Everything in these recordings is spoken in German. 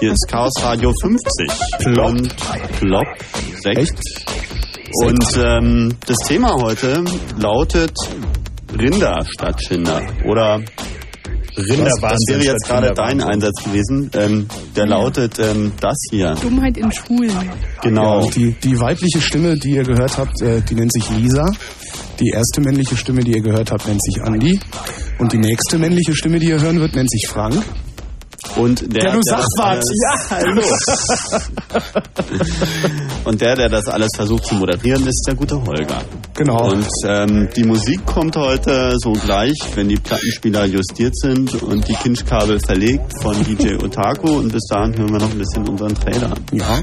hier ist Chaos Radio 50. Plopp. Und Plopp. Sekt. Echt? Und ähm, das Thema heute lautet Rinder statt Schinder. Oder Rinder das, das wäre jetzt gerade dein Einsatz gewesen. Ähm, der lautet ähm, das hier. Dummheit in Schulen. Genau. Ja, die, die weibliche Stimme, die ihr gehört habt, äh, die nennt sich Lisa. Die erste männliche Stimme, die ihr gehört habt, nennt sich Andi. Und die nächste männliche Stimme, die ihr hören wird, nennt sich Frank. Und der, Ja, du der was. alles- Ja, hallo. Und der, der das alles versucht zu moderieren, ist der gute Holger. Genau. Und ähm, die Musik kommt heute so gleich, wenn die Plattenspieler justiert sind und die Kinchkabel verlegt von DJ Otaku. Und bis dahin hören wir noch ein bisschen unseren Trailer. Ja.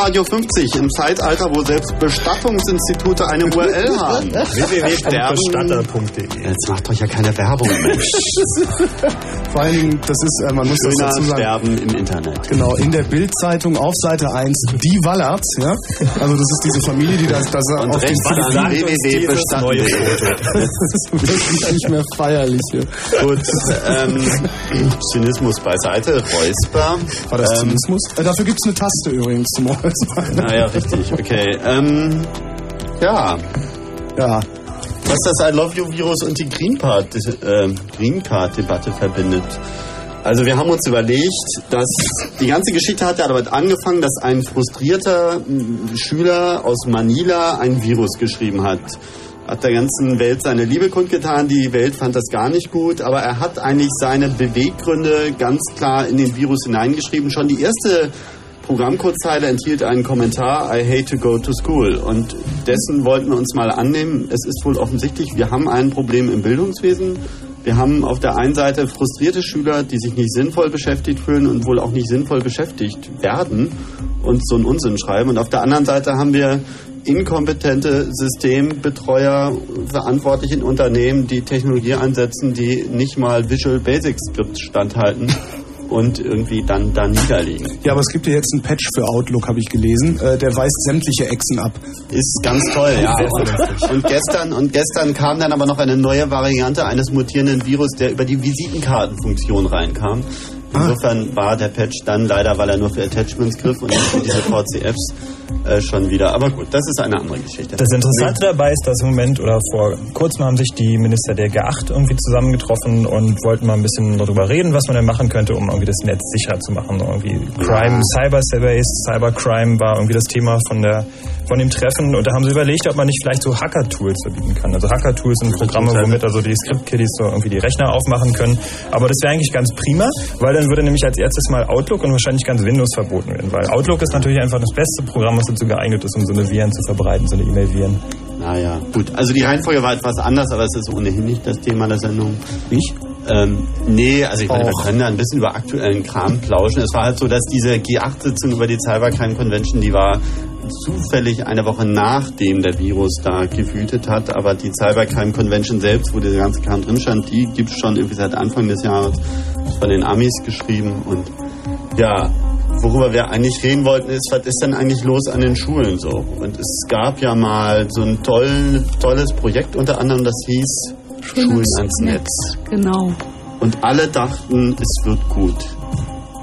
Radio 50 im Zeitalter, wo selbst Bestattungsinstitute eine URL haben. www.bestatter.de Jetzt macht euch ja keine Werbung. Vor allen Dingen, das ist, äh, man muss das Schöner dazu sagen. Sterben im Internet. Genau, in der Bildzeitung auf Seite 1 die Wallerts, ja. Also das ist diese Familie, die das, das Und auf den an www.bestatten.de. das ist wirklich nicht mehr feierlich hier. Gut, ähm, Zynismus beiseite, Räusper. War das ähm, Zynismus? Äh, dafür gibt's eine Taste übrigens zum Räuspern. Naja, richtig, okay. Ähm, ja, Ja, was das I Love You Virus und die Green, Card, äh, Green Card Debatte verbindet. Also wir haben uns überlegt, dass die ganze Geschichte hat ja damit angefangen, dass ein frustrierter Schüler aus Manila ein Virus geschrieben hat. Hat der ganzen Welt seine Liebe kundgetan, die Welt fand das gar nicht gut, aber er hat eigentlich seine Beweggründe ganz klar in den Virus hineingeschrieben. Schon die erste Programmcodezeile enthielt einen Kommentar, I hate to go to school. Und dessen wollten wir uns mal annehmen. Es ist wohl offensichtlich, wir haben ein Problem im Bildungswesen. Wir haben auf der einen Seite frustrierte Schüler, die sich nicht sinnvoll beschäftigt fühlen und wohl auch nicht sinnvoll beschäftigt werden und so einen Unsinn schreiben. Und auf der anderen Seite haben wir inkompetente Systembetreuer, verantwortlich in Unternehmen, die Technologie einsetzen, die nicht mal Visual Basic Scripts standhalten und irgendwie dann da niederliegen. ja, aber es gibt ja jetzt einen Patch für Outlook, habe ich gelesen. Äh, der weist sämtliche Echsen ab. Ist ganz toll, ja. Und, und gestern und gestern kam dann aber noch eine neue Variante eines mutierenden Virus, der über die Visitenkartenfunktion reinkam. Insofern war der Patch dann leider, weil er nur für Attachments griff und nicht für diese VCFs, äh, schon wieder. Aber gut, das ist eine andere Geschichte. Das Interessante dabei ist, dass im Moment oder vor kurzem haben sich die Minister der G8 irgendwie zusammengetroffen und wollten mal ein bisschen darüber reden, was man denn machen könnte, um irgendwie das Netz sicherer zu machen. Irgendwie Crime, Cyberspace, Cybercrime war irgendwie das Thema von der von dem Treffen und da haben sie überlegt, ob man nicht vielleicht so Hacker-Tools verbieten kann. Also Hacker-Tools sind Programme, womit also die Script-Kiddies so irgendwie die Rechner aufmachen können. Aber das wäre eigentlich ganz prima, weil dann würde nämlich als erstes mal Outlook und wahrscheinlich ganz Windows verboten werden. Weil Outlook ist natürlich einfach das beste Programm, was dazu geeignet ist, um so eine Viren zu verbreiten, so eine E-Mail-Viren. Naja, gut. Also die Reihenfolge war etwas anders, aber es ist ohnehin nicht das Thema der Sendung. Ich? Ähm, nee, also ich meine, wir können da ein bisschen über aktuellen Kram plauschen. Es war halt so, dass diese G8-Sitzung über die Cybercrime Convention, die war zufällig eine Woche nachdem der Virus da gewütet hat, aber die Cybercrime Convention selbst, wo dieser ganze Kram drin stand, die gibt es schon irgendwie seit Anfang des Jahres von den Amis geschrieben und ja, worüber wir eigentlich reden wollten, ist, was ist denn eigentlich los an den Schulen so? Und es gab ja mal so ein toll, tolles Projekt, unter anderem, das hieß Schulen ans Netz. Genau. Und alle dachten, es wird gut.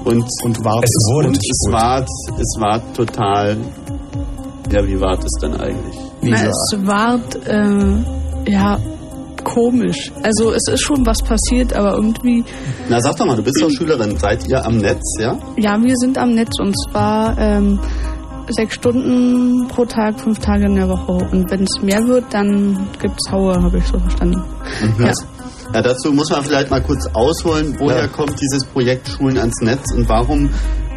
Und, Und war Es wurde und nicht es gut. war, es war total. Ja, wie war das denn eigentlich? Na, es war, äh, ja, komisch. Also es ist schon was passiert, aber irgendwie, Na, sag doch mal, du bist doch Schülerin. Seid ihr am Netz, ja? ja, wir sind am Netz und zwar ähm, sechs Stunden pro Tag, fünf Tage in der Woche. Und wenn es mehr wird, dann gibt's Haue, habe ich so verstanden. Ja. Ja, dazu muss man vielleicht mal kurz ausholen, woher Ja. kommt dieses Projekt Schulen ans Netz und warum,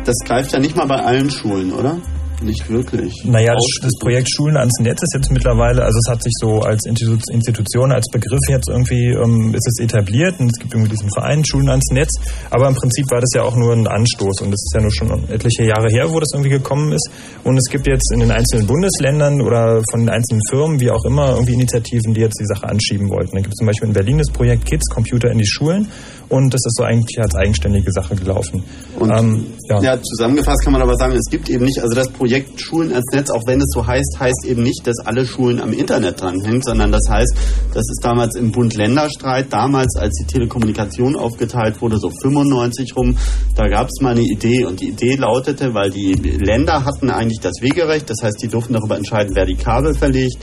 das greift ja nicht mal bei allen Schulen, oder? Nicht wirklich. Naja, das, das Projekt Schulen ans Netz ist jetzt mittlerweile, also es hat sich so als Institu- Institution, als Begriff jetzt irgendwie, ähm, ist es etabliert und es gibt irgendwie diesen Verein Schulen ans Netz, aber im Prinzip war das ja auch nur ein Anstoß und das ist ja nur schon etliche Jahre her, wo das irgendwie gekommen ist und es gibt jetzt in den einzelnen Bundesländern oder von den einzelnen Firmen, wie auch immer, irgendwie Initiativen, die jetzt die Sache anschieben wollten. Da gibt es zum Beispiel in Berlin das Projekt Kids Computer in die Schulen und das ist so eigentlich als eigenständige Sache gelaufen. Und ähm, ja. ja. zusammengefasst kann man aber sagen, es gibt eben nicht, also das Projekt Schulen als Netz, auch wenn es so heißt, heißt eben nicht, dass alle Schulen am Internet dranhängen, sondern das heißt, das ist damals im Bund-Länder-Streit, damals, als die Telekommunikation aufgeteilt wurde, so 95 rum, da gab es mal eine Idee und die Idee lautete, weil die Länder hatten eigentlich das Wegerecht, das heißt, die durften darüber entscheiden, wer die Kabel verlegt,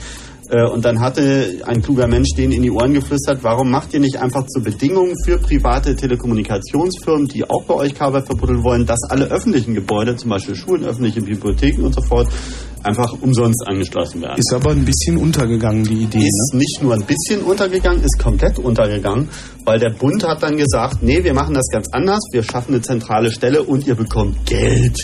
und dann hatte ein kluger Mensch denen in die Ohren geflüstert, warum macht ihr nicht einfach zur Bedingung für private Telekommunikationsfirmen, die auch bei euch Kabel verbuddeln wollen, dass alle öffentlichen Gebäude, zum Beispiel Schulen, öffentliche Bibliotheken und so fort, einfach umsonst angeschlossen werden. Ist aber ein bisschen untergegangen, die Idee. Ist Ne? nicht nur ein bisschen untergegangen, ist komplett untergegangen, weil der Bund hat dann gesagt, nee, wir machen das ganz anders, wir schaffen eine zentrale Stelle und ihr bekommt Geld.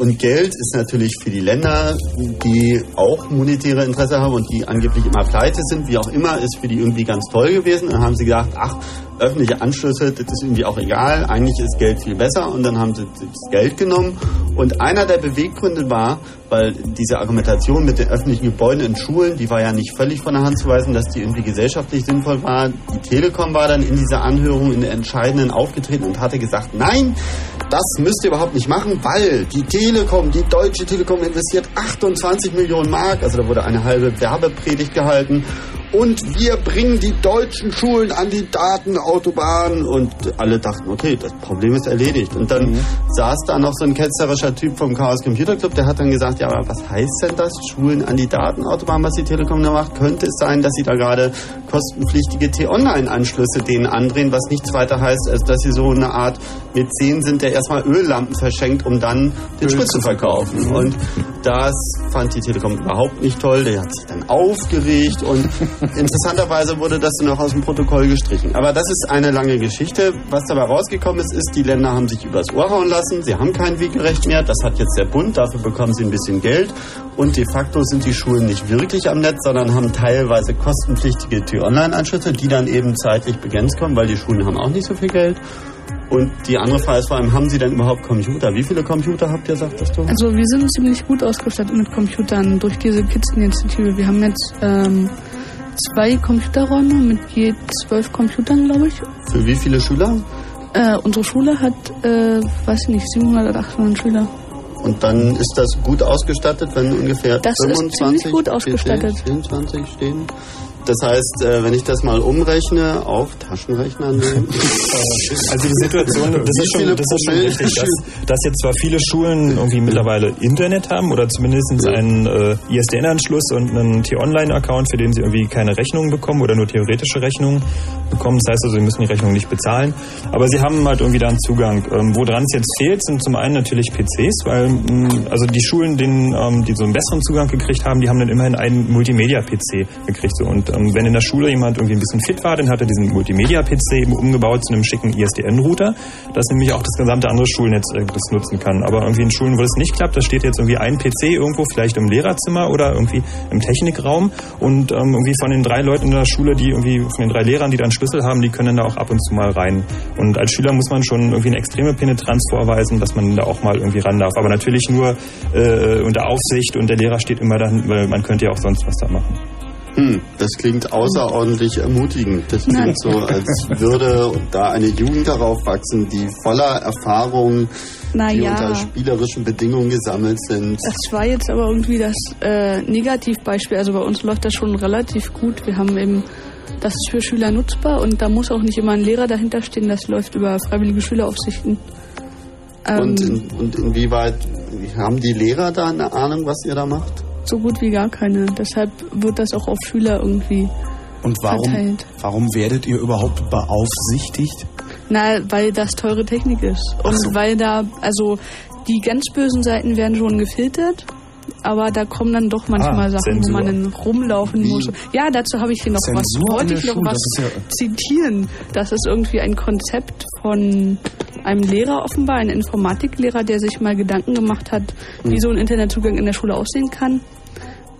Und Geld ist natürlich für die Länder, die auch monetäre Interesse haben und die angeblich immer pleite sind, wie auch immer, ist für die irgendwie ganz toll gewesen. Dann haben sie gedacht, ach, öffentliche Anschlüsse, das ist irgendwie auch egal. Eigentlich ist Geld viel besser und dann haben sie das Geld genommen. Und einer der Beweggründe war, weil diese Argumentation mit den öffentlichen Gebäuden in Schulen, die war ja nicht völlig von der Hand zu weisen, dass die irgendwie gesellschaftlich sinnvoll war. Die Telekom war dann in dieser Anhörung in der entscheidenden aufgetreten und hatte gesagt, nein, das müsst ihr überhaupt nicht machen, weil die Telekom, die deutsche Telekom investiert 28 Millionen Mark, also da wurde eine halbe Werbepredigt gehalten und wir bringen die deutschen Schulen an die Datenautobahn und alle dachten, okay, das Problem ist erledigt. Und dann saß da noch so ein ketzerischer Typ vom Chaos Computer Club, der hat dann gesagt, ja, aber was heißt denn das? Schulen an die Datenautobahn, was die Telekom da macht? Könnte es sein, dass sie da gerade kostenpflichtige T-Online-Anschlüsse denen andrehen, was nichts weiter heißt, als dass sie so eine Art Mäzen sind, der erstmal Öllampen verschenkt, um dann den Sprit zu verkaufen. Und das fand die Telekom überhaupt nicht toll. Der hat sich dann aufgeregt und interessanterweise wurde das dann auch aus dem Protokoll gestrichen. Aber das ist eine lange Geschichte. Was dabei rausgekommen ist, ist, die Länder haben sich übers Ohr hauen lassen. Sie haben kein Wegerecht mehr. Das hat jetzt der Bund. Dafür bekommen sie ein bisschen Geld. Und de facto sind die Schulen nicht wirklich am Netz, sondern haben teilweise kostenpflichtige T-Online-Anschlüsse, die dann eben zeitlich begrenzt kommen, weil die Schulen haben auch nicht so viel Geld. Und die andere Frage ist vor allem, haben Sie denn überhaupt Computer? Wie viele Computer habt ihr, sagtest du? Also wir sind ziemlich gut ausgestattet mit Computern durch diese Kids-Initiative. Wir haben jetzt ähm, zwei Computerräume mit je zwölf Computern, glaube ich. Für wie viele Schüler? Äh, unsere Schule hat, äh, weiß ich nicht, 700 oder 800 Schüler. Und dann ist das gut ausgestattet, wenn ungefähr Das ist 25 ziemlich gut ausgestattet. PCs, 24 stehen. Das heißt, äh, wenn ich das mal umrechne auf Taschenrechner nehmen, Also die Situation, das ist schon, das ist schon richtig, dass, dass jetzt zwar viele Schulen irgendwie mittlerweile Internet haben oder zumindest einen äh, ISDN-Anschluss und einen T-Online-Account, für den sie irgendwie keine Rechnungen bekommen oder nur theoretische Rechnungen bekommen. Das heißt also, sie müssen die Rechnung nicht bezahlen. Aber sie haben halt irgendwie da einen Zugang. Ähm, woran es jetzt fehlt, sind zum einen natürlich PCs, weil mh, also die Schulen, denen, ähm, die so einen besseren Zugang gekriegt haben, die haben dann immerhin einen Multimedia-PC gekriegt. So. Und wenn in der Schule jemand irgendwie ein bisschen fit war, dann hat er diesen Multimedia-PC eben umgebaut zu einem schicken ISDN-Router, dass nämlich auch das gesamte andere Schulnetz äh, das nutzen kann. Aber irgendwie in Schulen, wo das nicht klappt, da steht jetzt irgendwie ein PC irgendwo, vielleicht im Lehrerzimmer oder irgendwie im Technikraum und ähm, irgendwie von den drei Leuten in der Schule, die irgendwie von den drei Lehrern, die da einen Schlüssel haben, die können da auch ab und zu mal rein. Und als Schüler muss man schon irgendwie eine extreme Penetranz vorweisen, dass man da auch mal irgendwie ran darf. Aber natürlich nur äh, unter Aufsicht und der Lehrer steht immer da, weil man könnte ja auch sonst was da machen. Hm, das klingt außerordentlich ermutigend. Das klingt so, als würde da eine Jugend darauf wachsen, die voller Erfahrung, die Naja. unter spielerischen Bedingungen gesammelt sind. Das war jetzt aber irgendwie das äh, Negativbeispiel. Also bei uns läuft das schon relativ gut. Wir haben eben, das ist für Schüler nutzbar und da muss auch nicht immer ein Lehrer dahinter stehen. Das läuft über freiwillige Schüleraufsichten. Ähm, Und, in, und inwieweit haben die Lehrer da eine Ahnung, was ihr da macht? So gut wie gar keine. Deshalb wird das auch auf Schüler irgendwie Und warum, verteilt. warum werdet ihr überhaupt beaufsichtigt? Na, weil das teure Technik ist. Und so. weil da, also die ganz bösen Seiten werden schon gefiltert. Aber da kommen dann doch manchmal Ah, Sachen, Zensur. wo man dann rumlaufen Wie? muss. Ja, dazu habe ich hier noch Zensur was. Wollte ich noch Schule, was das ja- zitieren. Das ist irgendwie ein Konzept von einem Lehrer offenbar, ein Informatiklehrer, der sich mal Gedanken gemacht hat, wie Hm. so ein Internetzugang in der Schule aussehen kann.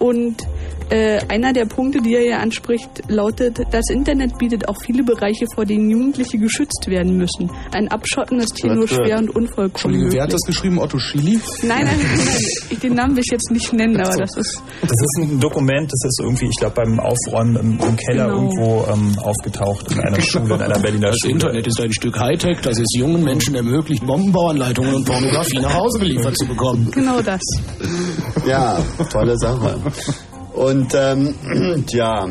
Und äh, einer der Punkte, die er hier anspricht, lautet, das Internet bietet auch viele Bereiche, vor denen Jugendliche geschützt werden müssen. Ein Abschotten ist hier nur schwer und unvollkommen Entschuldigung, wer hat das geschrieben? Otto Schily? Nein, nein, nein, den Namen will ich jetzt nicht nennen, aber das ist Das ist ein Dokument, das ist irgendwie, ich glaube, beim Aufräumen im, im Keller Genau. irgendwo ähm, aufgetaucht in einer Schule, in einer Berliner Das Schule. Internet ist ein Stück Hightech, das es jungen Menschen ermöglicht, Bombenbauanleitungen und Pornografie nach Hause geliefert zu bekommen. genau das. Ja, tolle Sache. Und ähm, ja,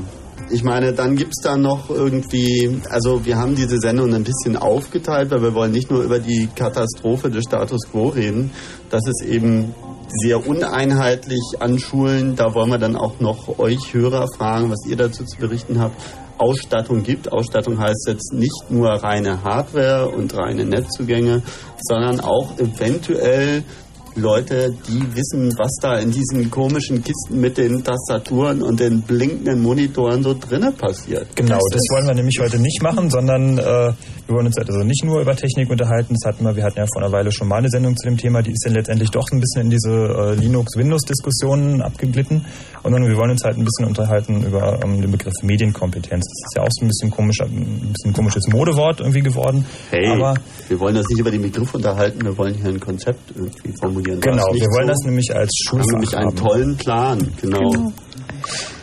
ich meine, dann gibt's da noch irgendwie, also wir haben diese Sendung ein bisschen aufgeteilt, weil wir wollen nicht nur über die Katastrophe des Status quo reden, das ist eben sehr uneinheitlich an Schulen. Da wollen wir dann auch noch euch Hörer fragen, was ihr dazu zu berichten habt. Ausstattung gibt. Ausstattung heißt jetzt nicht nur reine Hardware und reine Netzzugänge, sondern auch eventuell Leute, die wissen, was da in diesen komischen Kisten mit den Tastaturen und den blinkenden Monitoren so drinnen passiert. Genau, das wollen wir nämlich heute nicht machen, sondern äh, wir wollen uns also nicht nur über Technik unterhalten. Das hatten wir, wir hatten ja vor einer Weile schon mal eine Sendung zu dem Thema, die ist dann letztendlich doch ein bisschen in diese äh, Linux-Windows-Diskussionen abgeglitten. Und dann, wir wollen uns halt ein bisschen unterhalten über ähm, den Begriff Medienkompetenz. Das ist ja auch so ein bisschen komisch, ein bisschen komisches Modewort irgendwie geworden. Hey, Aber wir wollen uns nicht über den Begriff unterhalten, wir wollen hier ein Konzept irgendwie formulieren. Genau, wir wollen so? das nämlich als Wir haben Schulfach nämlich einen haben. tollen Plan, genau.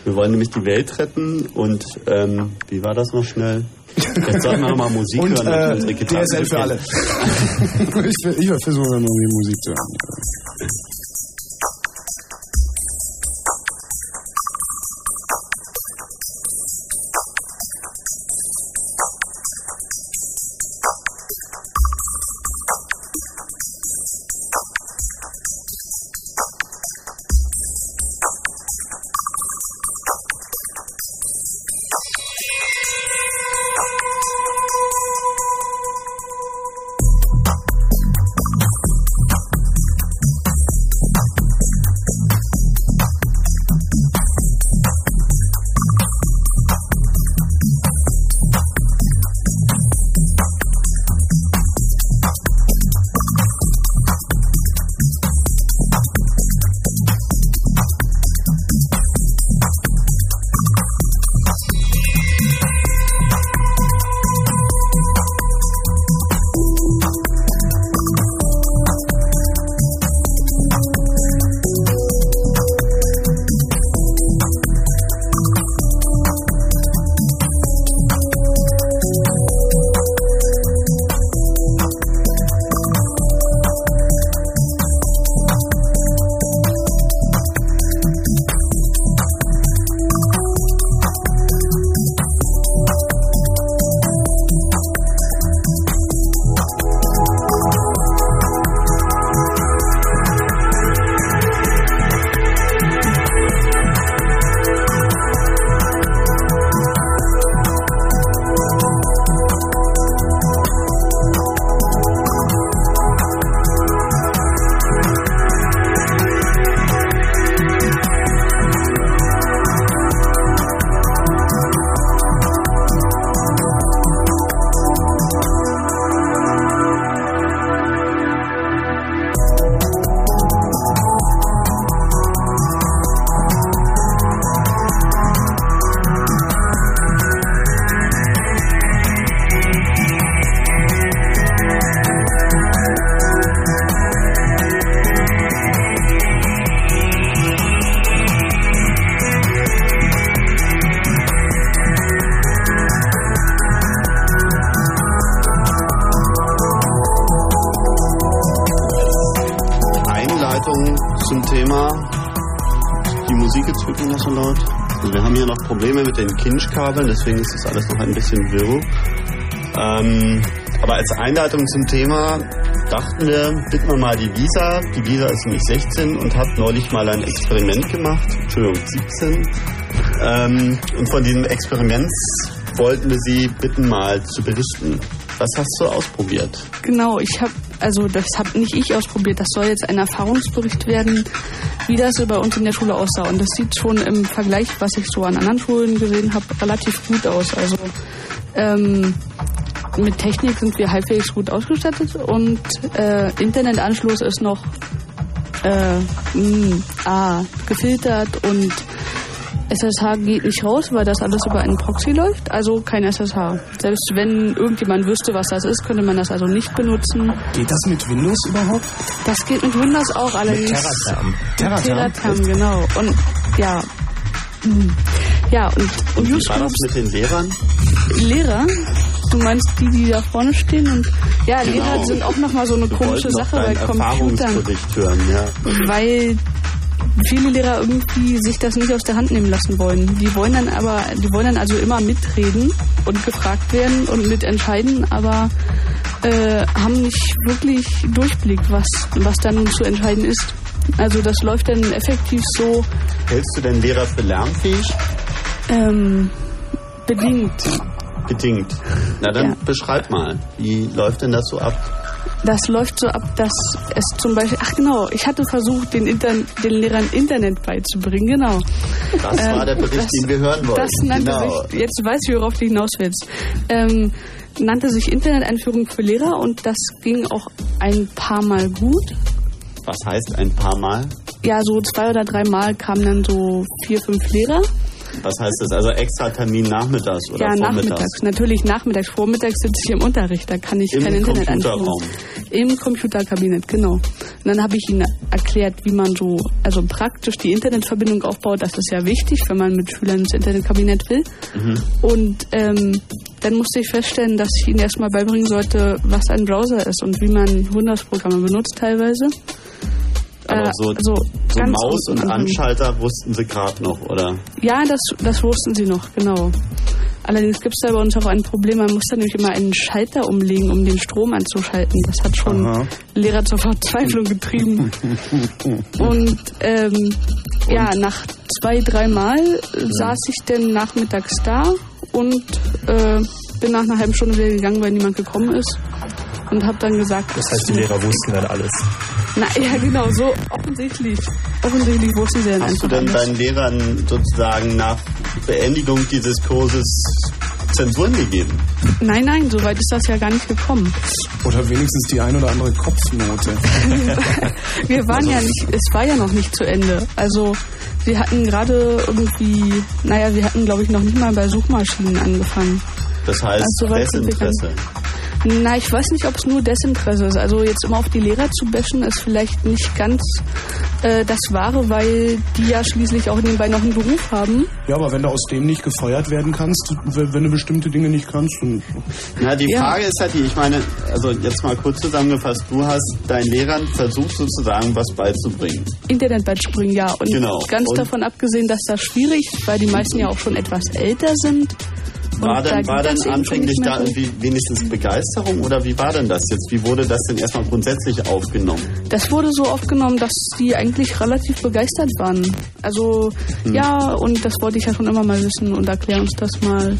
Wir wollen nämlich die Welt retten und ähm, wie war das noch schnell? Jetzt sollten wir noch mal Musik Und hören. äh, DSL für alle. ich ich versuche mal die Musik zu hören. Kinch-Kabeln, deswegen ist das alles noch ein bisschen wirr. Ähm, aber als Einleitung zum Thema dachten wir, bitten wir mal die Visa. Die Visa ist nämlich 16 und hat neulich mal ein Experiment gemacht. Entschuldigung, 17. Ähm, und von diesem Experiment wollten wir Sie bitten, mal zu berichten. Was hast du ausprobiert? Genau, ich habe, also das habe nicht ich ausprobiert, das soll jetzt ein Erfahrungsbericht werden, wie das bei uns in der Schule aussah. Und das sieht schon im Vergleich, was ich so an anderen Schulen gesehen habe, relativ gut aus. Also ähm, mit Technik sind wir halbwegs gut ausgestattet und äh, Internetanschluss ist noch äh, mh, ah, gefiltert und SSH geht nicht raus, weil das alles über einen Proxy läuft, also kein SSH. Selbst wenn irgendjemand wüsste, was das ist, könnte man das also nicht benutzen. Geht das mit Windows überhaupt? Das geht mit Windows auch allerdings. Terraterm. Terraterm? Terraterm, genau. Und ja. hm. Ja, und, und Wie war das mit den Lehrern? Lehrer, du meinst die, die da vorne stehen und ja, Genau. Lehrer sind auch nochmal so eine Wir komische Sache bei Computern. Hören, ja. weil viele Lehrer irgendwie sich das nicht aus der Hand nehmen lassen wollen. Die wollen dann aber, die wollen dann also immer mitreden und gefragt werden und mitentscheiden, aber äh, haben nicht wirklich Durchblick, was, was da nun zu entscheiden ist. Also das läuft dann effektiv so Hältst du denn Lehrer für lernfähig? ähm, bedingt. Bedingt. Na dann Ja. beschreib mal, wie läuft denn das so ab? Das läuft so ab, dass es zum Beispiel, ach genau, ich hatte versucht, den, Intern den Lehrern Internet beizubringen, genau. Das Ähm, war der Bericht, das- den wir hören wollten. Das nannte genau. sich, jetzt weiß ich, worauf du hinaus willst, ähm, nannte sich Internet-Einführung für Lehrer und das ging auch ein paar Mal gut. Was heißt ein paar Mal? Ja, so zwei oder drei Mal kamen dann so vier, fünf Lehrer. Was heißt das? Also extra Termin nachmittags oder ja, vormittags? nachmittags. Natürlich nachmittags. Vormittags sitze ich im Unterricht, da kann ich Im kein Internet Computerraum. Im Computerkabinett, genau. Und dann habe ich ihnen erklärt, wie man so, also praktisch die Internetverbindung aufbaut. Das ist ja wichtig, wenn man mit Schülern ins Internetkabinett will. Mhm. Und ähm, dann musste ich feststellen, dass ich ihnen erstmal beibringen sollte, was ein Browser ist und wie man Windows-Programme benutzt teilweise. Aber Äh, so, so so ganz Maus und. Anschalter wussten sie gerade noch, oder? Ja, das, das wussten sie noch, genau. Allerdings gibt es da bei uns auch ein Problem. Man muss da nämlich immer einen Schalter umlegen, um den Strom anzuschalten. Das hat schon Aha. Lehrer zur Verzweiflung getrieben. Und ähm, ja, nach zwei, dreimal äh, saß ich dann nachmittags da und äh, bin nach einer halben Stunde wieder gegangen, weil niemand gekommen ist. Und habe dann gesagt, Das heißt, die Lehrer wussten dann alles. na ja, genau, so offensichtlich. Offensichtlich wussten sie dann Hast du denn deinen Lehrern sozusagen nach Beendigung dieses Kurses Zensuren gegeben? Nein, nein, so weit ist das ja gar nicht gekommen. Oder wenigstens die ein oder andere Kopfnote. Wir waren ja nicht, es war ja noch nicht zu Ende. Also wir hatten gerade irgendwie, naja, wir hatten glaube ich noch nicht mal bei Suchmaschinen angefangen. Das heißt Also, Desinteresse. Na, ich weiß nicht, ob es nur Desinteresse ist. Also jetzt immer auf die Lehrer zu bashen, ist vielleicht nicht ganz äh, das Wahre, weil die ja schließlich auch nebenbei noch einen Beruf haben. Ja, aber wenn du aus dem nicht gefeuert werden kannst, wenn du bestimmte Dinge nicht kannst, dann Na, die Ja. Frage ist halt die, ich meine, also jetzt mal kurz zusammengefasst, du hast deinen Lehrern versucht sozusagen was beizubringen. Internet beizubringen, ja. Und Genau. ganz Und- davon abgesehen, dass das schwierig ist, weil die meisten ja auch schon etwas älter sind. War denn, war denn anfänglich da irgendwie wenigstens Begeisterung oder wie war denn das jetzt? Wie wurde das denn erstmal grundsätzlich aufgenommen? Das wurde so aufgenommen, dass die eigentlich relativ begeistert waren. Also Hm. ja, und das wollte ich ja schon immer mal wissen und erklär uns das mal.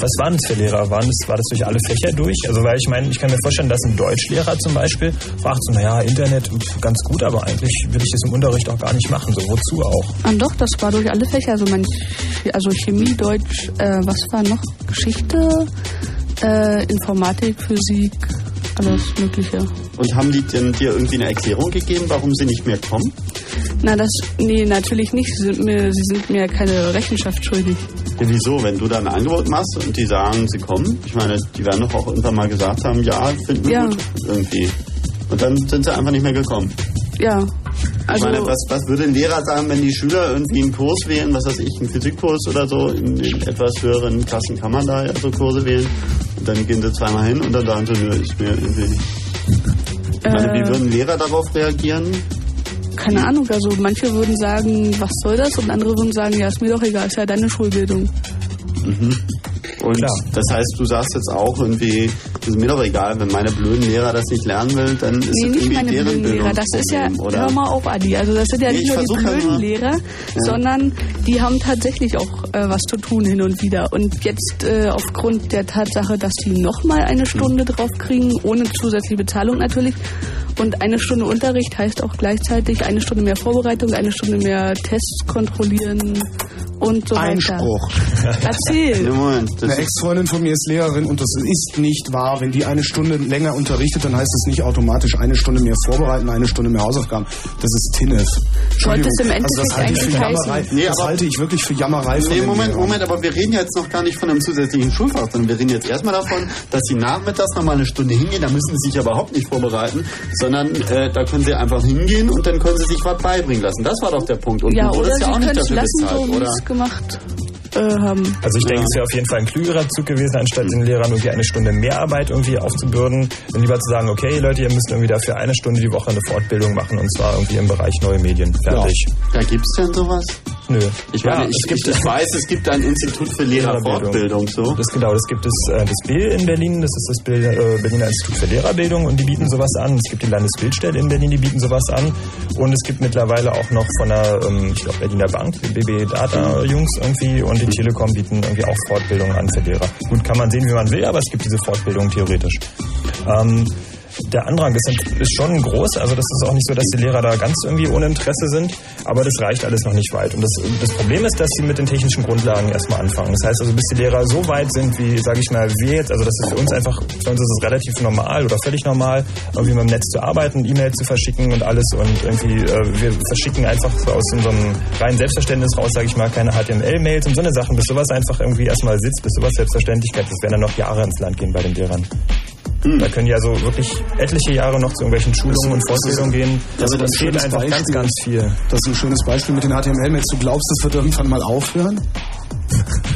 Was waren das für Lehrer? Waren das, war das durch alle Fächer durch? Also weil ich meine, ich kann mir vorstellen, dass ein Deutschlehrer zum Beispiel fragt so, naja, Internet ganz gut, aber eigentlich will ich das im Unterricht auch gar nicht machen. So, wozu auch? Ah, doch, das war durch alle Fächer. Also, mein, also Chemie, Deutsch, äh, was war noch? Geschichte, äh, Informatik, Physik, alles Mögliche. Und haben die denn dir irgendwie eine Erklärung gegeben, warum sie nicht mehr kommen? Na, das, nee, natürlich nicht. Sie sind mir, sie sind mir keine Rechenschaft schuldig. Ja, wieso? Wenn du da ein Angebot machst und die sagen, sie kommen, ich meine, die werden doch auch irgendwann mal gesagt haben, ja, finden wir Ja. gut irgendwie. Und dann sind sie einfach nicht mehr gekommen. Ja. Ich Also, meine, was, was würde ein Lehrer sagen, wenn die Schüler irgendwie einen Kurs wählen, was weiß ich, einen Physikkurs oder so, in den etwas höheren Klassen kann man da ja so Kurse wählen. Und dann gehen sie zweimal hin und dann sagen sie, nö, ist mir irgendwie. Ich meine, wie äh, würden Lehrer darauf reagieren? keine Ahnung. Also, manche würden sagen, was soll das? Und andere würden sagen, ja, ist mir doch egal, ist ja deine Schulbildung. Und Klar. das heißt, du sagst jetzt auch irgendwie, ist mir doch egal, wenn meine blöden Lehrer das nicht lernen will, dann ist Nee, das nicht meine blöden Lehrer. Das ist ja, Bildungsproblem, hör oder? mal auf, Adi. Also das sind ja Nee, nicht ich nur die ja blöden nur. Lehrer, sondern die haben tatsächlich auch äh, was zu tun hin und wieder. Und jetzt äh, aufgrund der Tatsache, dass die nochmal eine Stunde drauf kriegen, ohne zusätzliche Bezahlung natürlich, und eine Stunde Unterricht heißt auch gleichzeitig eine Stunde mehr Vorbereitung, eine Stunde mehr Tests kontrollieren und so weiter. Einspruch. Erzähl. Eine Ex-Freundin von mir ist Lehrerin und das ist nicht wahr. Wenn die eine Stunde länger unterrichtet, dann heißt es nicht automatisch eine Stunde mehr vorbereiten, eine Stunde mehr Hausaufgaben. Das ist es im also das Endeffekt halte ich für eigentlich Jammerei. Nee, das halte ich wirklich für Jammerei Nee, Moment. Moment, aber wir reden jetzt noch gar nicht von einem zusätzlichen Schulfach, sondern wir reden jetzt erstmal davon, dass sie nachmittags nochmal eine Stunde hingehen, da müssen sie sich aber überhaupt nicht vorbereiten, sondern äh, da können sie einfach hingehen und dann können sie sich was beibringen lassen. Das war doch der Punkt. Und Ja, du oder sie ja auch können nicht dafür lassen, bezahlt, so wie oder? Es gemacht äh, haben. Also ich denke, es wäre auf jeden Fall ein klügerer Zug gewesen, anstatt den Lehrern irgendwie eine Stunde mehr Arbeit irgendwie aufzubürden, dann lieber zu sagen, okay Leute, ihr müsst irgendwie dafür eine Stunde die Woche eine Fortbildung machen und zwar irgendwie im Bereich neue Medien. Fertig. Da gibt's denn sowas? Nö. Ich meine, Ja, ich, gibt ich, weiß, es gibt ein Institut für Lehrerfortbildung, so. Das genau, das gibt es äh, das BIL in Berlin, das ist das Bil- äh, Berliner Institut für Lehrerbildung und die bieten sowas an. Es gibt die Landesbildstelle in Berlin, die bieten sowas an und es gibt mittlerweile auch noch von der, ähm, ich glaube Berliner Bank, die BB Data Jungs irgendwie und die Telekom bieten irgendwie auch Fortbildungen an für Lehrer. Gut, kann man sehen, wie man will, aber es gibt diese Fortbildung theoretisch. Ähm, der Andrang ist, ist schon groß. Also das ist auch nicht so, dass die Lehrer da ganz irgendwie ohne Interesse sind, aber das reicht alles noch nicht weit. Und das, das Problem ist, dass sie mit den technischen Grundlagen erstmal anfangen. Das heißt also, bis die Lehrer so weit sind, wie, sage ich mal, wir jetzt, also das ist für uns einfach, für uns ist es relativ normal oder völlig normal, irgendwie mit dem Netz zu arbeiten, E-Mails zu verschicken und alles und irgendwie, äh, wir verschicken einfach so aus unserem reinen Selbstverständnis raus, sage ich mal, keine HTML-Mails und so eine Sachen, bis sowas einfach irgendwie erstmal sitzt, bis sowas Selbstverständlichkeit, das werden dann noch Jahre ins Land gehen bei den Lehrern. Da können ja so wirklich etliche Jahre noch zu irgendwelchen Schulungen und Fortbildungen gehen. Das ist ein passiert schönes einfach ganz, Beispiel. ganz viel. Das ist ein schönes Beispiel mit den HTML-Mails. Du glaubst, das wird irgendwann mal aufhören?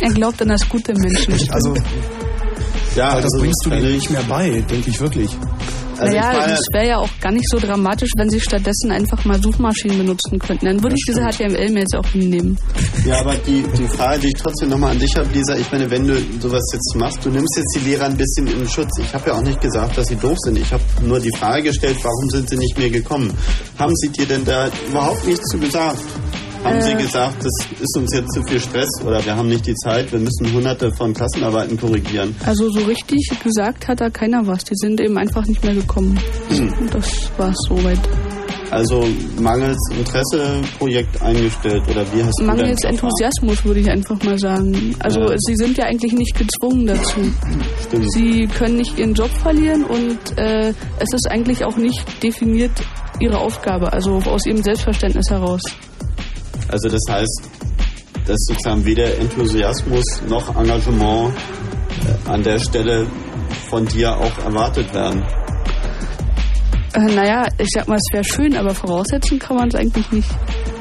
Er glaubt an das gute Menschen. Also, Ja, das also, bringst du also ich- nicht mehr bei, denke ich wirklich. Also naja, meine- es wäre ja auch gar nicht so dramatisch, wenn sie stattdessen einfach mal Suchmaschinen benutzen könnten. Dann würde ich diese HTML-Mails auch hinnehmen. Ja, aber die, die Frage, die ich trotzdem nochmal an dich habe, Lisa, ich meine, wenn du sowas jetzt machst, du nimmst jetzt die Lehrer ein bisschen in Schutz. Ich habe ja auch nicht gesagt, dass sie doof sind. Ich habe nur die Frage gestellt, warum sind sie nicht mehr gekommen? Haben sie dir denn da überhaupt nichts zu gesagt? Haben sie Äh. gesagt, das ist uns jetzt zu viel Stress oder wir haben nicht die Zeit, wir müssen hunderte von Klassenarbeiten korrigieren? Also so richtig gesagt hat da keiner was. Die sind eben einfach nicht mehr gekommen. Und das war es soweit. Also mangels Interesse Projekt eingestellt oder wie hast du Mangels denn verfahren? Enthusiasmus würde ich einfach mal sagen. Also Ja. sie sind ja eigentlich nicht gezwungen dazu. Stimmt. Sie können nicht ihren Job verlieren und äh, es ist eigentlich auch nicht definiert ihre Aufgabe, also aus ihrem Selbstverständnis heraus. Also das heißt, dass sozusagen weder Enthusiasmus noch Engagement äh, an der Stelle von dir auch erwartet werden. Äh, naja, ich sag mal, es wäre schön, aber voraussetzen kann man es eigentlich nicht.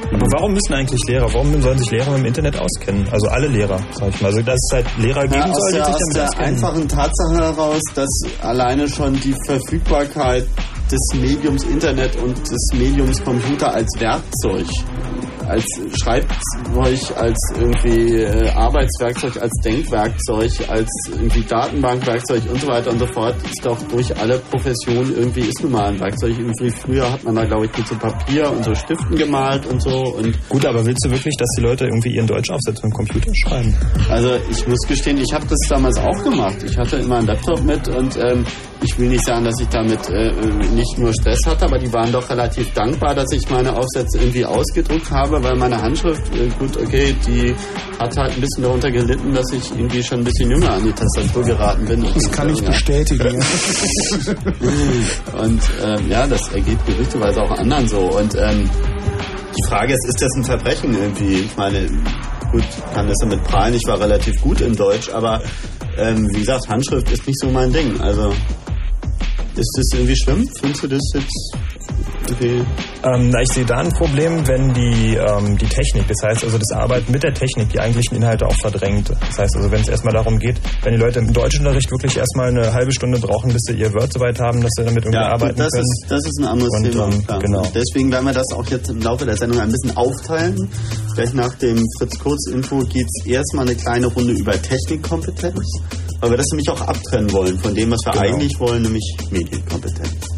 Aber warum müssen eigentlich Lehrer, warum sollen sich Lehrer mit dem Internet auskennen? Also alle Lehrer, sag ich mal. Also dass es halt Lehrer geben Ja, aus soll, die der, sich aus damit der auskennen. einfachen Tatsache heraus, dass alleine schon die Verfügbarkeit des Mediums Internet und des Mediums Computer als Werkzeug, als Schreibzeug, als irgendwie äh, Arbeitswerkzeug, als Denkwerkzeug, als irgendwie Datenbankwerkzeug und so weiter und so fort, ist doch durch alle Professionen irgendwie ist nun mal ein Werkzeug. Irgendwie früher hat man da, glaube ich, mit so Papier und so Stiften gemalt und so und Gut, aber willst du wirklich, dass die Leute irgendwie ihren Deutschaufsatz mit dem Computer schreiben? Also ich muss gestehen, ich habe das damals auch gemacht. Ich hatte immer einen Laptop mit und ähm, ich will nicht sagen, dass ich damit äh, nicht nur Stress hatte, aber die waren doch relativ dankbar, dass ich meine Aufsätze irgendwie ausgedruckt habe, weil meine Handschrift, äh, gut, okay, die hat halt ein bisschen darunter gelitten, dass ich irgendwie schon ein bisschen jünger an die Tastatur geraten bin. Das kann ich bestätigen. Und ähm, ja, das ergeht gerüchteweise auch anderen so. Und ähm, die Frage ist, ist das ein Verbrechen irgendwie? Ich meine, gut, kann das damit prahlen, ich war relativ gut in Deutsch, aber ähm, wie gesagt, Handschrift ist nicht so mein Ding. Also ist das irgendwie schlimm? Findest du das jetzt irgendwie... Ähm, ich sehe da ein Problem, wenn die, ähm, die Technik, das heißt also das Arbeiten mit der Technik, die eigentlichen Inhalte auch verdrängt. Das heißt also, wenn es erstmal darum geht, wenn die Leute im Deutschunterricht wirklich erstmal eine halbe Stunde brauchen, bis sie ihr Word soweit haben, dass sie damit irgendwie Ja, arbeiten das können. ist, das ist ein anderes Und, Thema. ähm, genau. Deswegen werden wir das auch jetzt im Laufe der Sendung ein bisschen aufteilen. Gleich nach dem Fritz-Kurz-Info geht es erstmal eine kleine Runde über Technikkompetenz, weil wir das nämlich auch abtrennen wollen von dem, was wir Genau. eigentlich wollen, nämlich Medienkompetenz.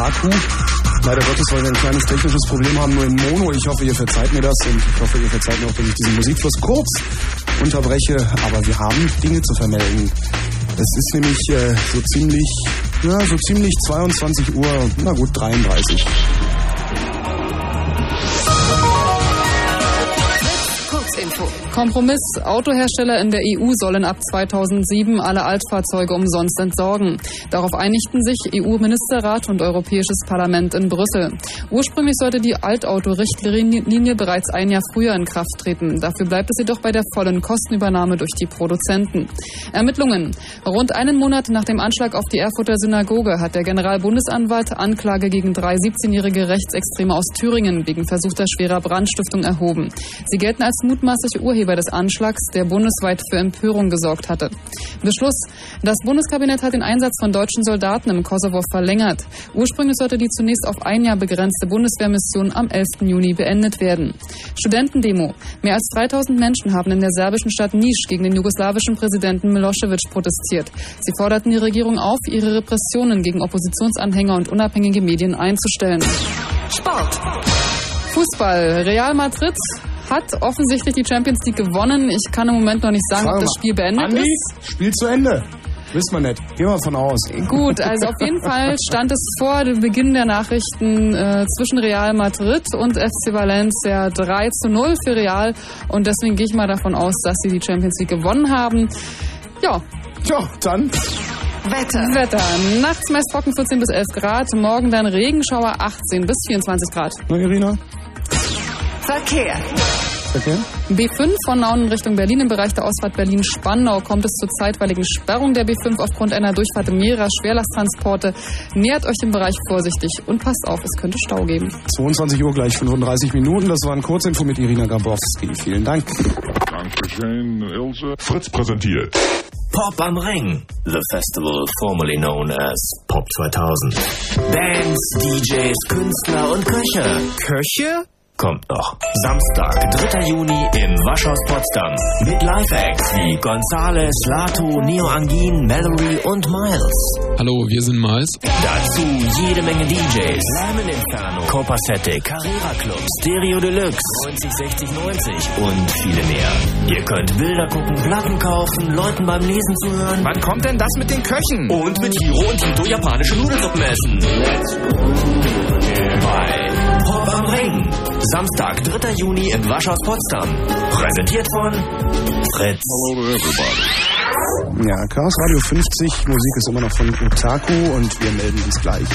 Von Otaku. Leider Gottes, weil wir ein kleines technisches Problem haben, nur in Mono. Ich hoffe, ihr verzeiht mir das und ich hoffe, ihr verzeiht mir auch, dass ich diesen Musikfluss kurz unterbreche. Aber wir haben Dinge zu vermelden. Es ist nämlich äh, so ziemlich, ja, so ziemlich 22 Uhr, na gut, 33. Kurzinfo. Kompromiss. Autohersteller in der EU sollen ab 2007 alle Altfahrzeuge umsonst entsorgen. Darauf einigten sich EU-Ministerrat und Europäisches Parlament in Brüssel. Ursprünglich sollte die Altauto-Richtlinie bereits ein Jahr früher in Kraft treten. Dafür bleibt es jedoch bei der vollen Kostenübernahme durch die Produzenten. Ermittlungen. Rund einen Monat nach dem Anschlag auf die Erfurter Synagoge hat der Generalbundesanwalt Anklage gegen drei 17-jährige Rechtsextreme aus Thüringen wegen versuchter schwerer Brandstiftung erhoben. Sie gelten als mutmaßliche Urheber des Anschlags, der bundesweit für Empörung gesorgt hatte. Beschluss. Das Bundeskabinett hat den Einsatz von deutschen Soldaten im Kosovo verlängert. Ursprünglich sollte die zunächst auf ein Jahr begrenzte Bundeswehrmission am 11. Juni beendet werden. Studentendemo. Mehr als 3000 Menschen haben in der serbischen Stadt Nisch gegen den jugoslawischen Präsidenten Milosevic protestiert. Sie forderten die Regierung auf, ihre Repressionen gegen Oppositionsanhänger und unabhängige Medien einzustellen. Sport. Fußball. Real Madrid hat offensichtlich die Champions League gewonnen. Ich kann im Moment noch nicht sagen, ob das mal. Spiel beendet Andi, ist. Spiel zu Ende. Wissen wir nicht. Gehen wir von aus. Gut, also auf jeden Fall stand es vor dem Beginn der Nachrichten äh, zwischen Real Madrid und FC Valencia 3 zu 0 für Real und deswegen gehe ich mal davon aus, dass sie die Champions League gewonnen haben. Ja. Ja, dann. Wetter. Wetter. Nachts meist trocken 14 bis 11 Grad, morgen dann Regenschauer 18 bis 24 Grad. Na, Irina? Verkehr. Okay. B5 von Nauen in Richtung Berlin im Bereich der Ausfahrt Berlin-Spandau kommt es zur zeitweiligen Sperrung der B5 aufgrund einer Durchfahrt mehrerer Schwerlasttransporte. Nähert euch dem Bereich vorsichtig und passt auf, es könnte Stau geben. 22 Uhr gleich 35 Minuten. Das war ein Kurzinfo mit Irina Gabowski. Vielen Dank. Dankeschön, Ilse. Fritz präsentiert. Pop am Ring. The festival formerly known as Pop 2000. Bands, DJs, Künstler und Köche. Köche? Kommt noch. Samstag, 3. Juni im Waschhaus Potsdam. Mit Live-Acts wie Gonzales, Lato, Neo Angin, Mallory und Miles. Hallo, wir sind Miles. Dazu jede Menge DJs. Lemon Inferno, Copacetic, Carrera Club, Stereo Deluxe, 90 60 90 und viele mehr. Ihr könnt Bilder gucken, Platten kaufen, Leuten beim Lesen zuhören. Wann kommt denn das mit den Köchen? Und mit Hiro und Tito japanische Nudelsuppen essen. Let's bei Pop am Ring. Samstag, 3. Juni im Waschhaus Potsdam. Präsentiert von Fritz. Hello everybody. Ja, Chaos Radio 50. Musik ist immer noch von Otaku und wir melden uns gleich.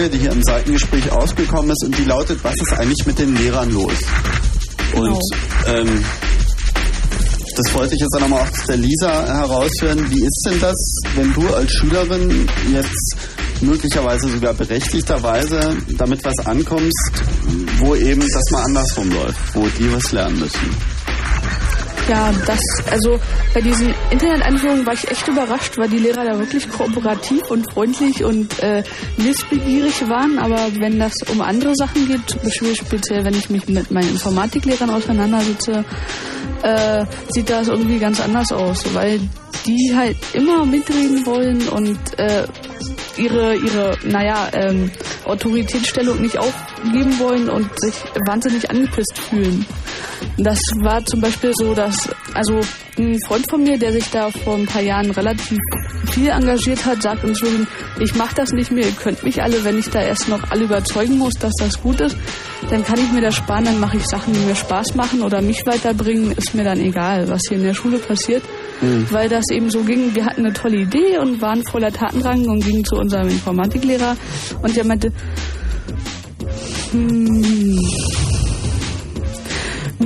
Frage, die hier im Seitengespräch ausgekommen ist und die lautet, was ist eigentlich mit den Lehrern los? Und ähm, Das wollte ich jetzt auch nochmal aus der Lisa heraushören. Wie ist denn das, wenn du als Schülerin jetzt möglicherweise sogar berechtigterweise damit was ankommst, wo eben das mal andersrum läuft, wo die was lernen müssen? Ja, das, also bei diesen Internet-Einführungen war ich echt überrascht, weil die Lehrer da wirklich kooperativ und freundlich und äh, wissbegierig waren. Aber wenn das um andere Sachen geht, speziell, wenn ich mich mit meinen Informatiklehrern auseinandersetze, äh, sieht das irgendwie ganz anders aus, weil die halt immer mitreden wollen und äh, ihre, ihre, naja, ähm, Autoritätsstellung nicht aufgeben wollen und sich wahnsinnig angepisst fühlen. Das war zum Beispiel so, dass, also ein Freund von mir, der sich da vor ein paar Jahren relativ viel engagiert hat, sagt inzwischen, ich mache das nicht mehr, ihr könnt mich alle, wenn ich da erst noch alle überzeugen muss, dass das gut ist, dann kann ich mir das sparen, dann mache ich Sachen, die mir Spaß machen oder mich weiterbringen, ist mir dann egal, was hier in der Schule passiert. Mhm. Weil das eben so ging, wir hatten eine tolle Idee und waren voller Tatendrang und gingen zu unserem Informatiklehrer und der meinte, hm,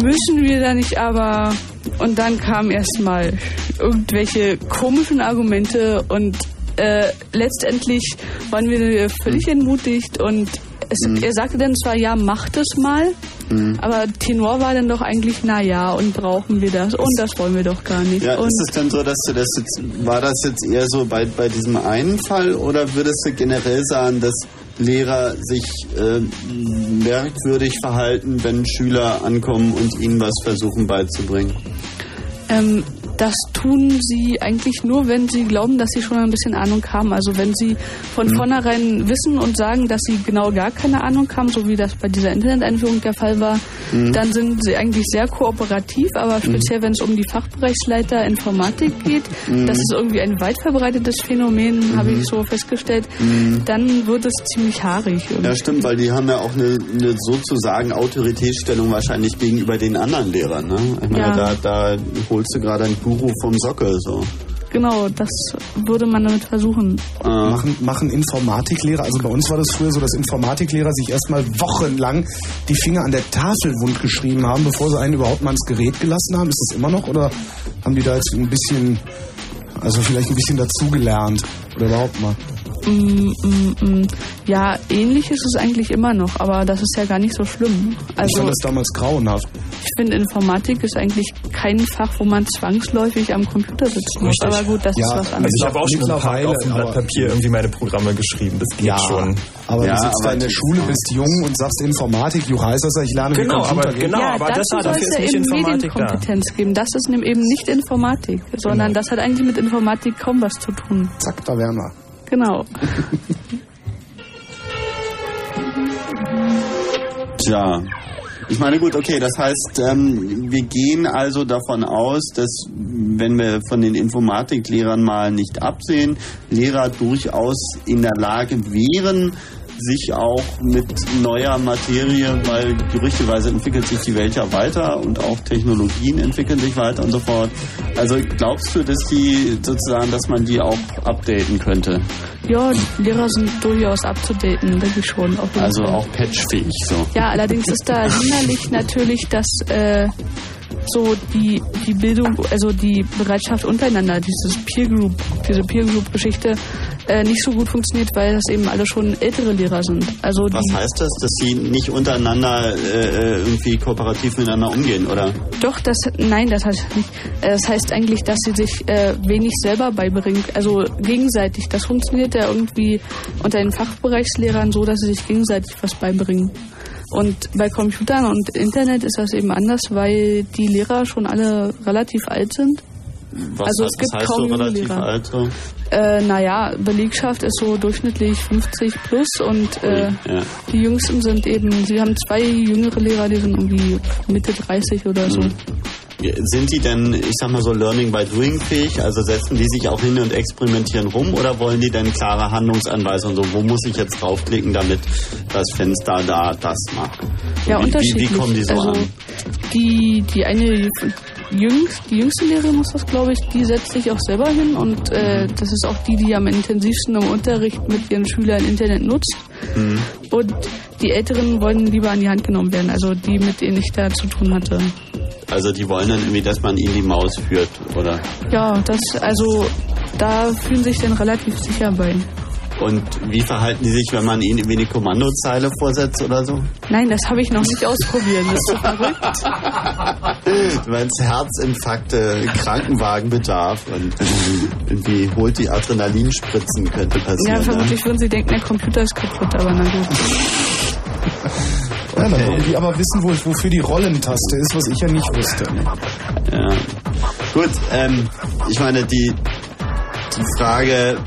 müssen wir da nicht aber. Und dann kamen erstmal irgendwelche komischen Argumente und äh, letztendlich waren wir völlig entmutigt und es, Mhm. er sagte dann zwar, ja, macht es mal, Mhm. aber Tenor war dann doch eigentlich, na ja, und brauchen wir das und das wollen wir doch gar nicht. Ja, und ist es denn so, dass du das jetzt, war das jetzt eher so bei, bei diesem einen Fall oder würdest du generell sagen, dass Lehrer sich äh, merkwürdig verhalten, wenn Schüler ankommen und ihnen was versuchen beizubringen? Ähm, das tun sie eigentlich nur, wenn sie glauben, dass sie schon ein bisschen Ahnung haben. Also wenn sie von Mhm. vornherein wissen und sagen, dass sie genau gar keine Ahnung haben, so wie das bei dieser Internet-Einführung der Fall war, Mhm. dann sind sie eigentlich sehr kooperativ. Aber speziell, wenn es um die Fachbereichsleiter Informatik geht, Mhm. das ist irgendwie ein weit verbreitetes Phänomen, habe ich so festgestellt, Mhm. dann wird es ziemlich haarig. Ja, stimmt, weil die haben ja auch eine, eine sozusagen Autoritätsstellung wahrscheinlich gegenüber den anderen Lehrern. Ne? Ich meine, Ja. da, da holst du gerade einen Guru vom Sockel. So. Genau, das würde man damit versuchen. Machen, machen Informatiklehrer, also bei uns war das früher so, dass Informatiklehrer sich erstmal wochenlang die Finger an der Tafel wund geschrieben haben, bevor sie einen überhaupt mal ins Gerät gelassen haben. Ist das immer noch oder haben die da jetzt ein bisschen, also vielleicht ein bisschen dazugelernt oder überhaupt mal? Mm, mm, mm. Ja, ähnlich ist es eigentlich immer noch, aber das ist ja gar nicht so schlimm. ich Also fand das damals grauenhaft. ich finde, Informatik ist eigentlich kein Fach, wo man zwangsläufig am Computer sitzen muss. Richtig. Aber gut, das Ja, ist was Also anderes. ich habe auch schon ein paar Mittlerweile, auf dem Blatt Papier irgendwie meine Programme geschrieben. Das geht schon. Aber Ja, du sitzt aber da in der Schule, bist jung und sagst Informatik, du heißt das, ich lerne Genau, wie Computer aber genau. ja, aber das- soll dafür es ist ja nicht eben Informatik da. Medienkompetenz geben. Das ist eben nicht Informatik, sondern Genau. das hat eigentlich mit Informatik kaum was zu tun. Zack, da wären wir. Genau. Tja. Ich meine, gut, okay, das heißt, ähm, wir gehen also davon aus, dass, wenn wir von den Informatiklehrern mal nicht absehen, Lehrer durchaus in der Lage wären, sich auch mit neuer Materie, weil gerüchteweise entwickelt sich die Welt ja weiter und auch Technologien entwickeln sich weiter und so fort. Also glaubst du, dass die sozusagen, dass man die auch updaten könnte? Ja, Lehrer sind durchaus abzudaten, denke ich schon. Also Fall. auch patchfähig so. Ja, allerdings ist da hinderlich natürlich, dass äh, so die, die Bildung, also die Bereitschaft untereinander, dieses Peer Group, diese Peer Group Geschichte äh, nicht so gut funktioniert, weil das eben alle schon ältere Lehrer sind. Also Was heißt das, dass sie nicht untereinander äh, irgendwie kooperativ miteinander umgehen, oder? Doch, das nein, das heißt nicht. Äh, Das heißt eigentlich, dass sie sich äh, wenig selber beibringen, also gegenseitig. Das funktioniert ja irgendwie unter den Fachbereichslehrern so, dass sie sich gegenseitig was beibringen. Und bei Computern und Internet ist das eben anders, weil die Lehrer schon alle relativ alt sind. Was, Also es was gibt heißt kaum so relativ Lehrer. alt? So? Äh, naja, Belegschaft ist so durchschnittlich 50 plus und äh, Ja. die Jüngsten sind eben, sie haben zwei jüngere Lehrer, die sind irgendwie Mitte 30 oder so. Mhm. Sind die denn, ich sag mal so, Learning by Doing fähig? Also setzen die sich auch hin und experimentieren rum oder wollen die denn klare Handlungsanweisungen? So, wo muss ich jetzt draufklicken, damit das Fenster da das macht? So, Ja, wie, wie, unterschiedlich. wie kommen die so also, an? Die, die eine jüngst, die jüngste Lehrerin ist das, glaube ich, die setzt sich auch selber hin und äh, das ist auch die, die am intensivsten im Unterricht mit ihren Schülern Internet nutzt. Mhm. Und die Älteren wollen lieber an die Hand genommen werden, also die, mit denen ich da zu tun hatte. Also die wollen dann irgendwie, dass man ihnen die Maus führt, oder? Ja, das, also da fühlen sich dann relativ sicher bei. Und wie verhalten die sich, wenn man ihnen irgendwie eine Kommandozeile vorsetzt oder so? Nein, das habe ich noch nicht ausprobiert. Das ist so verrückt. Du meinst Herzinfarkte, Krankenwagenbedarf und irgendwie holt die Adrenalinspritzen, könnte Ja, passieren. vermutlich würden sie denken, der Computer ist kaputt, aber na gut. Ja, dann wollen die aber wissen, wo, wofür die Rollentaste ist, was ich ja nicht wusste. Ja. Gut, ähm, ich meine, die, die Frage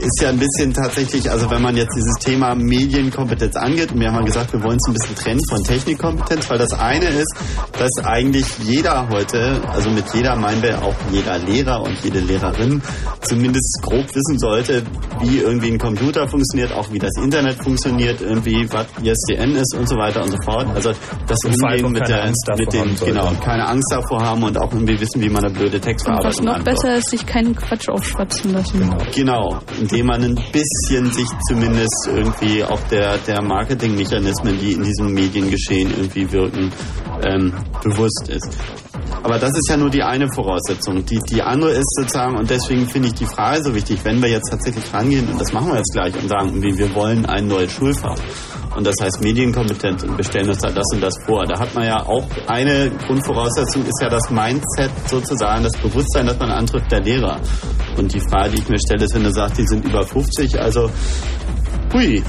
ist ja ein bisschen tatsächlich, also wenn man jetzt dieses Thema Medienkompetenz angeht, und wir haben ja gesagt, wir wollen es ein bisschen trennen von Technikkompetenz, weil das eine ist, dass eigentlich jeder heute, also mit jeder meinen wir auch jeder Lehrer und jede Lehrerin, zumindest grob wissen sollte, wie irgendwie ein Computer funktioniert, auch wie das Internet funktioniert, irgendwie was ISDN ist und so weiter und so fort. Also das Umgehen mit der, Angst davor mit den, genau, keine Angst davor haben und auch irgendwie wissen, wie man eine blöde Und was Textverarbeitung noch besser ist, sich keinen Quatsch aufschwatzen lassen. Genau, indem man ein bisschen sich zumindest irgendwie auch der, der Marketingmechanismen, die in diesem Mediengeschehen irgendwie wirken, ähm, bewusst ist. Aber das ist ja nur die eine Voraussetzung. Die, die andere ist sozusagen, und deswegen finde ich die Frage so wichtig, wenn wir jetzt tatsächlich rangehen, und das machen wir jetzt gleich, und sagen, wir wollen ein neues Schulfach. Und das heißt Medienkompetenz und wir stellen uns da das und das vor. Da hat man ja auch eine Grundvoraussetzung, ist ja das Mindset sozusagen, das Bewusstsein, das man antrifft der Lehrer. Und die Frage, die ich mir stelle, ist, wenn du sagst, die sind über 50, also hui.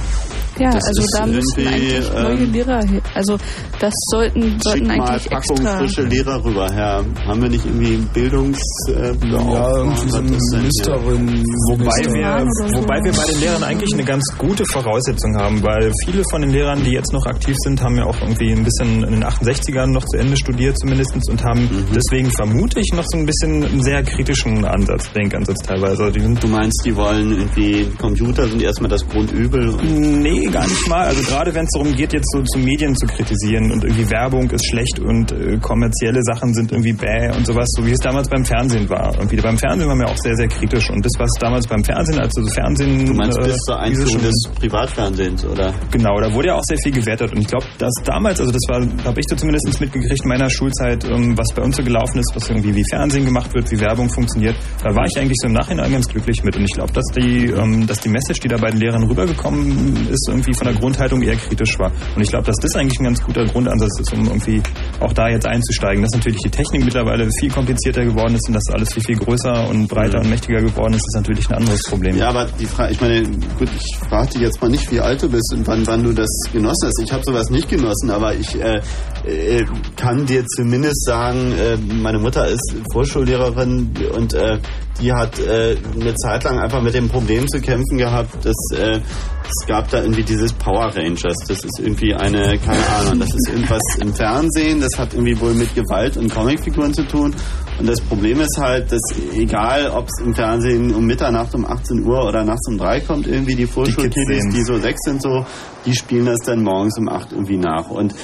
Ja, Das also da müssen eigentlich neue ähm, Lehrer hin. Also das sollten, sollten mal eigentlich Packung extra. frische Lehrer rüber, Herr. Haben wir nicht irgendwie einen Bildungs... Äh, Ja, irgendwie so Ministerin. Wobei wir, wobei wir bei den Lehrern eigentlich eine ganz gute Voraussetzung haben, weil viele von den Lehrern, die jetzt noch aktiv sind, haben ja auch irgendwie ein bisschen in den 68ern noch zu Ende studiert zumindest und haben Mhm. deswegen vermute ich noch so ein bisschen einen sehr kritischen Ansatz, Denkansatz teilweise. Die sind Du meinst, die wollen irgendwie Computer sind erstmal das Grundübel und Nee, gar nicht mal. Also gerade wenn es darum geht, jetzt so zu Medien zu kritisieren und irgendwie Werbung ist schlecht und äh, kommerzielle Sachen sind irgendwie bäh und sowas, so wie es damals beim Fernsehen war. Irgendwie beim Fernsehen waren wir auch sehr, sehr kritisch und das, was damals beim Fernsehen, also das Fernsehen... du meinst äh, bis zur Einführung des Privatfernsehens, oder? Genau, da wurde ja auch sehr viel gewertet und ich glaube, dass damals, also das war, habe ich so zumindest mitgekriegt in meiner Schulzeit, ähm, was bei uns so gelaufen ist, was irgendwie wie Fernsehen gemacht wird, wie Werbung funktioniert, da war ich eigentlich so im Nachhinein ganz glücklich mit und ich glaube, dass die, ähm, dass die Message, die da bei den Lehrern rübergekommen ist, irgendwie von der Grundhaltung eher kritisch war und ich glaube, dass das eigentlich ein ganz guter Grundansatz ist, um irgendwie auch da jetzt einzusteigen, dass natürlich die Technik mittlerweile viel komplizierter geworden ist und dass alles viel, viel größer und breiter und mächtiger geworden ist, ist natürlich ein anderes Problem. Ja, aber die Frage, ich meine, gut, ich frage dich jetzt mal nicht, wie alt du bist und wann, wann du das genossen hast. Ich habe sowas nicht genossen, aber ich äh, äh, kann dir zumindest sagen, äh, meine Mutter ist Vorschullehrerin und äh, die hat äh, eine Zeit lang einfach mit dem Problem zu kämpfen gehabt, dass äh, es gab da irgendwie dieses Power Rangers. Das ist irgendwie eine, keine Ahnung, das ist irgendwas im Fernsehen, das hat irgendwie wohl mit Gewalt und Comicfiguren zu tun. Und das Problem ist halt, dass egal, ob es im Fernsehen um Mitternacht um 18 Uhr oder nachts um 3 kommt, irgendwie die Vorschulkiddies, sehen's. die so sechs sind, so, die spielen das dann morgens um 8 irgendwie nach. Und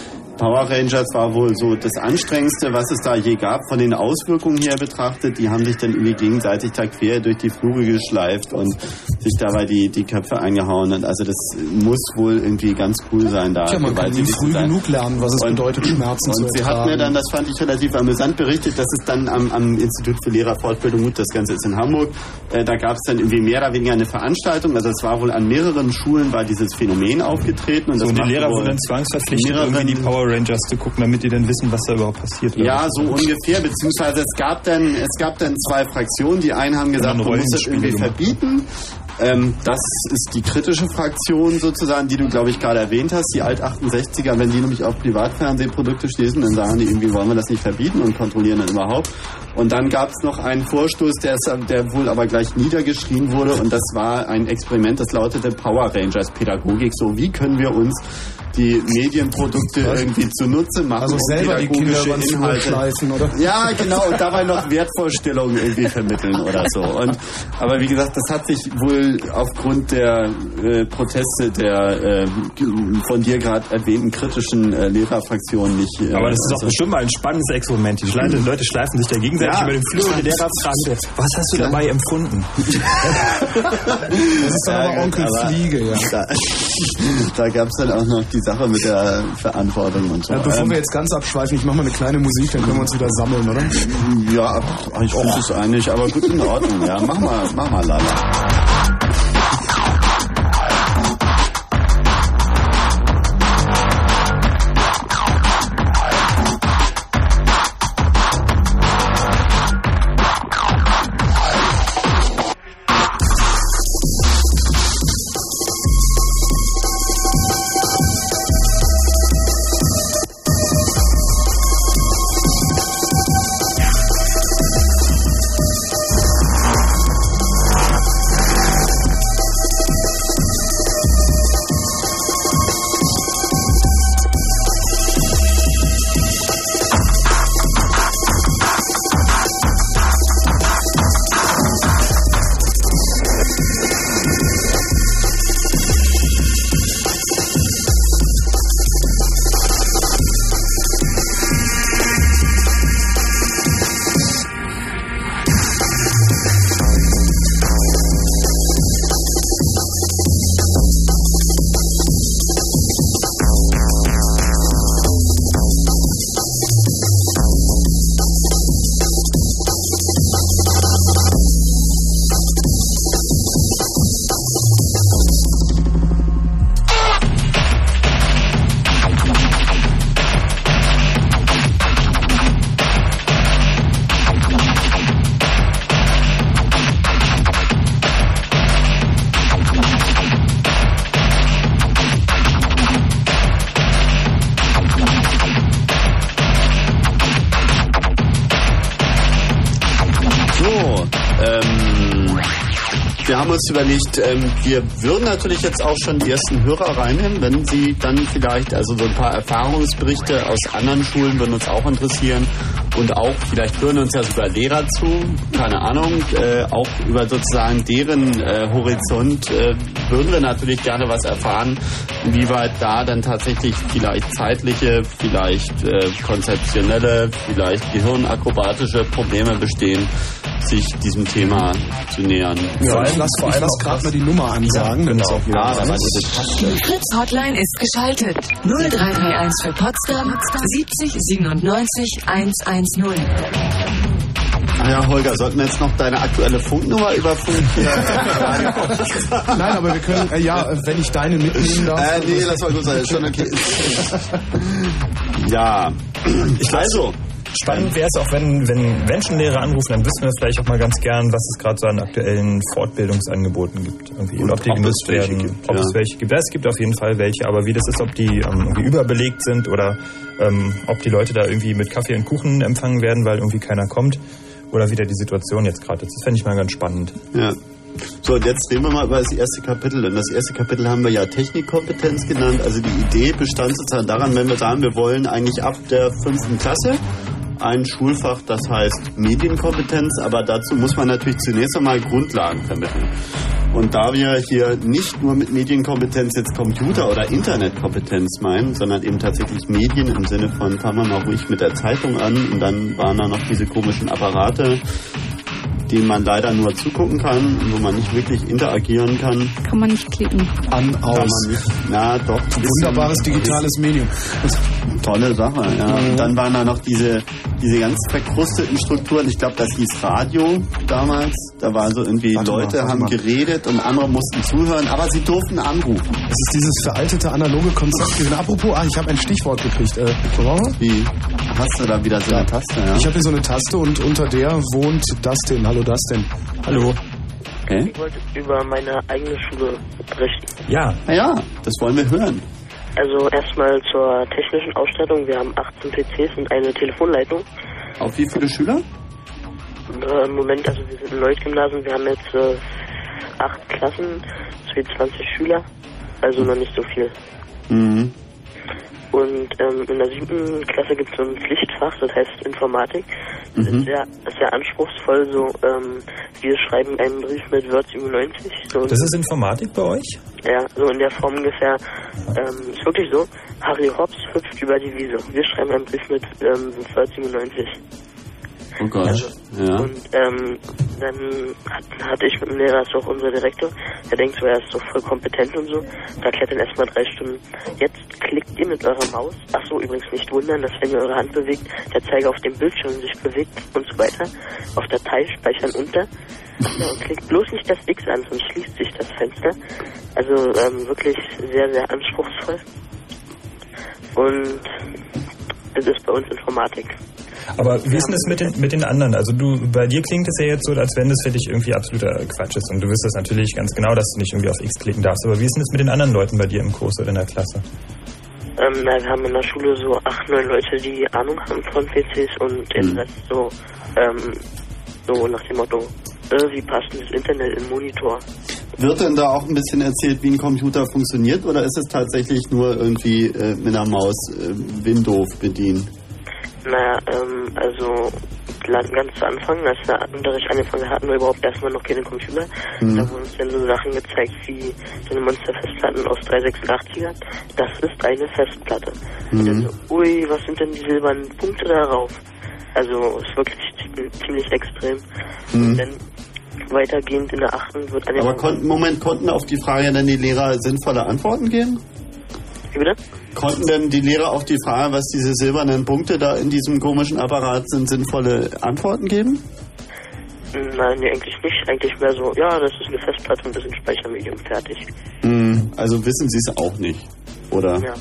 Power Rangers war wohl so das anstrengendste, was es da je gab, von den Auswirkungen her betrachtet. Die haben sich dann irgendwie gegenseitig da quer durch die Flure geschleift und sich dabei die, die Köpfe eingehauen. Und also das muss wohl irgendwie ganz cool sein da. Tja, man kann nie früh sein. genug lernen, was es Und- bedeutet, Schmerzen zu Und sie hat mir dann, das fand ich relativ amüsant berichtet, dass es dann am, am Institut für Lehrerfortbildung, gut, das Ganze ist in Hamburg, äh, da gab es dann irgendwie mehr oder weniger eine Veranstaltung. Also es war wohl an mehreren Schulen war dieses Phänomen aufgetreten. Und So, das und die Lehrer wurden dann zwangsverpflichtet, irgendwie die Power Rangers zu gucken, damit die dann wissen, was da überhaupt passiert. Ja, so ungefähr, beziehungsweise es gab dann, es gab dann zwei Fraktionen. Die einen haben gesagt, dann man muss das irgendwie verbieten. Ähm, das ist die kritische Fraktion sozusagen, die du, glaube ich, gerade erwähnt hast. Die Alt-68er, wenn die nämlich auf Privatfernsehprodukte schließen, dann sagen die irgendwie, wollen wir das nicht verbieten und kontrollieren dann überhaupt. Und dann gab es noch einen Vorstoß, der, der wohl aber gleich niedergeschrieben wurde. Und das war ein Experiment, das lautete Power Rangers Pädagogik. So, wie können wir uns die Medienprodukte irgendwie zunutze machen, Also selber die Kinder schleifen, oder? ja, genau, und dabei noch Wertvorstellungen irgendwie vermitteln oder so. Und, aber wie gesagt, das hat sich wohl aufgrund der äh, Proteste der äh, von dir gerade erwähnten kritischen äh, Lehrerfraktion nicht. Äh, Aber das ist doch also- bestimmt mal ein spannendes Experiment. Die Leute, Leute schleifen sich da gegenseitig Ja. über den Flur und die Lehrer fragen, was hast du Ja. dabei empfunden? Das ist dann aber Onkel Fliege, ja. Da, da gab es dann auch noch diese die Sache mit der Verantwortung und so. Ja, bevor wir jetzt ganz abschweifen, ich mache mal eine kleine Musik, dann können wir uns wieder sammeln, oder? ja, ich finde es eigentlich, aber gut in Ordnung. Ja, mach mal, mach mal, Lala. Uns überlegt, ähm, wir würden natürlich jetzt auch schon die ersten Hörer reinnehmen, wenn sie dann vielleicht, also so ein paar Erfahrungsberichte aus anderen Schulen würden uns auch interessieren. Und auch, vielleicht hören uns ja sogar Lehrer zu, keine Ahnung, äh, auch über sozusagen deren äh, Horizont äh, würden wir natürlich gerne was erfahren, inwieweit da dann tatsächlich vielleicht zeitliche, vielleicht äh, konzeptionelle, vielleicht gehirnakrobatische Probleme bestehen, sich diesem Thema zu nähern. Ja, ich lass, ich lass gerade mal die Nummer ansagen. genau. es auch jeder Ah, da war weiß. diese Taste. Die Fritz Hotline ist geschaltet. 0331 für Potsdam 70 97 110. Ah ja, Holger, sollten wir jetzt noch deine aktuelle Funknummer über Funk hier? Nein, aber wir können, äh, ja, wenn ich deine mitnehmen darf. äh, nee, lass mal gut sein, ist schon okay. ja, also, Spannend wäre es auch, wenn, wenn Menschenlehrer anrufen, dann wissen wir vielleicht auch mal ganz gern, was es gerade so an aktuellen Fortbildungsangeboten gibt. Irgendwie. Und, ob die ob genutzt welche werden. gibt, ob ja. es welche gibt. Ja, es gibt auf jeden Fall welche, aber wie das ist, ob die ähm, irgendwie überbelegt sind oder ähm, ob die Leute da irgendwie mit Kaffee und Kuchen empfangen werden, weil irgendwie keiner kommt. Oder wie da die Situation jetzt gerade ist. Das fände ich mal ganz spannend. ja. So, und jetzt reden wir mal über das erste Kapitel. Und das erste Kapitel haben wir ja Technikkompetenz genannt. Also die Idee bestand sozusagen daran, wenn wir sagen, wir wollen eigentlich ab der fünften Klasse ein Schulfach, das heißt Medienkompetenz, aber dazu muss man natürlich zunächst einmal Grundlagen vermitteln. Und da wir hier nicht nur mit Medienkompetenz jetzt Computer- oder Internetkompetenz meinen, sondern eben tatsächlich Medien im Sinne von, fangen wir mal ruhig mit der Zeitung an und dann waren da noch diese komischen Apparate, denen man leider nur zugucken kann und wo man nicht wirklich interagieren kann. Kann man nicht klicken. An, Kann aus. man nicht. Na doch. ein. Wunderbares digitales Medium. Tolle Sache, ja. Und dann waren da noch diese, diese ganz verkrusteten Strukturen. Ich glaube, das hieß Radio damals. Da war so irgendwie, Warte mal, Leute warte haben mal. geredet und andere mussten zuhören, aber sie durften anrufen. Das ist dieses veraltete analoge Konzept gewesen. Apropos, ah, ich habe ein Stichwort gekriegt. Äh? Wie? Hast du da wieder so eine Taste, ja? Ich habe hier so eine Taste und unter der wohnt Dustin. Hallo Dustin. Hallo. okay. Ich wollte über meine eigene Schule berichten. Ja. Na ja, das wollen wir hören. Also erstmal zur technischen Ausstattung. Wir haben 18 PCs und eine Telefonleitung. Auf wie viele Schüler? Äh, Im Moment, also wir sind ein neues Gymnasium. Wir haben jetzt äh, acht Klassen, sowie 20 Schüler. Also noch nicht so viel. Mhm. Und ähm, in der siebten Klasse gibt es so ein Pflichtfach, das heißt Informatik. Das Mhm. ist, sehr, sehr anspruchsvoll. So, ähm, wir schreiben einen Brief mit Word 97. So Das ist Informatik bei euch? Ja, so in der Form ungefähr. Ähm, ist wirklich so. Harry Hobbs hüpft über die Wiese. Wir schreiben einen Brief mit ähm, Word 97. Oh Gott. Ja. Und ähm, dann hat, hatte ich mit dem Lehrer, ist auch unser Direktor, der denkt so, er ist so voll kompetent und so. Da erklärt dann erstmal drei Stunden. Jetzt klickt ihr mit eurer Maus, ach so, übrigens nicht wundern, dass wenn ihr eure Hand bewegt, der Zeiger auf dem Bildschirm sich bewegt und so weiter, auf Datei speichern unter. Ja, und klickt bloß nicht das X an, sonst schließt sich das Fenster. Also ähm, wirklich sehr, sehr anspruchsvoll. Und das ist bei uns Informatik. Aber wie ist denn das mit den, mit den anderen? Also du, bei dir klingt es ja jetzt so, als wenn das für dich irgendwie absoluter Quatsch ist. Und du wüsstest natürlich ganz genau, dass du nicht irgendwie auf X klicken darfst. Aber wie ist denn das mit den anderen Leuten bei dir im Kurs oder in der Klasse? Ähm, na, wir haben in der Schule so acht, neun Leute, die Ahnung haben von PCs und den Rest so, ähm, so nach dem Motto, äh, wie passt das Internet im Monitor? Wird denn da auch ein bisschen erzählt, wie ein Computer funktioniert oder ist es tatsächlich nur irgendwie äh, mit einer Maus äh, Windows bedienen? Naja, ähm, also ganz zu Anfang, als der Unterricht angefangen hat, hatten wir überhaupt erstmal noch keine Computer. Mhm. Da wurden uns dann so Sachen gezeigt wie so eine Monster-Festplatten aus 386er. Das ist eine Festplatte. Und dann Mhm. so, ui, was sind denn die silbernen Punkte darauf? Also ist wirklich zi- ziemlich extrem. Mhm. Und dann weitergehend in der achten wird dann Aber konnten, Moment, konnten auf die Frage denn die Lehrer sinnvolle Antworten geben? Wie bitte? Konnten denn die Lehrer auf die Frage, was diese silbernen Punkte da in diesem komischen Apparat sind, sinnvolle Antworten geben? Nein, nee, eigentlich nicht. Eigentlich mehr so, ja, das ist eine Festplatte und das ist ein Speichermedium, fertig. Hm, also wissen sie es auch nicht, oder? Ja,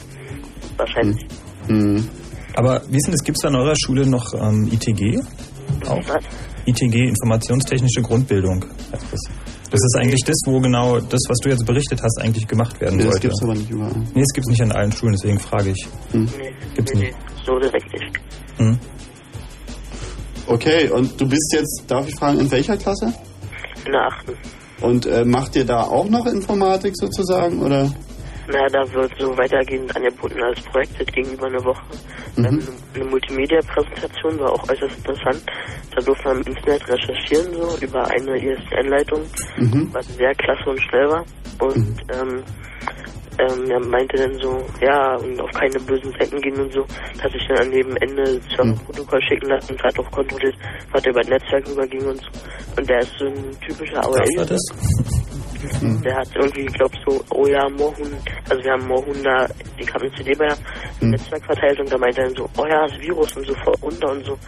wahrscheinlich. Hm. Aber wie ist denn das? Gibt es an eurer Schule noch ähm, ITG? Auch? Was? ITG, Informationstechnische Grundbildung das. Das ist eigentlich das, wo genau das, was du jetzt berichtet hast, eigentlich gemacht werden Nee, das sollte. gibt's aber nicht überall. Nee, es gibt es nicht an allen Schulen, deswegen frage ich. Hm. Nee, Gibt's nee, nicht. nee, so direkt nicht. Hm? Okay, und du bist jetzt, darf ich fragen, in welcher Klasse? In der achten. Und äh, macht ihr da auch noch Informatik sozusagen, oder? Naja, da wird so weitergehend angeboten als Projekt, das ging über eine Woche. Haben eine, Multimedia-Präsentation, war auch äußerst interessant. Da durfte man im Internet recherchieren, so über eine ISDN-Leitung, Mhm. was sehr klasse und schnell war. Und ähm, ähm, er meinte dann so, ja, und auf keine bösen Seiten gehen und so, dass ich dann an dem Ende Serverprotokoll schicken lassen und hat auch kontrolliert, was über das Netzwerk rüberging und so. Und der ist so ein typischer AOL. Was war das? Der hat irgendwie, glaub so, oh ja, Moorhuhn, also wir haben Moorhuhn da, ich habe eine CD bei im Netzwerk verteilt und da meinte er dann so, oh ja, das Virus und so voll runter und so.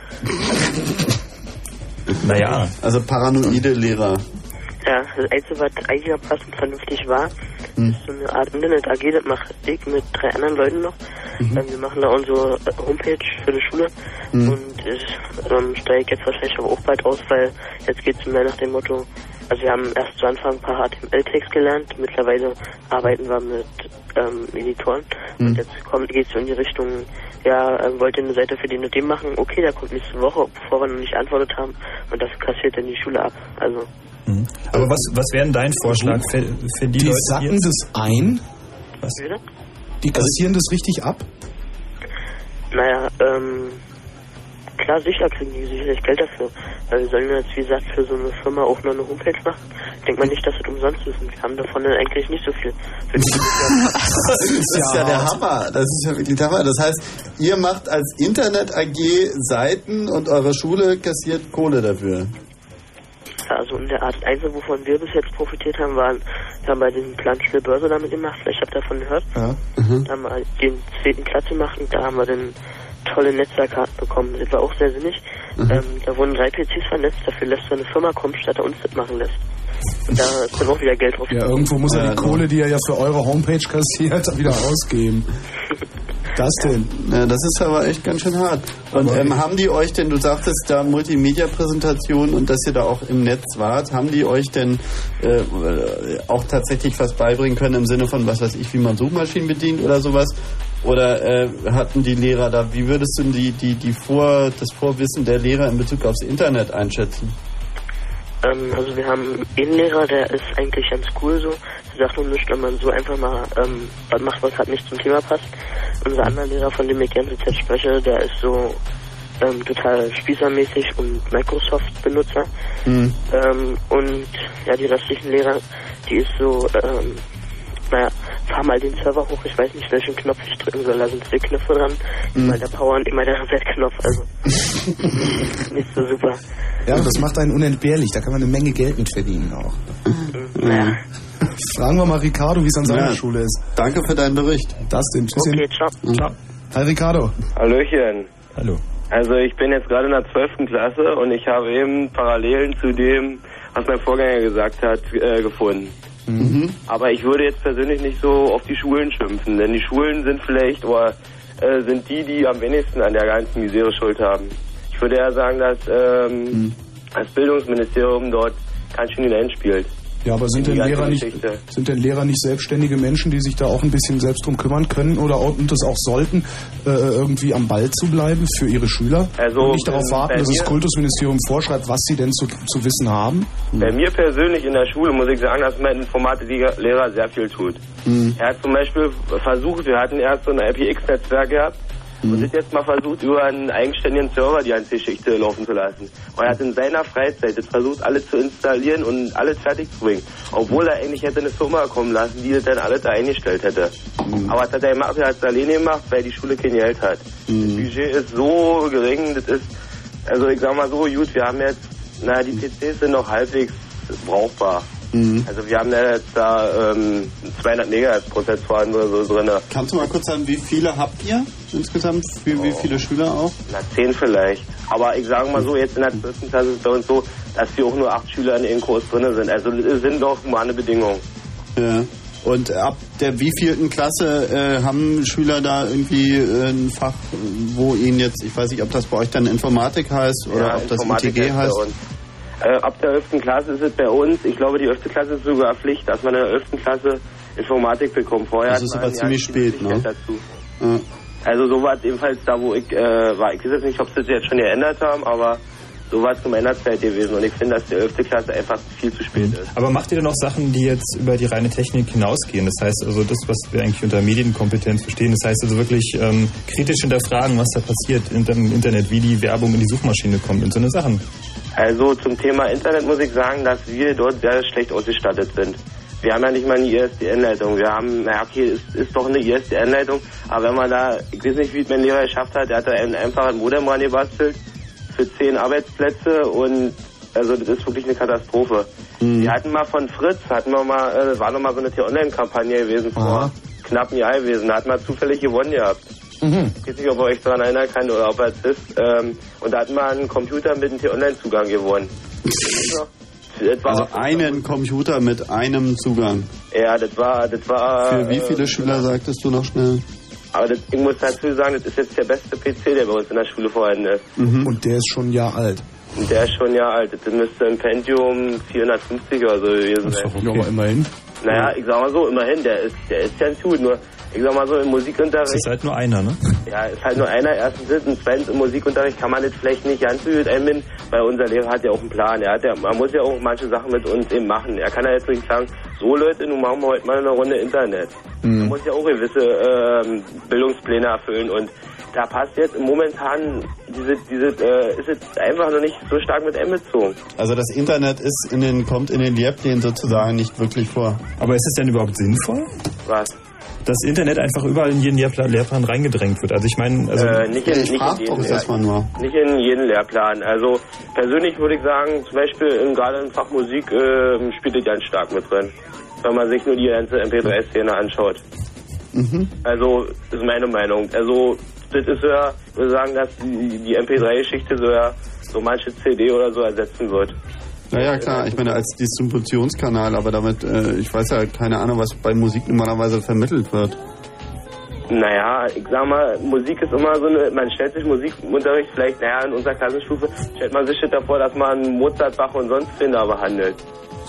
Naja. Also paranoide Lehrer. Ja, das Einzige, was einigermaßen vernünftig war, Hm. ist so eine Art Internet AG, das mache ich mit drei anderen Leuten noch. Mhm. Ähm, wir machen da unsere äh, Homepage für die Schule Mhm. und ich ähm, steige jetzt wahrscheinlich aber auch bald aus, weil jetzt geht es mehr nach dem Motto, also wir haben erst zu Anfang ein paar HTML-Tags gelernt, mittlerweile arbeiten wir mit ähm, Editoren Mhm. und jetzt geht es so in die Richtung, ja, ähm, wollt ihr eine Seite für den und den machen? Okay, der kommt nächste Woche, bevor wir noch nicht antwortet haben und das kassiert dann die Schule ab. Also Mhm. Aber was, was wäre denn dein Vorschlag für, für die, Die Leute, sacken jetzt- das ein, Was? wieder? die kassieren das richtig ab. Naja, ähm, klar, sicher kriegen die sicherlich Geld dafür. Weil wir sollen jetzt, wie gesagt, für so eine Firma auch noch eine Homepage machen. Denkt man nicht, dass das umsonst ist. Und wir haben davon dann eigentlich nicht so viel. Das ist ja der Hammer. Das ist ja wirklich der Hammer. Das heißt, ihr macht als Internet AG Seiten und eure Schule kassiert Kohle dafür. also in der Art Einzel, wovon wir bis jetzt profitiert haben, waren, wir haben bei den Plan Börse damit gemacht. Vielleicht habt ihr davon gehört. Ja. Mhm. Da haben wir den zweiten Platz gemacht und da haben wir dann tolle Netzwerkkarten bekommen. Das war auch sehr sinnig. Mhm. Ähm, da wurden drei PCs vernetzt, dafür lässt so eine Firma kommen, statt er uns das machen lässt. Und da ist dann auch wieder Geld drauf. Ja, irgendwo muss er die. Kohle, die er ja für eure Homepage kassiert, wieder ausgeben. Das denn? Ja, das ist aber echt ganz schön hart. Und ähm, haben die euch denn, du sagtest da Multimedia-Präsentation und dass ihr da auch im Netz wart, haben die euch denn äh, auch tatsächlich was beibringen können im Sinne von, was weiß ich, wie man Suchmaschinen bedient oder sowas? Oder äh, hatten die Lehrer da, wie würdest du die, die, die Vor, das Vorwissen der Lehrer in Bezug aufs Internet einschätzen? Ähm, also wir haben einen Lehrer, der ist eigentlich ganz cool so. Der sagt nur nicht, wenn man so einfach mal ähm, was macht, was halt nicht zum Thema passt. Unser anderer Lehrer, von dem ich die ganze Zeit spreche, der ist so ähm, total spießermäßig und Microsoft-Benutzer. Hm. Ähm, und ja, die restlichen Lehrer, die ist so, ähm, naja, fahr mal den Server hoch, ich weiß nicht, welchen Knopf ich drücken soll, da sind zwei Knöpfe dran, immer der Power und immer der Reset-Knopf, also nicht so super. Ja, das macht einen unentbehrlich. Da kann man eine Menge Geld mit verdienen auch. Naja. Fragen wir mal Ricardo, wie es an seiner Ja. Schule ist. Danke für deinen Bericht. Das denn. Tschüsschen. Okay, ciao. Ciao. Hi Ricardo. Hallöchen. Hallo. Also ich bin jetzt gerade in der 12. Klasse und ich habe eben Parallelen zu dem, was mein Vorgänger gesagt hat, äh, gefunden. Mhm. Aber ich würde jetzt persönlich nicht so auf die Schulen schimpfen, denn die Schulen sind vielleicht oder äh, sind die, die am wenigsten an der ganzen Misere Schuld haben. Ich würde eher sagen, dass ähm, Mhm. das Bildungsministerium dort ganz schön hineinspielt. Ja, aber sind denn, Lehrer nicht, sind denn Lehrer nicht selbstständige Menschen, die sich da auch ein bisschen selbst drum kümmern können oder auch, und das auch sollten, äh, irgendwie am Ball zu bleiben für ihre Schüler? Also, und nicht darauf ähm, warten, dass das Kultusministerium vorschreibt, was sie denn zu, zu wissen haben? Bei mir persönlich in der Schule muss ich sagen, dass mein Informatiklehrer sehr viel tut. Mhm. Er hat zum Beispiel versucht, wir hatten erst so ein IPX-Netzwerk gehabt und sind jetzt mal versucht, über einen eigenständigen Server die ganze Geschichte laufen zu lassen. Und er hat in seiner Freizeit jetzt versucht, alles zu installieren und alles fertig zu bringen. Obwohl er eigentlich hätte eine Firma kommen lassen, die das dann alles da eingestellt hätte. Aber das hat er er hat es alleine gemacht, weil die Schule kein Geld hat. Das Budget ist so gering, das ist, also ich sag mal so, gut, wir haben jetzt, na, die PCs sind noch halbwegs brauchbar. Also wir haben ja jetzt da ähm, 200 Megahertz Prozessoren oder so drin. Kannst du mal kurz sagen, wie viele habt ihr insgesamt? Wie, wie viele Schüler auch? Na, 10 vielleicht. Aber ich sage mal so, jetzt in der 12. Klasse ist es bei uns so, dass wir auch nur 8 Schüler in dem Kurs drin sind. Also es sind doch humane Bedingungen. Ja. Und ab der wievielten Klasse äh, haben Schüler da irgendwie äh, ein Fach, wo ihnen jetzt, ich weiß nicht, ob das bei euch dann Informatik heißt oder Ja, ob das ITG heißt. Äh, ab der 11. Klasse ist es bei uns, ich glaube die 11. Klasse ist sogar Pflicht, dass man in der 11. Klasse Informatik bekommt. Vorher Das hat ist aber ziemlich spät, ne? Dazu. Ja. Also so war es ebenfalls da, wo ich äh, war. Ich weiß jetzt nicht, ob sie das jetzt schon geändert haben, aber so war es zu meiner Zeit gewesen. Und ich finde, dass die 11. Klasse einfach viel zu spät ist. Aber macht ihr denn auch Sachen, die jetzt über die reine Technik hinausgehen? Das heißt also das, was wir eigentlich unter Medienkompetenz verstehen, das heißt also wirklich ähm, kritisch hinterfragen, was da passiert dem Internet, wie die Werbung in die Suchmaschine kommt und so eine Sachen. Also zum Thema Internet muss ich sagen, dass wir dort sehr schlecht ausgestattet sind. Wir haben ja nicht mal eine ISDN-Leitung. Wir haben, naja, okay, ist, ist doch eine ISDN-Leitung, aber wenn man da, ich weiß nicht, wie es mein Lehrer geschafft hat, der hat da ein, einfach ein Modem rangebastelt für zehn Arbeitsplätze und also das ist wirklich eine Katastrophe. Wir hatten mal von Fritz, hatten wir mal, äh, war noch mal so eine T-Online-Kampagne gewesen vor knapp einem Jahr gewesen, da hat man zufällig gewonnen gehabt. Mhm. Ich weiß nicht, ob ihr euch daran erinnern kann oder ob er es ist. Ähm, und da hat man einen Computer mit einem T-Online-Zugang gewonnen. Also, Also einen Computer mit einem Zugang. ja, das war, das war. Für wie viele äh, Schüler sagtest du noch schnell? Aber das, ich muss dazu sagen, das ist jetzt der beste PC, der bei uns in der Schule vorhanden ist. Und der ist schon ein Jahr alt. Und der ist schon ja alt. Das müsste ein Pentium 450 oder so gewesen sein. Ja, aber immerhin. Naja, ich sag mal so, immerhin, der ist, der ist ganz gut. Nur, ich sag mal so, im Das Musikunterricht. ist halt nur einer, ne? Ja, ist halt nur einer. Erstens das und zweitens im Musikunterricht kann man das vielleicht nicht ganz so gut einbinden, weil unser Lehrer hat ja auch einen Plan. Er hat ja, man muss ja auch manche Sachen mit uns eben machen. Er kann ja jetzt nicht sagen, so Leute, nun machen wir heute mal eine Runde Internet. Man muss ja auch gewisse ähm, Bildungspläne erfüllen und da passt jetzt momentan diese, diese, äh, ist jetzt einfach noch nicht so stark mit einbezogen. Also das Internet ist in den, kommt in den Lehrplänen sozusagen nicht wirklich vor. Aber ist es denn überhaupt sinnvoll? Was? Dass Internet einfach überall in jeden Lehrplan, Lehrplan reingedrängt wird. Also ich meine, also Äh, nicht in, Ich nicht in jeden jetzt mal nur. Nicht in jeden Lehrplan. Also persönlich würde ich sagen, zum Beispiel in, gerade im Fach Musik äh, spielt es ganz stark mit drin. Wenn man sich nur die ganze MP3-Szene anschaut. Mhm. Also ist meine Meinung. Also das ist so ja, ich würde sagen, dass die, die MP3-Geschichte so ja so manche CD oder so ersetzen wird. Naja, klar, ich meine als Distributionskanal, aber damit, äh, ich weiß ja keine Ahnung, was bei Musik normalerweise vermittelt wird. Naja, ich sag mal, Musik ist immer so eine, man stellt sich Musikunterricht vielleicht, naja, in unserer Klassenstufe stellt man sich shit davor, dass man Mozart, Bach und sonst wen da behandelt.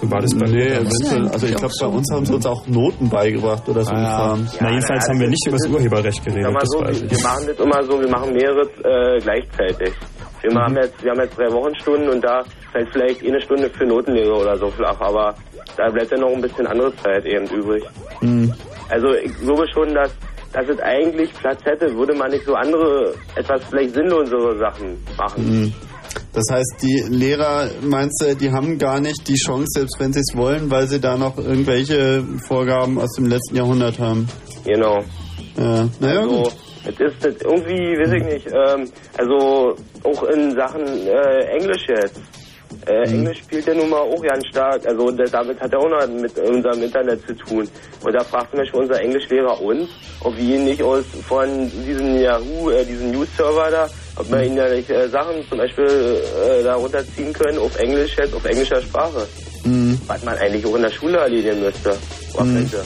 so war das bei Nee, mir. damals. eventuell. Also ich glaube, bei uns haben sie uns auch Noten beigebracht oder so ein Kram. Na, jedenfalls haben wir nicht über das Urheberrecht geredet, das so, weiß wir, ich. wir machen das immer so, wir machen mehrere äh, gleichzeitig. Wir, Mhm. haben jetzt, wir haben jetzt drei Wochenstunden und da fällt vielleicht eine Stunde für Notenlehre oder so flach, aber da bleibt ja noch ein bisschen andere Zeit eben übrig. Mhm. Also ich glaube schon, dass, dass es eigentlich Platz hätte, würde man nicht so andere, etwas vielleicht sinnlosere Sachen machen. Mhm. Das heißt, die Lehrer, meinst du, die haben gar nicht die Chance, selbst wenn sie es wollen, weil sie da noch irgendwelche Vorgaben aus dem letzten Jahrhundert haben? Genau. Ja, naja, also, gut. Es ist das irgendwie, weiß ich nicht, ähm, also auch in Sachen äh, Englisch jetzt. Äh, Mhm. Englisch spielt ja nun mal auch ganz stark, also das, damit hat er auch noch mit unserem Internet zu tun. Und da fragt zum Beispiel unser Englischlehrer uns, ob wir ihn nicht aus von diesem Yahoo, äh, diesem News-Server da, ob wir ihn ja nicht äh, Sachen zum Beispiel äh, da runterziehen können auf Englisch jetzt, auf englischer Sprache. Mhm. Was man eigentlich auch in der Schule erledigen müsste. Oder Mhm. könnte.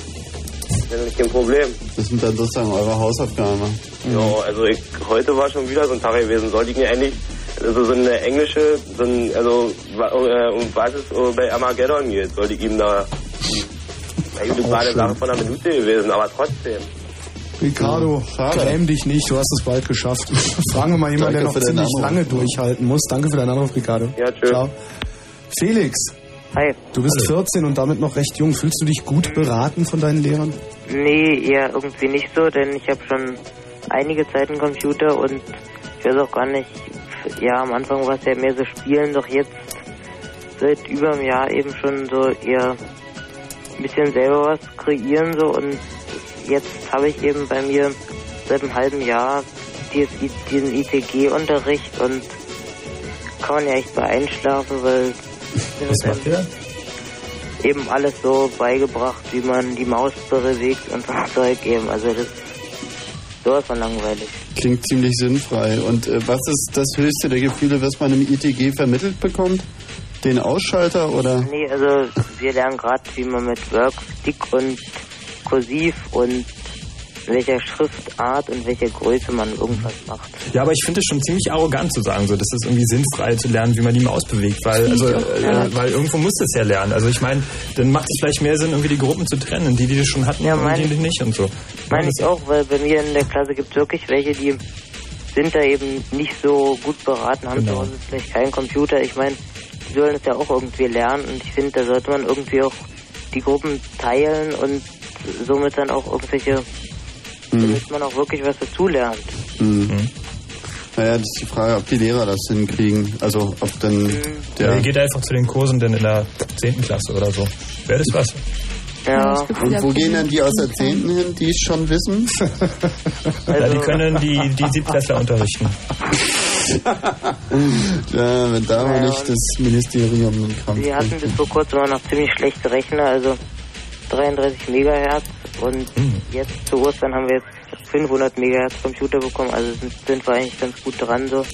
Das ist nicht kein Problem. Das sind dann sozusagen eure Hausaufgaben. Ja, also ich, heute war schon wieder so ein Tag gewesen. Sollte ich mir eigentlich also so eine englische, so ein, also äh, um was es äh, bei Armageddon geht, sollte ich ihm da. Ja, gut, das war eine Sache von einer Minute gewesen, aber trotzdem. Ricardo, schade. gräm dich nicht, du hast es bald geschafft. Fragen wir mal jemanden, der noch ziemlich lange durchhalten muss. Danke für deinen Anruf, Ricardo. Ja, tschüss. Ciao. Felix, Hi. du bist 14 und damit noch recht jung. Fühlst du dich gut beraten von deinen Lehrern? Nee, eher irgendwie nicht so, denn ich habe schon einige Zeit einen Computer und ich weiß auch gar nicht, ja, am Anfang war es ja mehr so Spielen, doch jetzt seit über einem Jahr eben schon so eher ein bisschen selber was kreieren so und jetzt habe ich eben bei mir seit einem halben Jahr dieses, I- diesen ITG-Unterricht und kann man ja echt bei einschlafen, weil Was macht ihr? eben alles so beigebracht, wie man die Maus bewegt und so Zeug eben. Also das ist sowas von langweilig. Klingt ziemlich sinnfrei. Und äh, was ist das höchste der Gefühle, was man im ITG vermittelt bekommt? Den Ausschalter oder? Nee, also wir lernen gerade, wie man mit Workstick und Kursiv und welcher Schriftart und welcher Größe man irgendwas macht. Ja, aber ich finde es schon ziemlich arrogant zu sagen, so, das ist irgendwie sinnfrei zu lernen, wie man die Maus bewegt, weil, also, äh, weil irgendwo muss das ja lernen. Also ich meine, dann macht es vielleicht mehr Sinn, irgendwie die Gruppen zu trennen, die, die das schon hatten und die, die nicht und so. Meine ich auch, weil bei mir in der Klasse gibt es wirklich welche, die sind da eben nicht so gut beraten, haben Genau. zu Hause vielleicht keinen Computer. Ich meine, die sollen es ja auch irgendwie lernen und ich finde, da sollte man irgendwie auch die Gruppen teilen und somit dann auch irgendwelche, damit man auch wirklich was dazulernt. Hm. Naja, das ist die Frage, ob die Lehrer das hinkriegen. Also ob dann Ja. der. Ihr geht einfach zu den Kursen denn in der 10. Klasse oder so. Wäre das was? Ja. Und wo gehen dann die aus der 10. hin, die es schon wissen? Ja, die können die, die Siebtklässler unterrichten. ja, wenn da mal nicht das Ministerium einen Kampf Wir hatten bis vor kurzem auch noch ziemlich schlechte Rechner, also 33 Megahertz und jetzt zu Ostern haben wir jetzt 500 Megahertz Computer bekommen, also sind, sind wir eigentlich ganz gut dran so.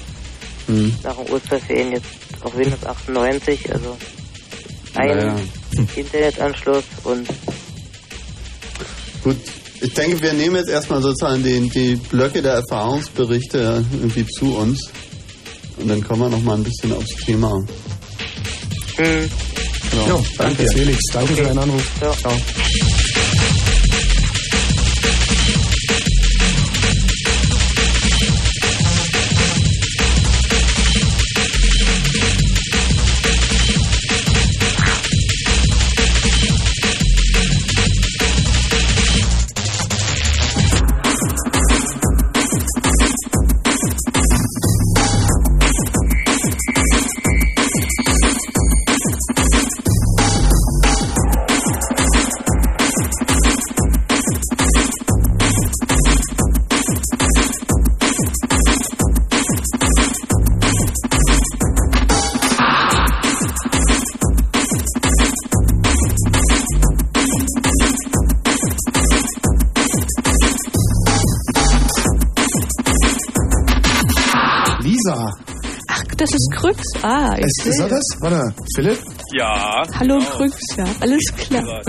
Hm. Nach den Osterferien jetzt auf Windows 98, also ein Naja. Internetanschluss und Gut, ich denke, wir nehmen jetzt erstmal sozusagen den, die Blöcke der Erfahrungsberichte irgendwie zu uns. Und dann kommen wir noch mal ein bisschen aufs Thema. Genau. Jo, danke Felix, danke für deinen Anruf. Ciao. Ah, ich Ist, ist er das? Warte, Philipp? Ja. Hallo Krüx, ja, alles klar.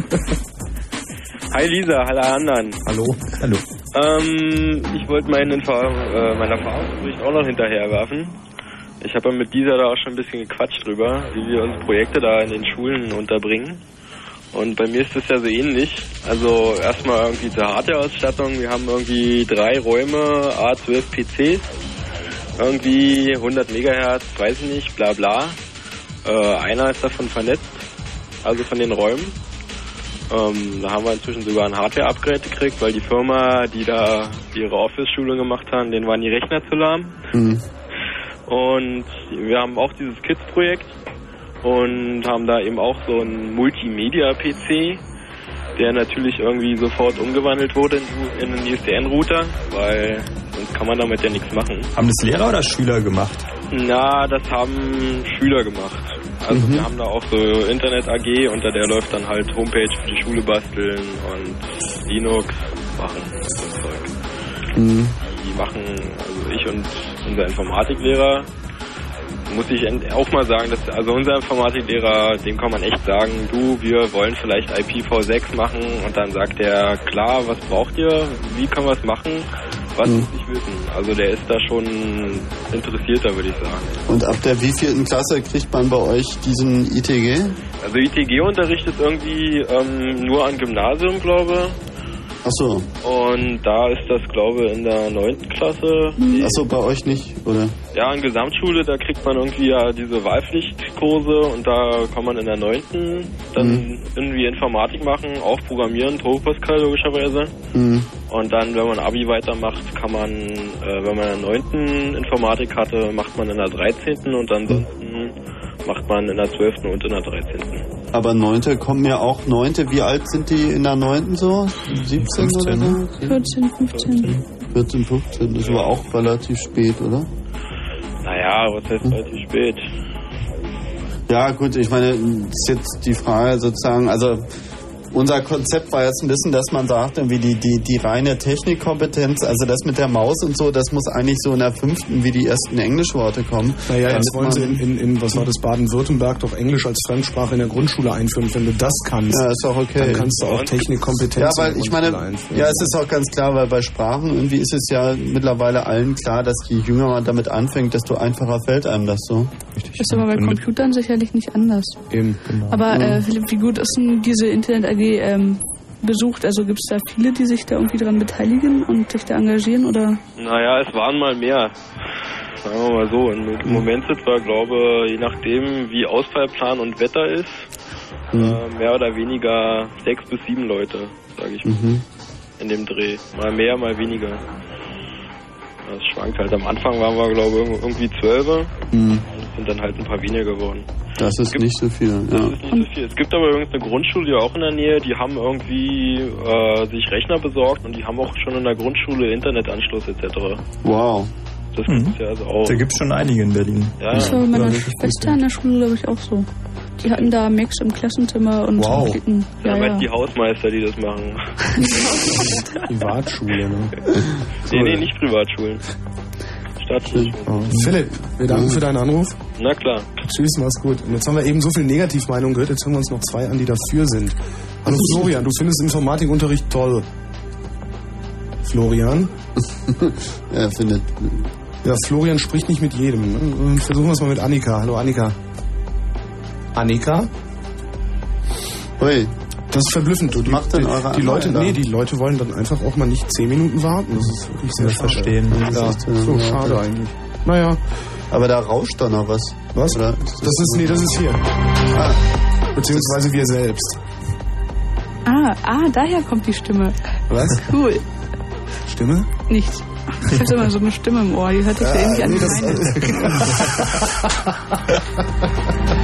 Hi Lisa, hallo anderen. Hallo. Hallo. Ähm, ich wollte meinen Erfahrung, äh, meinen Erfahrungsbericht auch noch hinterherwerfen. Ich habe ja mit dieser da auch schon ein bisschen gequatscht drüber, wie wir unsere Projekte da in den Schulen unterbringen. Und bei mir ist das ja so ähnlich. Also erstmal irgendwie zur Hardware-Ausstattung. Wir haben irgendwie drei Räume, A12 PCs, irgendwie 100 Megahertz, weiß ich nicht, bla bla. Äh, einer ist davon vernetzt, also von den Räumen. Ähm, da haben wir inzwischen sogar ein Hardware-Upgrade gekriegt, weil die Firma, die da ihre Office-Schulung gemacht haben, denen waren die Rechner zu lahm. Hm. Und wir haben auch dieses Kids-Projekt und haben da eben auch so einen Multimedia-PC, der natürlich irgendwie sofort umgewandelt wurde in, in einen ISDN-Router, weil sonst kann man damit ja nichts machen. Haben das Lehrer oder Schüler gemacht? Na, das haben Schüler gemacht. Also Mhm. wir haben da auch so Internet AG, unter der läuft dann halt Homepage für die Schule basteln und Linux machen so ein Zeug. Mhm. Die machen, also ich und unser Informatiklehrer, muss ich auch mal sagen, dass also unser Informatiklehrer, dem kann man echt sagen, du, wir wollen vielleicht IPv6 machen und dann sagt er, klar, was braucht ihr, wie können wir es machen, was muss ich wissen. Also der ist da schon interessierter, würde ich sagen. Und ab der wievielten Klasse kriegt man bei euch diesen ITG? Also ITG-Unterricht ist irgendwie ähm, nur an Gymnasium, glaube Ach so. Und da ist das, glaube ich, in der 9. Klasse. Ach so, bei euch nicht, oder? Ja, in Gesamtschule, da kriegt man irgendwie ja diese Wahlpflichtkurse und da kann man in der 9. dann irgendwie Informatik machen, auch Programmieren, Turbo Pascal logischerweise. Mhm. Und dann, wenn man Abi weitermacht, kann man, äh, wenn man in der 9. Informatik hatte, macht man in der 13. und ansonsten macht man in der 12. und in der 13. Aber Neunte kommen ja auch Neunte. Wie alt sind die in der Neunten so? 17 oder so? 14, 15. 14, 15. Das war auch relativ spät, oder? Naja, was heißt relativ spät? Ja, gut, ich meine, ist jetzt die Frage sozusagen, also unser Konzept war jetzt ein bisschen, dass man sagt, irgendwie die, die, die reine Technikkompetenz, also das mit der Maus und so, das muss eigentlich so in der fünften wie die ersten Englischworte kommen. Naja, jetzt wollen sie in, in, in was war das, Baden-Württemberg doch Englisch als Fremdsprache in der Grundschule einführen. Wenn du das kannst, Ja, ist auch okay. dann kannst du auch Technikkompetenz Ja, weil in der ich meine, Grundschule einführen. ja, es ist auch ganz klar, weil bei Sprachen irgendwie ist es ja mittlerweile allen klar, dass je jünger man damit anfängt, desto einfacher fällt einem das so. Ist aber bei Computern sicherlich nicht anders. Eben, Aber äh, Philipp, wie gut ist denn diese Internet AG ähm, besucht? Also gibt es da viele, die sich da irgendwie dran beteiligen und sich da engagieren? Oder? Naja, es waren mal mehr. Sagen wir mal so. Im Moment sind wir, glaube je nachdem, wie Ausfallplan und Wetter ist, äh, mehr oder weniger sechs bis sieben Leute, sage ich mal, Mhm. in dem Dreh. Mal mehr, mal weniger. Das schwankt halt. Am Anfang waren wir, glaube ich, irgendwie zwölf. Mhm. Sind dann halt ein paar weniger geworden. Das ist nicht so viel, ja. Das ist nicht so viel. Es gibt aber übrigens eine Grundschule auch in der Nähe, die haben irgendwie äh, sich Rechner besorgt und die haben auch schon in der Grundschule Internetanschluss etc. Wow. Das gibt's ja also auch. Da gibt es schon einige in Berlin. Ja, Das war bei meiner Schwester in der Schule, glaube ich, auch so. Die hatten da Macs im Klassenzimmer und Wow. Klicken. Ja, Ja, ja. die Hausmeister, die das machen. Privatschule, ne? nee, nee, nicht Privatschulen. Staatsschulen. Philipp, wir danken für deinen Anruf. Na klar. Tschüss, mach's gut. Und jetzt haben wir eben so viel Negativmeinungen gehört, jetzt hören wir uns noch zwei an, die dafür sind. Hallo Florian, du findest Informatikunterricht toll. Florian? er findet. Ja, Florian spricht nicht mit jedem. ne? Versuchen wir es mal mit Annika. Hallo Annika. Annika? Hui. Das ist verblüffend. Du, die, macht denn die, eure die Leute, Anlage nee, die Leute wollen dann einfach auch mal nicht zehn Minuten warten. Das ist wirklich sehr Das schade. verstehen. Ja, Das ist, so äh, schade eigentlich. Naja. Aber da rauscht doch noch was. Was? Oder Das ist, nee, das ist hier. Ah. Beziehungsweise wir selbst. Ah, ah, daher kommt die Stimme. Was? Cool. Stimme? Nichts. Ich habe immer so eine Stimme im Ohr, die hört sich so ähnlich an nee, wie das-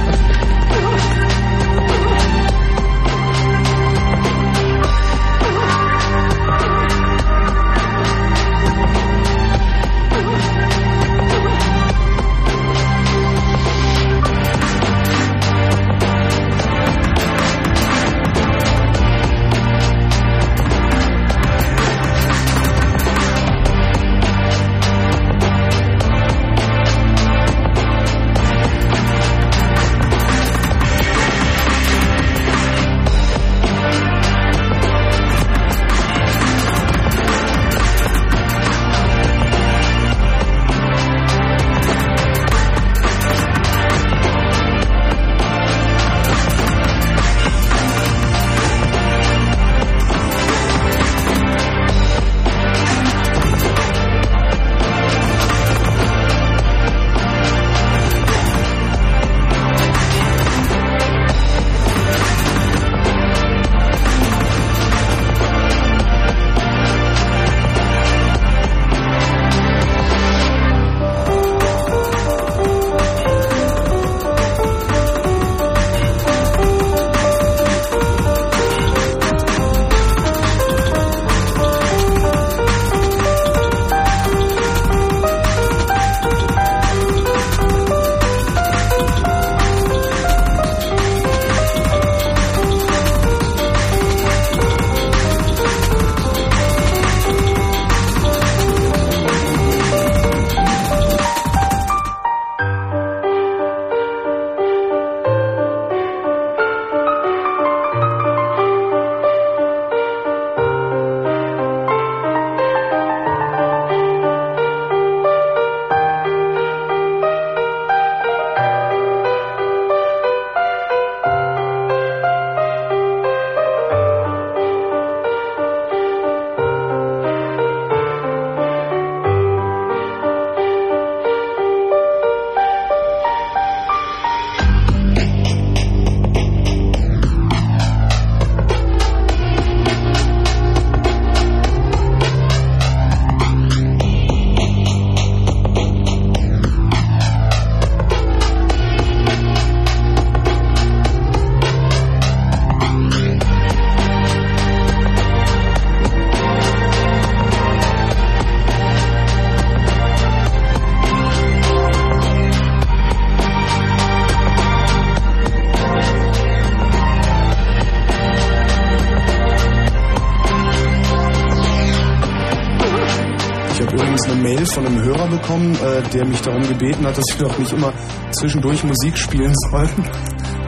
der mich darum gebeten hat, dass wir doch nicht immer zwischendurch Musik spielen sollen.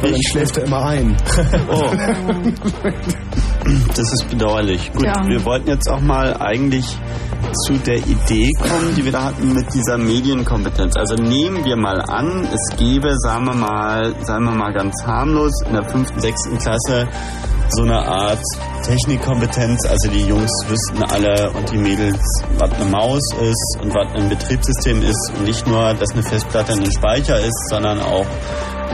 Weil dann schläft er immer ein. Oh. Das ist bedauerlich. Gut, Ja. wir wollten jetzt auch mal eigentlich zu der Idee kommen, die wir da hatten mit dieser Medienkompetenz. Also nehmen wir mal an, es gäbe, sagen wir mal, sagen wir mal ganz harmlos, in der fünften, sechsten Klasse so eine Art Technikkompetenz. Also die Jungs wüssten alle und die Mädels, was eine Maus ist und was ein Betriebssystem ist. Und nicht nur, dass eine Festplatte ein Speicher ist, sondern auch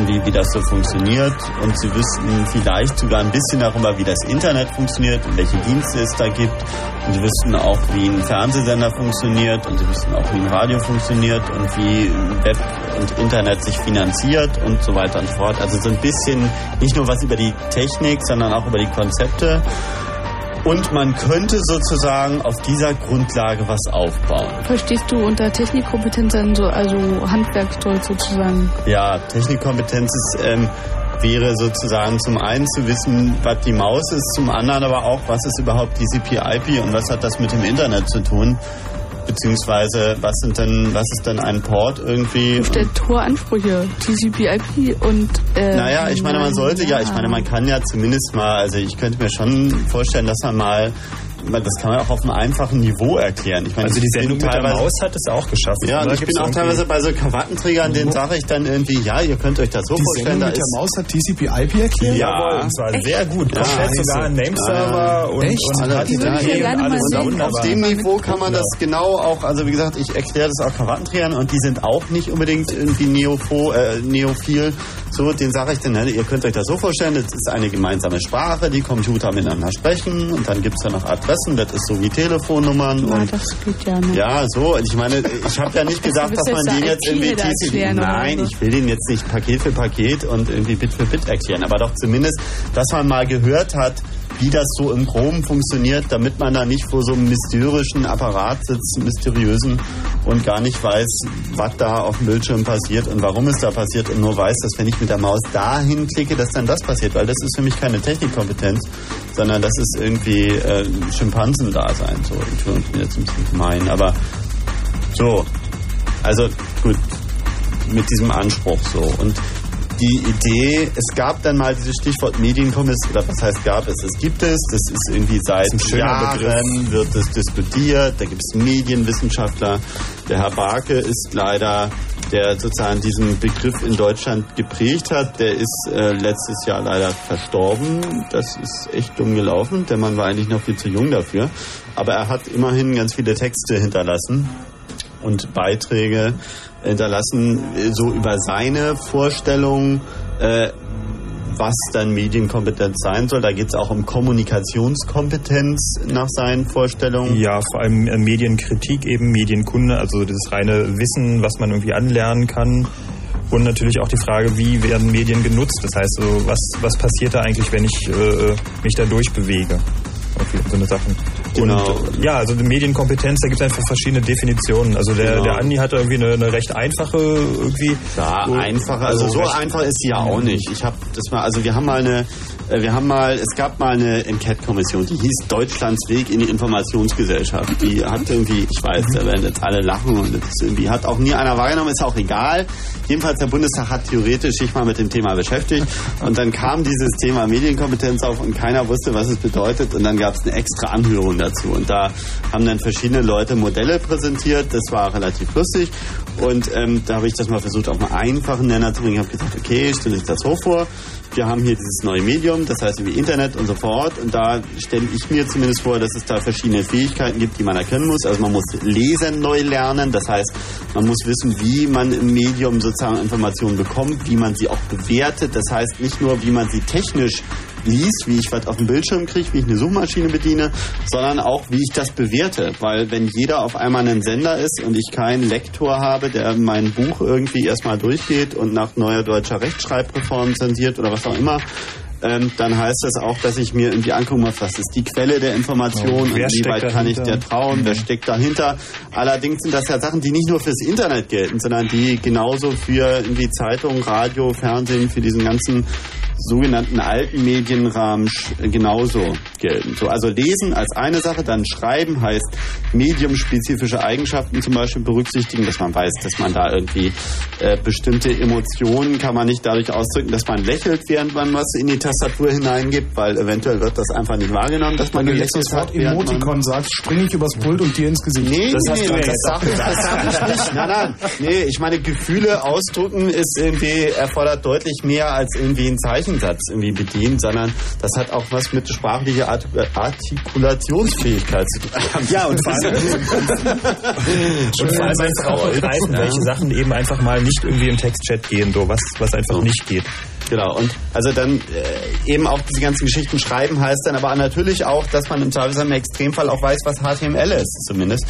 wie, wie das so funktioniert. Und sie wüssten vielleicht sogar ein bisschen darüber, wie das Internet funktioniert und welche Dienste es da gibt. Und sie wüssten auch, wie ein Fernsehsender funktioniert und sie wüssten auch, wie ein Radio funktioniert und wie Web und Internet sich finanziert und so weiter und so fort. Also so ein bisschen nicht nur was über die Technik, sondern auch über die Konzepte. Und man könnte sozusagen auf dieser Grundlage was aufbauen. Verstehst du unter Technikkompetenz dann so, also Handwerkszeug sozusagen? Ja, Technikkompetenz ist, ähm, wäre sozusagen zum einen zu wissen, was die Maus ist, zum anderen aber auch, was ist überhaupt TCP/IP und was hat das mit dem Internet zu tun? Beziehungsweise, was sind denn, was ist denn ein Port irgendwie? Stellt hohe Ansprüche, TCP/IP und. Äh, Naja, ich meine, man sollte ja, ich meine, man kann ja zumindest mal, also ich könnte mir schon vorstellen, dass man mal, das kann man auch auf einem einfachen Niveau erklären. Ich meine, Also die Sendung mit der teilweise- Maus hat es auch geschafft. Ja, und ich bin auch teilweise bei so Krawattenträgern, denen sage ich dann irgendwie, ja, ihr könnt euch das so Die vorstellen, Sendung da mit der ist Maus hat TCP/IP erklärt? Ja, und zwar sehr gut. Ja, Komplett scheiße. sogar ein Nameserver Ja. und, Echt? und ja, und ja. alles Und auf, dem Niveau kann man das genau auch, also wie gesagt, ich erkläre das auch Krawattenträgern und die sind auch nicht unbedingt irgendwie neopho, äh, neophil. So, den sage ich dann, ne, ihr könnt euch das so vorstellen, das ist eine gemeinsame Sprache, die Computer miteinander sprechen und dann gibt's da noch Adressen, das ist so wie Telefonnummern Ja, und das geht ja nicht. ja, so. Und ich meine, ich habe ja nicht gesagt, dass man den jetzt irgendwie TCP. Nein, ich will den jetzt nicht Paket für Paket und irgendwie Bit für Bit erklären. Aber doch zumindest, dass man mal gehört hat, wie das so im Groben funktioniert, damit man da nicht vor so einem mysteriösen Apparat sitzt, mysteriösen und gar nicht weiß, was da auf dem Bildschirm passiert und warum es da passiert und nur weiß, dass wenn ich mit der Maus dahin klicke, dass dann das passiert, weil das ist für mich keine Technikkompetenz, sondern das ist irgendwie äh, Schimpansendasein. So, ich bin jetzt ein bisschen gemein, aber so, also gut, mit diesem Anspruch so. Und die Idee, es gab dann mal dieses Stichwort Medienkommission, oder was heißt gab es? Es gibt es, das ist irgendwie seit ist Jahren wird es diskutiert, da gibt es Medienwissenschaftler. Der Herr Barke ist leider, der sozusagen diesen Begriff in Deutschland geprägt hat, der ist äh, letztes Jahr leider verstorben. Das ist echt dumm gelaufen. Der Mann war eigentlich noch viel zu jung dafür. Aber er hat immerhin ganz viele Texte hinterlassen und Beiträge hinterlassen, so über seine Vorstellung, äh, was dann Medienkompetenz sein soll. Da geht es auch um Kommunikationskompetenz nach seinen Vorstellungen. Ja, vor allem äh, Medienkritik eben, Medienkunde, also das reine Wissen, was man irgendwie anlernen kann. Und natürlich auch die Frage, wie werden Medien genutzt? Das heißt, so, was, was passiert da eigentlich, wenn ich äh, mich da durchbewege? Irgendwie so eine Sachen. Genau. Und ja, also die Medienkompetenz, da gibt es einfach verschiedene Definitionen. Also der, Genau. der Andi hatte irgendwie eine, eine recht einfache irgendwie. Ja, so- einfacher. Also, so einfach ist die ja auch nicht. Ich habe das mal, also wir haben mal eine, wir haben mal, es gab mal eine Enquete-Kommission, die hieß Deutschlands Weg in die Informationsgesellschaft. Die hat irgendwie, ich weiß, da werden jetzt alle lachen und das irgendwie hat auch nie einer wahrgenommen, ist auch egal. Jedenfalls der Bundestag hat theoretisch sich mal mit dem Thema beschäftigt und dann kam dieses Thema Medienkompetenz auf und keiner wusste, was es bedeutet und dann gab es eine extra Anhörung dazu und da haben dann verschiedene Leute Modelle präsentiert. Das war relativ lustig und ähm, da habe ich das mal versucht, auf einen einfachen Nenner zu bringen. Ich habe gesagt, okay, stell dich das so vor. Wir haben hier dieses neue Medium, das heißt wie Internet und so fort. Und da stelle ich mir zumindest vor, dass es da verschiedene Fähigkeiten gibt, die man erkennen muss. Also man muss Lesen neu lernen. Das heißt, man muss wissen, wie man im Medium sozusagen Informationen bekommt, wie man sie auch bewertet. Das heißt nicht nur, wie man sie technisch liest, wie ich was auf dem Bildschirm kriege, wie ich eine Suchmaschine bediene, sondern auch, wie ich das bewerte. Weil wenn jeder auf einmal ein Sender ist und ich keinen Lektor habe, der mein Buch irgendwie erstmal durchgeht und nach neuer deutscher Rechtschreibreform zensiert oder was auch immer, ähm, dann heißt das auch, dass ich mir irgendwie angucken muss, was ist die Quelle der Information und wie weit kann ich der trauen, wer steckt dahinter. Allerdings sind das ja Sachen, die nicht nur fürs Internet gelten, sondern die genauso für irgendwie Zeitung, Radio, Fernsehen, für diesen ganzen sogenannten alten Medienrahmen genauso gelten. So, also lesen als eine Sache, dann schreiben heißt mediumspezifische Eigenschaften zum Beispiel berücksichtigen, dass man weiß, dass man da irgendwie äh, bestimmte Emotionen kann man nicht dadurch ausdrücken, dass man lächelt, während man was in die Tastatur hineingibt, weil eventuell wird das einfach nicht wahrgenommen, dass man Wenn du jetzt das Wort Emoticon sagst, springe ich übers Pult und dir ins Gesicht. Nee, das nee, nee, das sag, das sag ich nicht. Nein, nein. Nee, ich meine, Gefühle ausdrücken ist irgendwie, erfordert deutlich mehr als irgendwie einen Zeichensatz irgendwie bedienen, sondern das hat auch was mit sprachlicher Art Artikulationsfähigkeit zu tun. Ja, und vor allem, und vor allem einfach auch begreifen, Ja. welche Sachen eben einfach mal nicht irgendwie im Textchat gehen, so was, was einfach nicht geht. Genau, und also dann äh, eben auch diese ganzen Geschichten schreiben heißt dann aber natürlich auch, dass man im Zweifelsfall im Extremfall auch weiß, was HTML ist, zumindest.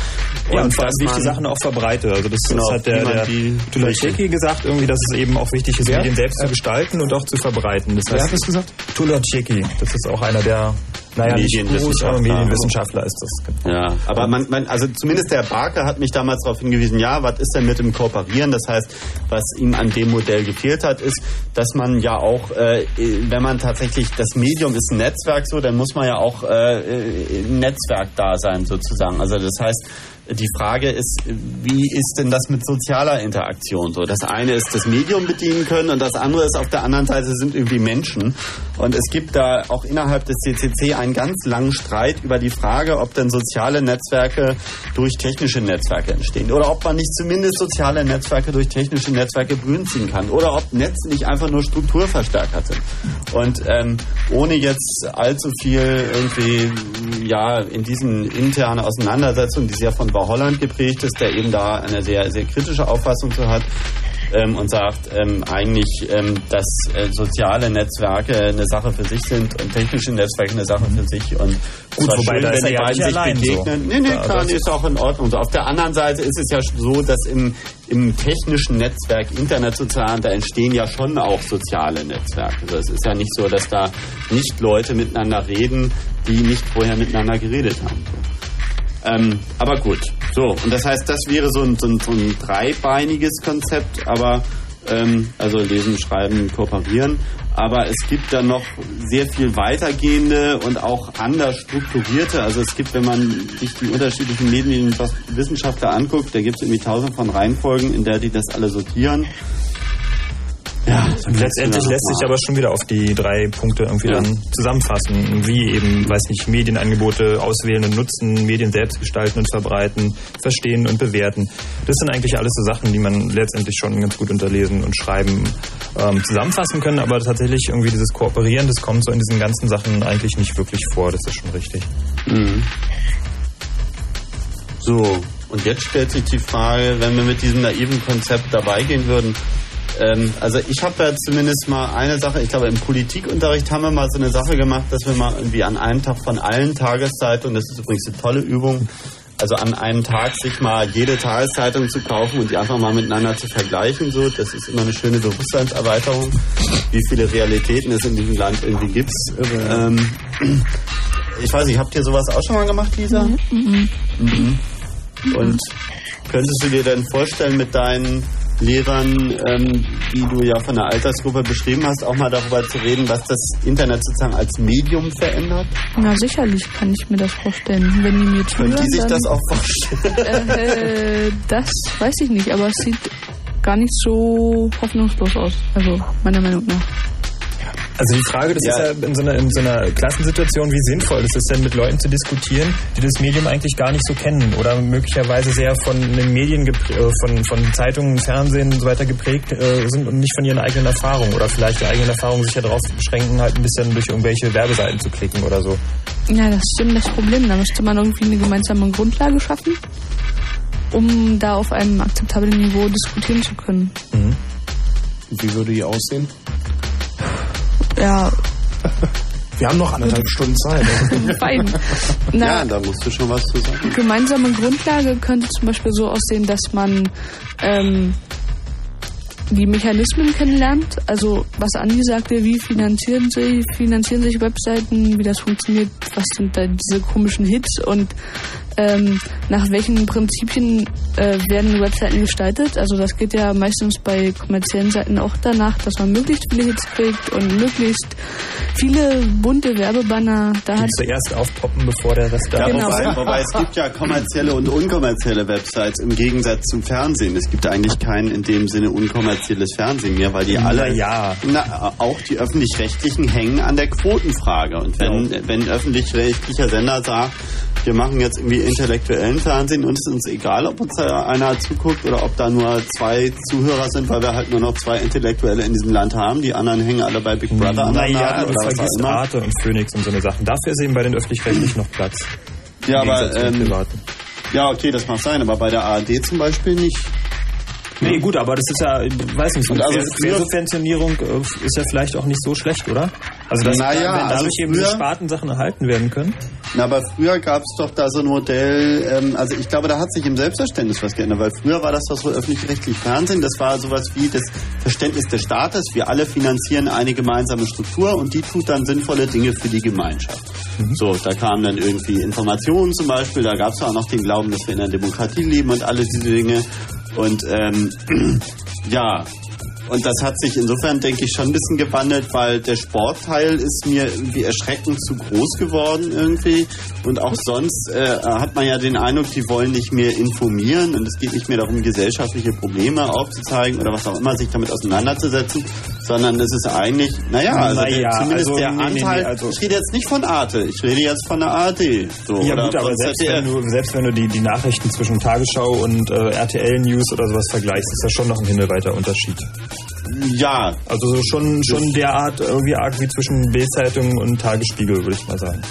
Ja, und vor allem, dass wie ich die Sachen auch verbreite. Also das, Genau, das hat der, der die- Tulacheki gesagt, irgendwie, dass es eben auch wichtig ist, Wer? Medien selbst zu gestalten und auch zu verbreiten. Das Wer heißt, hat das gesagt? Tulacheki, das ist auch einer der, naja, Medienwissenschaftler. Medienwissenschaftler ist das. Ja, aber man, man, also zumindest der Barker hat mich damals darauf hingewiesen, ja, was ist denn mit dem Kooperieren? Das heißt, was ihm an dem Modell gefehlt hat, ist, dass man ja auch, äh, wenn man tatsächlich, das Medium ist ein Netzwerk so, dann muss man ja auch äh, im Netzwerk da sein sozusagen. Also das heißt, die Frage ist, wie ist denn das mit sozialer Interaktion so? Das eine ist das Medium bedienen können und das andere ist auf der anderen Seite sind irgendwie Menschen. Und es gibt da auch innerhalb des CCC einen ganz langen Streit über die Frage, ob denn soziale Netzwerke durch technische Netzwerke entstehen oder ob man nicht zumindest soziale Netzwerke durch technische Netzwerke ziehen kann oder ob Netze nicht einfach nur Strukturverstärker sind. Und ähm, ohne jetzt allzu viel irgendwie ja in diesen internen Auseinandersetzungen, die sehr von Bau Holland geprägt ist, der eben da eine sehr sehr kritische Auffassung zu hat, ähm, und sagt ähm, eigentlich, ähm, dass äh, soziale Netzwerke eine Sache für sich sind und technische Netzwerke eine Sache für sich. Und Gut, wobei schön, da wenn die beiden sich allein so. begegnen. Nee, nee, Ja, klar, nee, ist auch in Ordnung. So, auf der anderen Seite ist es ja so, dass im, im technischen Netzwerk, Internet sozusagen, da entstehen ja schon auch soziale Netzwerke. Also es ist ja nicht so, dass da nicht Leute miteinander reden, die nicht vorher miteinander geredet haben. Ähm, aber gut, so, und das heißt, das wäre so ein, so ein, so ein dreibeiniges Konzept, aber ähm, also lesen, schreiben, kooperieren. Aber es gibt dann noch sehr viel weitergehende und auch anders strukturierte. Also es gibt, wenn man sich die unterschiedlichen Medienwissenschaftler anguckt, da gibt es irgendwie tausend von Reihenfolgen, in der die das alle sortieren. Ja, Und letztendlich lässt sich aber schon wieder auf die drei Punkte irgendwie Ja. dann zusammenfassen, wie eben, weiß nicht, Medienangebote auswählen und nutzen, Medien selbst gestalten und verbreiten, verstehen und bewerten. Das sind eigentlich alles so Sachen, die man letztendlich schon ganz gut unter Lesen und Schreiben ähm, zusammenfassen können, aber tatsächlich irgendwie dieses Kooperieren, das kommt so in diesen ganzen Sachen eigentlich nicht wirklich vor, das ist schon richtig. Mhm. So, und jetzt stellt sich die Frage, wenn wir mit diesem naiven Konzept dabei gehen würden, ähm, also ich habe ja zumindest mal eine Sache, ich glaube im Politikunterricht haben wir mal so eine Sache gemacht, dass wir mal irgendwie an einem Tag von allen Tageszeitungen, das ist übrigens eine tolle Übung, also an einem Tag sich mal jede Tageszeitung zu kaufen und die einfach mal miteinander zu vergleichen, so, das ist immer eine schöne Bewusstseinserweiterung, wie viele Realitäten es in diesem Land irgendwie gibt. Ähm, ich weiß nicht, habt ihr sowas auch schon mal gemacht, Lisa? Mhm. Mhm. Und könntest du dir denn vorstellen, mit deinen Lehrern, ähm, die du ja von der Altersgruppe beschrieben hast, auch mal darüber zu reden, was das Internet sozusagen als Medium verändert? Na, sicherlich kann ich mir das vorstellen. Wenn die mir zuhören, Können die sich dann, das auch vorstellen? Äh, das weiß ich nicht, aber es sieht gar nicht so hoffnungslos aus. Also, meiner Meinung nach. Also die Frage, das ist ja in so, einer, in so einer Klassensituation, wie sinnvoll ist es denn, mit Leuten zu diskutieren, die das Medium eigentlich gar nicht so kennen oder möglicherweise sehr von den Medien, äh, von, von Zeitungen, Fernsehen und so weiter geprägt äh, sind und nicht von ihren eigenen Erfahrungen oder vielleicht die eigenen Erfahrungen sich ja darauf beschränken, halt ein bisschen durch irgendwelche Werbeseiten zu klicken oder so. Ja, das ist eben das Problem. Da müsste man irgendwie eine gemeinsame Grundlage schaffen, um da auf einem akzeptablen Niveau diskutieren zu können. Wie würde die aussehen? Ja, Wir haben noch anderthalb Stunden Zeit. fein. Na, ja, da musst du schon was zu sagen. gemeinsame Grundlage könnte zum Beispiel so aussehen, dass man ähm, die Mechanismen kennenlernt. Also was Andi sagte, wie finanzieren sie, finanzieren sich Webseiten, wie das funktioniert, was sind da diese komischen Hits und ähm, nach welchen Prinzipien äh, werden Webseiten gestaltet. Also das geht ja meistens bei kommerziellen Seiten auch danach, dass man möglichst viele Hits kriegt und möglichst viele bunte Werbebanner. Da Die hat zuerst aufpoppen, bevor der Rest da Ja, Genau. wobei, wobei es gibt ja kommerzielle und unkommerzielle Websites im Gegensatz zum Fernsehen. Es gibt eigentlich kein in dem Sinne unkommerzielles Fernsehen mehr, weil die alle, ja. na, auch die öffentlich-rechtlichen hängen an der Quotenfrage. Und wenn, wenn ein öffentlich-rechtlicher Sender sagt, wir machen jetzt irgendwie intellektuellen Fernsehen und es ist uns egal, ob uns da einer zuguckt oder ob da nur zwei Zuhörer sind, weil wir halt nur noch zwei Intellektuelle in diesem Land haben. Die anderen hängen alle bei Big Brother an der Naja, du vergisst. Arte und Phoenix und so eine Sachen. Dafür ist eben bei den Öffentlich-Rechtlichen noch Platz. Ja, aber ähm, ja, okay, das mag sein, aber bei der ARD zum Beispiel nicht. Nee, gut, aber das ist ja, weiß nicht, so Und also Quersubventionierung äh, ist ja vielleicht auch nicht so schlecht, oder? Also, dass Naja, wenn dadurch also eben früher- Spartensachen erhalten werden können. Na, aber früher gab es doch da so ein Modell, ähm, also ich glaube, da hat sich im Selbstverständnis was geändert, weil früher war das doch so öffentlich-rechtlich Fernsehen, das war sowas wie das Verständnis des Staates, wir alle finanzieren eine gemeinsame Struktur und die tut dann sinnvolle Dinge für die Gemeinschaft. So, da kamen dann irgendwie Informationen zum Beispiel, da gab es auch noch den Glauben, dass wir in einer Demokratie leben und alle diese Dinge. Und ähm, ja, und das hat sich insofern, denke ich, schon ein bisschen gewandelt, weil der Sportteil ist mir irgendwie erschreckend zu groß geworden irgendwie. Und auch sonst äh, hat man ja den Eindruck, die wollen nicht mehr informieren und es geht nicht mehr darum, gesellschaftliche Probleme aufzuzeigen oder was auch immer, sich damit auseinanderzusetzen, sondern es ist eigentlich, naja, also der, Naja, zumindest also, der nee, nee, nee, Anteil, also- ich rede jetzt nicht von Arte, ich rede jetzt von der ARD. So, ja gut, aber selbst wenn, du, selbst wenn du die, die Nachrichten zwischen Tagesschau und äh, RTL News oder sowas vergleichst, ist das schon noch ein himmelweiter Unterschied. Ja. Also so schon, schon derart irgendwie arg wie zwischen B-Zeitung und Tagesspiegel, würde ich mal sagen.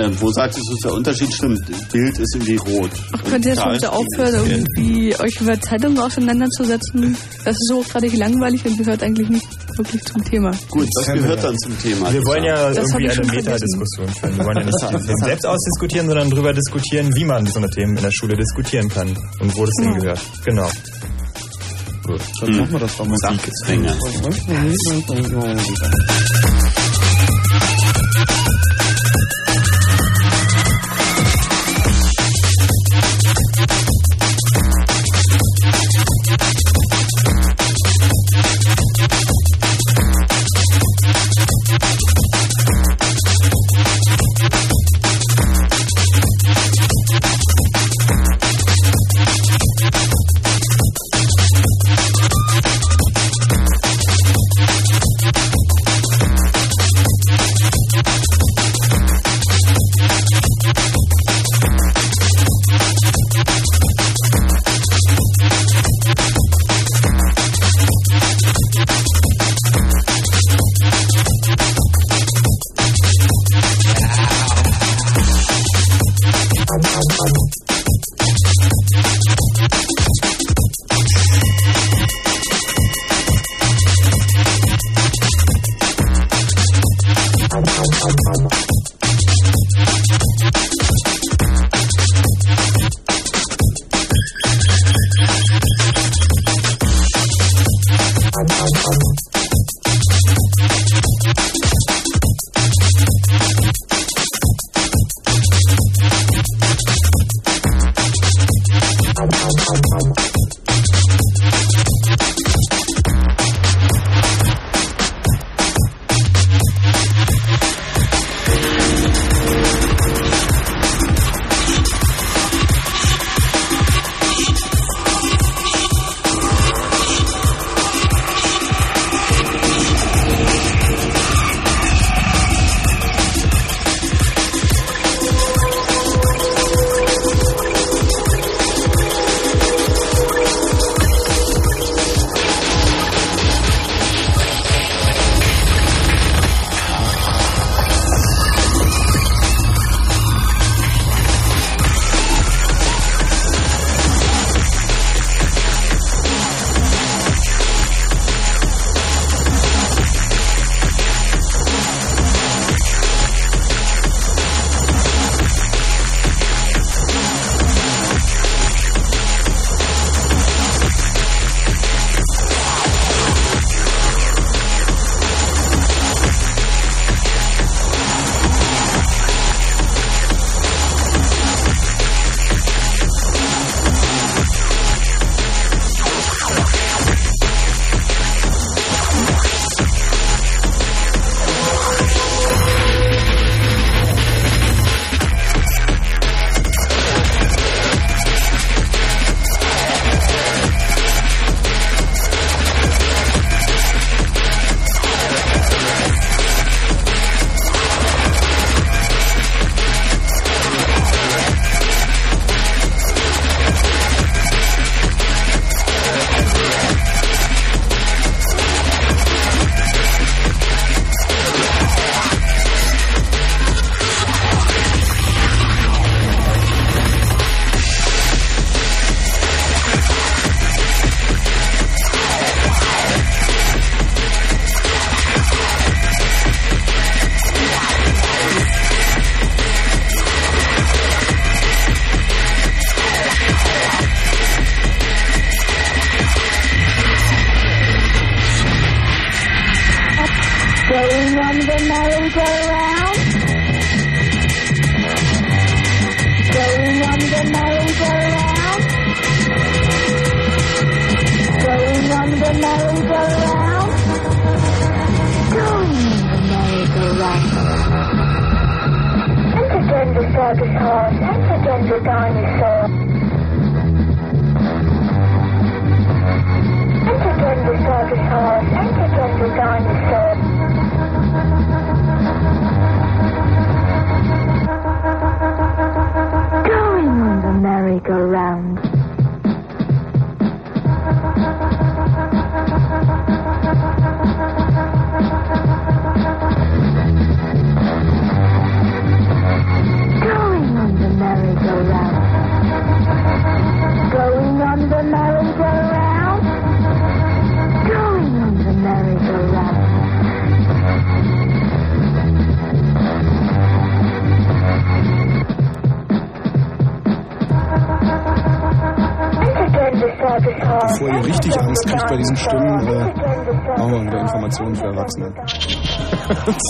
Ähm, wo sagst du, ist der Unterschied? Stimmt, Bild ist irgendwie rot. Ach, könnt ihr jetzt mal bitte aufhören, irgendwie euch über Zeitungen auseinanderzusetzen? Das ist so gerade langweilig und gehört eigentlich nicht wirklich zum Thema. Gut, das gehört dann zum Thema. Wir wollen ja Das irgendwie eine. Metadiskussion führen. Wir wollen ja nicht Themen selbst ausdiskutieren, sondern darüber diskutieren, wie man so eine Themen in der Schule diskutieren kann und wo das Genau. hingehört. Genau. Gut. Dann machen wir das doch mal. Sachgezwänge.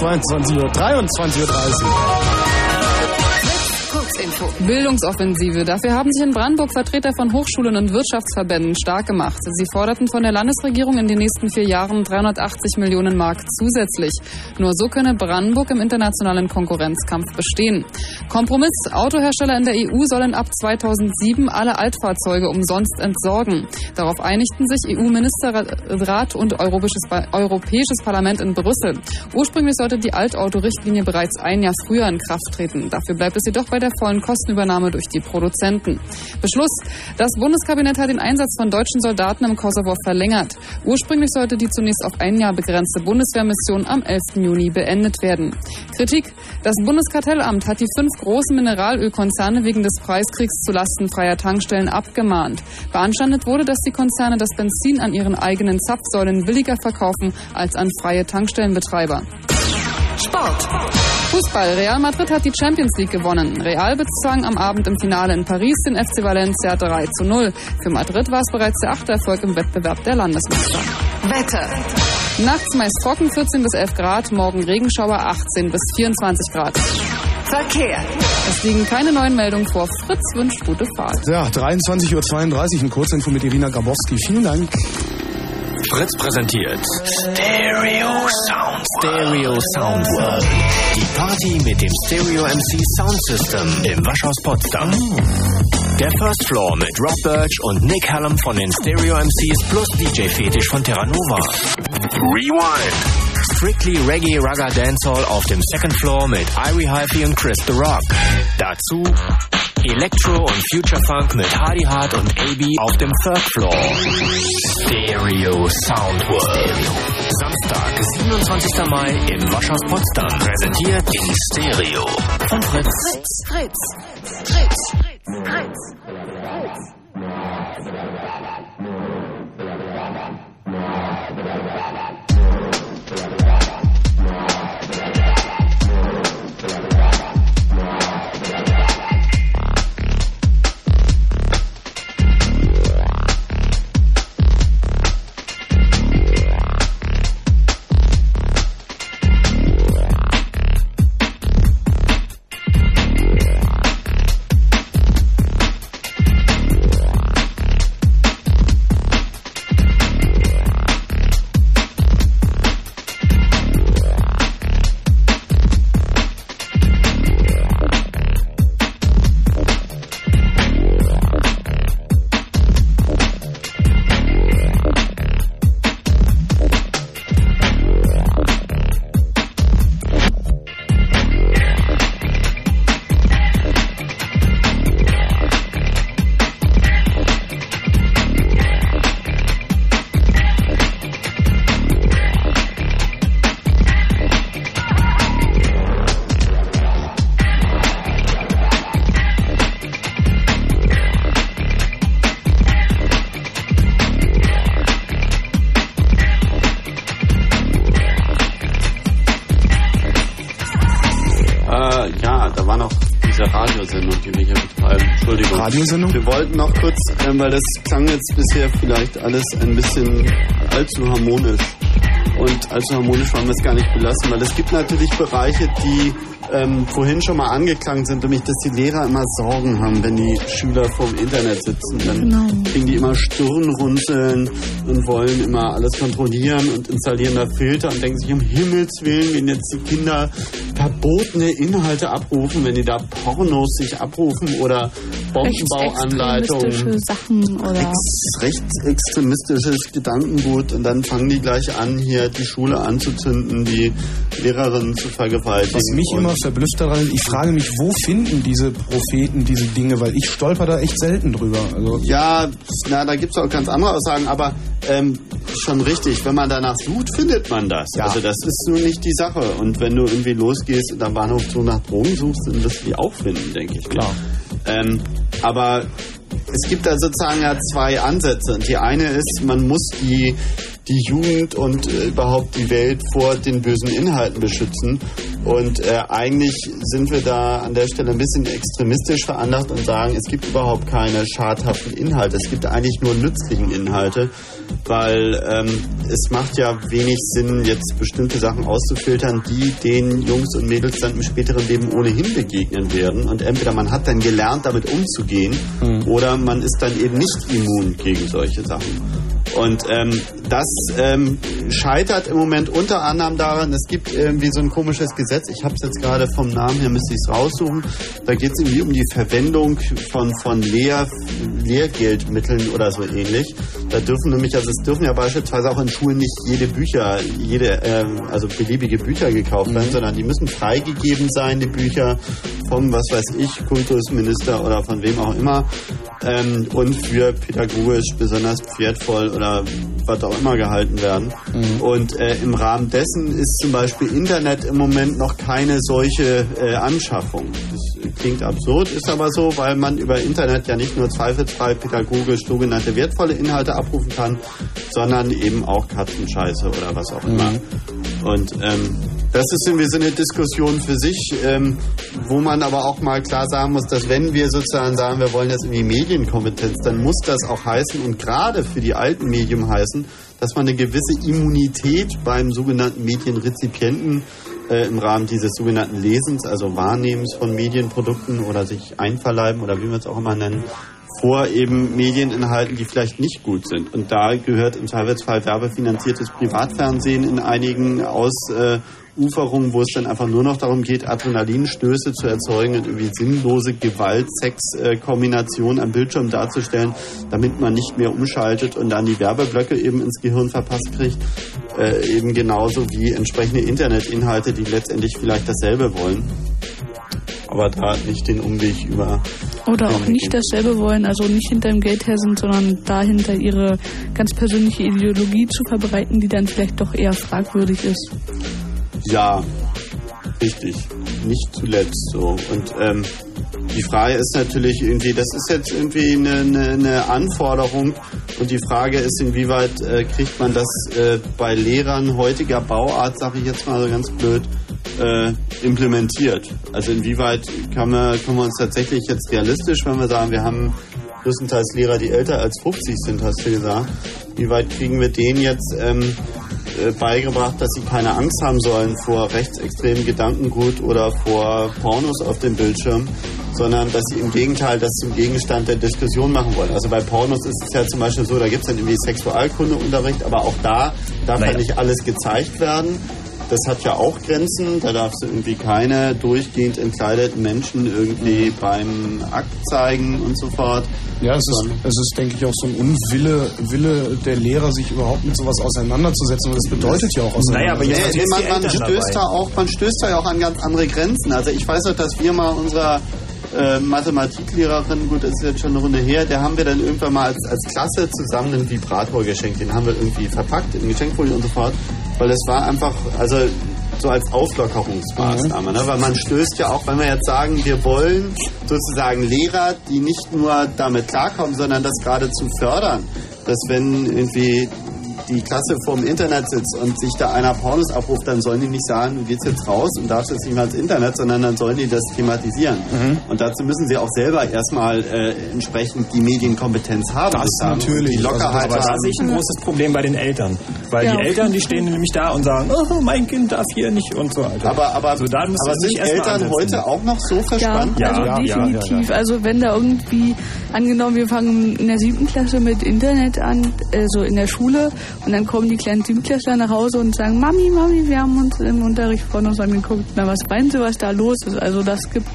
22 Uhr, 23.30 Uhr. Kurzinfo. Bildungsoffensive. Dafür haben sich in Brandenburg Vertreter von Hochschulen und Wirtschaftsverbänden stark gemacht. Sie forderten von der Landesregierung in den nächsten vier Jahren 380 Millionen Mark zusätzlich. Nur so könne Brandenburg im internationalen Konkurrenzkampf bestehen. Kompromiss. Autohersteller in der EU sollen ab 2007 alle Altfahrzeuge umsonst entsorgen. Darauf einigten sich EU-Ministerrat und Europäisches, Parlament in Brüssel. Ursprünglich sollte die Altautorichtlinie bereits ein Jahr früher in Kraft treten. Dafür bleibt es jedoch bei der vollen Kostenübernahme durch die Produzenten. Beschluss. Das Bundeskabinett hat den Einsatz von deutschen Soldaten im Kosovo verlängert. Ursprünglich sollte die zunächst auf ein Jahr begrenzte Bundeswehrmission am 11. Juni beendet werden. Kritik. Das Bundeskartellamt hat die fünf großen Mineralölkonzerne wegen des Preiskriegs zu Lasten freier Tankstellen abgemahnt. Beanstandet wurde, dass die Konzerne das Benzin an ihren eigenen Zapfsäulen billiger verkaufen als an freie Tankstellenbetreiber. Sport. Fußball. Real Madrid hat die Champions League gewonnen. Real bezwang am Abend im Finale in Paris den FC Valencia 3 zu 0. Für Madrid war es bereits der achte Erfolg im Wettbewerb der Landesmeister. Wetter. Nachts meist trocken 14 bis 11 Grad, morgen Regenschauer 18 bis 24 Grad. Verkehr. Es liegen keine neuen Meldungen vor. Fritz wünscht gute Fahrt. Ja, 23.32 Uhr, ein Kurzinfo mit Irina Grabowski. Vielen Dank. Fritz präsentiert Stereo Sound Stereo Sound World. Die Party mit dem Stereo MC Sound System im Waschhaus Potsdam. Der First Floor mit Rob Birch und Nick Hallam von den Stereo MCs plus DJ Fetisch von Terra Nova. Rewind. Strictly Reggae Ragga Dancehall auf dem Second Floor mit Irie Hyphy und Chris The Rock. Dazu Electro und Future Funk mit Hardy Hart und AB auf dem Third Floor. Stereo Sound World. Samstag, 27. Mai im Waschhaus Potsdam. Präsentiert in Stereo von Fritz. Fritz. Fritz. Fritz. Fritz. Äh, Radiosendung? Wir wollten noch kurz, ähm, weil das klang jetzt bisher vielleicht alles ein bisschen allzu harmonisch. Und als harmonisch wollen wir es gar nicht belassen, weil es gibt natürlich Bereiche, die ähm, vorhin schon mal angeklangt sind, nämlich dass die Lehrer immer Sorgen haben, wenn die Schüler vorm Internet sitzen. Dann Genau. kriegen die immer Stirnrunzeln und wollen immer alles kontrollieren und installieren da Filter und denken sich, um Himmels Willen, wenn jetzt die Kinder verbotene Inhalte abrufen, wenn die da Pornos sich abrufen oder Bombenbauanleitungen. Rechtsextremistische Sachen oder Ex rechtsextremistisches Gedankengut und dann fangen die gleich an, hier die Schule anzuzünden, die Lehrerinnen zu vergewaltigen. Was mich immer verblüfft daran, ich frage mich, wo finden diese Propheten diese Dinge, weil ich stolper da echt selten drüber. Also Ja, na, da gibt's auch ganz andere Aussagen, aber ähm, schon richtig, wenn man danach sucht, findet man das. Also das ist nur nicht die Sache. Und wenn du irgendwie losgehst und am Bahnhof so nach Drogen suchst, dann wirst du die auch finden, denke ich. Klar. Ähm, aber es gibt da sozusagen ja zwei Ansätze. Und die eine ist, man muss die, die Jugend und äh, überhaupt die Welt vor den bösen Inhalten beschützen. Und äh, eigentlich sind wir da an der Stelle ein bisschen extremistisch veranlagt und sagen, es gibt überhaupt keine schadhaften Inhalte. Es gibt eigentlich nur nützlichen Inhalte, weil ähm, es macht ja wenig Sinn, jetzt bestimmte Sachen auszufiltern, die den Jungs und Mädels dann im späteren Leben ohnehin begegnen werden. Und entweder man hat dann gelernt, damit umzugehen, oder man ist dann eben nicht immun gegen solche Sachen. Und ähm, das ähm, scheitert im Moment unter anderem daran, es gibt irgendwie so ein komisches Gesetz, ich habe es jetzt gerade vom Namen her, müsste ich es raussuchen, da geht es irgendwie um die Verwendung von, von Lehr, Lehrgeldmitteln oder so ähnlich. Da dürfen nämlich, also es dürfen ja beispielsweise auch in Schulen nicht jede Bücher, jede, ähm, also beliebige Bücher gekauft werden, sondern die müssen freigegeben sein, die Bücher vom, was weiß ich, Kultusminister oder von wem auch immer ähm, und für pädagogisch besonders wertvoll oder was auch immer gehalten werden. Und äh, im Rahmen dessen ist zum Beispiel Internet im Moment noch keine solche äh, Anschaffung. Das klingt absurd, ist aber so, weil man über Internet ja nicht nur zweifelsfrei pädagogisch sogenannte wertvolle Inhalte abrufen kann, sondern eben auch Katzenscheiße oder was auch immer. Und ähm, das ist irgendwie so eine Diskussion für sich, ähm, wo man aber auch mal klar sagen muss, dass wenn wir sozusagen sagen, wir wollen jetzt irgendwie Medienkompetenz, dann muss das auch heißen und gerade für die alten Medien heißen, dass man eine gewisse Immunität beim sogenannten Medienrezipienten äh, im Rahmen dieses sogenannten Lesens, also Wahrnehmens von Medienprodukten oder sich einverleiben oder wie wir es auch immer nennen, vor eben Medieninhalten, die vielleicht nicht gut sind. Und da gehört im Zweifelsfall werbefinanziertes Privatfernsehen in einigen Ausuferungen, wo es dann einfach nur noch darum geht, Adrenalinstöße zu erzeugen und irgendwie sinnlose Gewalt-Sex-Kombinationen am Bildschirm darzustellen, damit man nicht mehr umschaltet und dann die Werbeblöcke eben ins Gehirn verpasst kriegt. Äh, eben genauso wie entsprechende Internetinhalte, die letztendlich vielleicht dasselbe wollen. Aber da nicht den Umweg über Oder auch nicht dasselbe wollen, also nicht hinter dem Geld her sind, sondern dahinter ihre ganz persönliche Ideologie zu verbreiten, die dann vielleicht doch eher fragwürdig ist. Ja, richtig. Nicht zuletzt so. Und ähm, die Frage ist natürlich irgendwie, das ist jetzt irgendwie eine, eine, eine Anforderung und die Frage ist, inwieweit äh, kriegt man das äh, bei Lehrern heutiger Bauart, sage ich jetzt mal so ganz blöd, äh, implementiert. Also inwieweit kann man, können wir uns tatsächlich jetzt realistisch, wenn wir sagen, wir haben größtenteils Lehrer, die älter als 50 sind, hast du gesagt, wie weit kriegen wir denen jetzt ähm, äh, beigebracht, dass sie keine Angst haben sollen vor rechtsextremen Gedankengut oder vor Pornos auf dem Bildschirm, sondern dass sie im Gegenteil das zum Gegenstand der Diskussion machen wollen. Also bei Pornos ist es ja zum Beispiel so, da gibt es dann irgendwie Sexualkundeunterricht, aber auch da darf Naja. ja nicht alles gezeigt werden. Das hat ja auch Grenzen. Da darfst du irgendwie keine durchgehend entkleideten Menschen irgendwie beim Akt zeigen und so fort. Ja, es ist, es ist, denke ich, auch so ein Unwille Wille der Lehrer, sich überhaupt mit sowas auseinanderzusetzen. Und das bedeutet ja auch auseinandersetzen. Nee, nee, man, man, stößt da auch, man stößt da ja auch an ganz andere Grenzen. Also ich weiß noch, dass wir mal unserer äh, Mathematiklehrerin, gut, das ist jetzt schon eine Runde her, der haben wir dann irgendwann mal als, als Klasse zusammen einen Vibrator geschenkt. Den haben wir irgendwie verpackt in Geschenkfolie und so fort. Weil es war einfach, also so als Auflockerungsmaßnahme. Ne? Weil man stößt ja auch, wenn wir jetzt sagen, wir wollen sozusagen Lehrer, die nicht nur damit klarkommen, sondern das geradezu fördern, dass wenn irgendwie die Klasse vorm Internet sitzt und sich da einer Pornos abruft, dann sollen die nicht sagen, du gehst jetzt raus und darfst jetzt nicht mehr ins Internet, sondern dann sollen die das thematisieren. Mhm. Und dazu müssen sie auch selber erstmal äh, entsprechend die Medienkompetenz haben. Das haben, natürlich. Die Lockerheit Aber da haben. sehe ich ein großes Problem bei den Eltern. Weil Ja, die Eltern, die stehen nämlich da und sagen, oh, mein Kind darf hier nicht und so. Alter. Aber, aber, so, da aber sind Eltern ansetzen. heute auch noch so Ja, verspannt? also Ja, ja, ja, definitiv. ja. Also wenn da irgendwie, angenommen, wir fangen in der siebten Klasse mit Internet an, also in der Schule, und dann kommen die kleinen Siebenklässler nach Hause und sagen, Mami, Mami, wir haben uns im Unterricht von uns angeguckt. Na, was meinen Sie, was da los ist? Also das gibt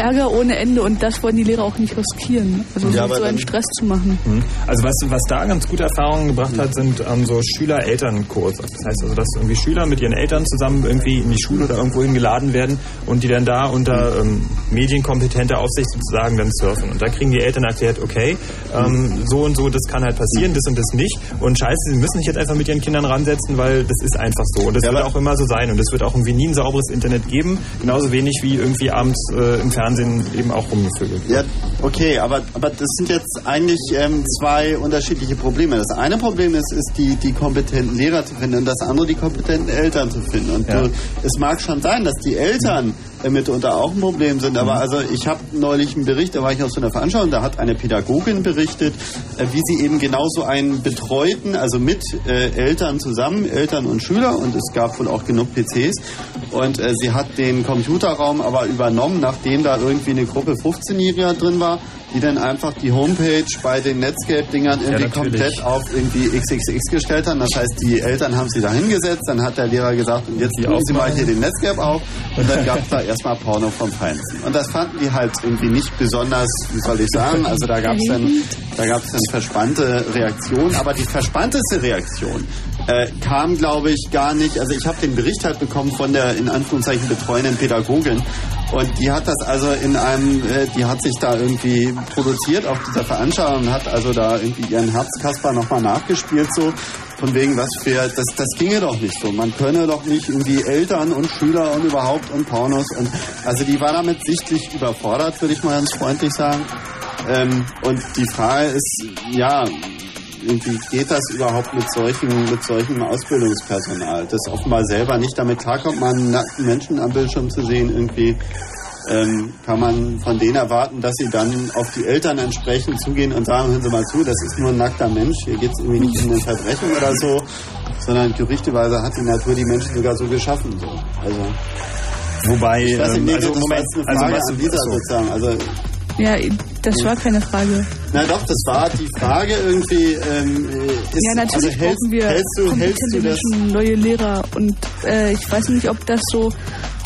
Ärger ohne Ende und das wollen die Lehrer auch nicht riskieren. Also Ja, so, einen Stress zu machen. Mhm. Also was, was da ganz gute Erfahrungen gebracht hat, sind ähm, so Schüler-Eltern-Kurse. Das heißt also, dass irgendwie Schüler mit ihren Eltern zusammen irgendwie in die Schule oder irgendwo hingeladen werden und die dann da unter ähm, medienkompetenter Aufsicht sozusagen dann surfen. Und da kriegen die Eltern erklärt, okay, ähm, so und so, das kann halt passieren, das und das nicht. Und scheiße, sie müssen sich jetzt einfach mit ihren Kindern ransetzen, weil das ist einfach so. Und das Ja, wird auch immer so sein. Und es wird auch irgendwie nie ein sauberes Internet geben. Genauso wenig wie irgendwie abends äh, im Fernsehen eben auch rumgevögelt. Ja, okay, aber, aber das sind jetzt eigentlich ähm, zwei unterschiedliche Probleme. Das eine Problem ist, ist die, die kompetenten Lehrer zu finden und das andere die kompetenten Eltern zu finden. Und Ja. du, es mag schon sein, dass die Eltern äh, mitunter auch ein Problem sind, aber also ich habe neulich einen Bericht, da war ich auf so einer Veranstaltung, da hat eine Pädagogin berichtet, äh, wie sie eben genauso einen betreuten, also mit äh, Eltern zusammen, Eltern und Schüler und es gab wohl auch genug PCs und äh, sie hat den Computerraum aber übernommen, nachdem da irgendwie eine Gruppe 15-Jähriger drin war, die dann einfach die Homepage bei den Netscape-Dingern irgendwie natürlich. komplett auf irgendwie XXX gestellt haben. Das heißt, die Eltern haben sie da hingesetzt, dann hat der Lehrer gesagt, und jetzt tun Sie mal hier den Netscape auf und dann gab es da erstmal Porno vom Feinsten. Und das fanden die halt irgendwie nicht besonders, wie soll ich sagen, also da gab es dann, da gab es dann verspannte Reaktionen, aber die verspannteste Reaktion äh, kam, glaube ich, gar nicht, also ich habe den Bericht halt bekommen von der in Anführungszeichen betreuenden Pädagogin und die hat das also in einem, äh, die hat sich da irgendwie produziert auf dieser Veranstaltung und hat also da irgendwie ihren Herzkasper nochmal nachgespielt so. Von wegen, was für, das, das ginge doch nicht so. Man könne doch nicht irgendwie Eltern und Schüler und überhaupt und Pornos und, also die war damit sichtlich überfordert, würde ich mal ganz freundlich sagen. Ähm, und die Frage ist, ja, irgendwie geht das überhaupt mit solchen, mit solchem Ausbildungspersonal, das offenbar selber nicht damit klarkommt, mal einen nackten Menschen am Bildschirm zu sehen, irgendwie ähm, kann man von denen erwarten, dass sie dann auf die Eltern entsprechend zugehen und sagen, hören Sie mal zu, das ist nur ein nackter Mensch, hier geht es irgendwie nicht um eine Verbrechung oder so, sondern gerüchteweise hat die Natur die Menschen sogar so geschaffen. So. Also, Wobei, ich weiß nicht, ähm, also Moment, also Frage was sozusagen. Also, Ja, das war keine Frage. na doch, das war die Frage irgendwie. Ähm, äh, ist, Ja, natürlich also hältst, brauchen wir hältst du, hältst du das? Menschen, neue Lehrer. Und äh, ich weiß nicht, ob das so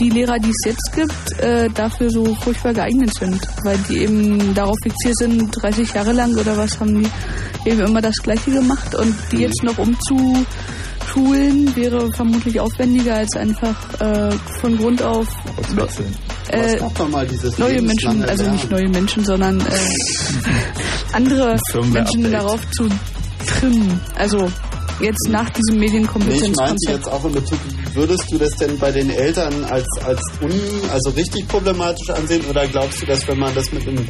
die Lehrer, die es jetzt gibt, äh, dafür so furchtbar geeignet sind. Weil die eben darauf fixiert sind, 30 Jahre lang oder was haben die eben immer das Gleiche gemacht. Und die jetzt noch umzuschulen, wäre vermutlich aufwendiger als einfach äh, von Grund auf Auswechseln. Äh, Was macht doch mal dieses neue Menschen, also nicht Lernen? neue Menschen, sondern äh, andere. Menschen darauf zu trimmen. Also jetzt nach diesem Nee, ich meinte Medienkompetenzkonzept. jetzt auch in Bezug, würdest du das denn bei den Eltern als, als un, also richtig problematisch ansehen oder glaubst du, dass wenn man das mit einem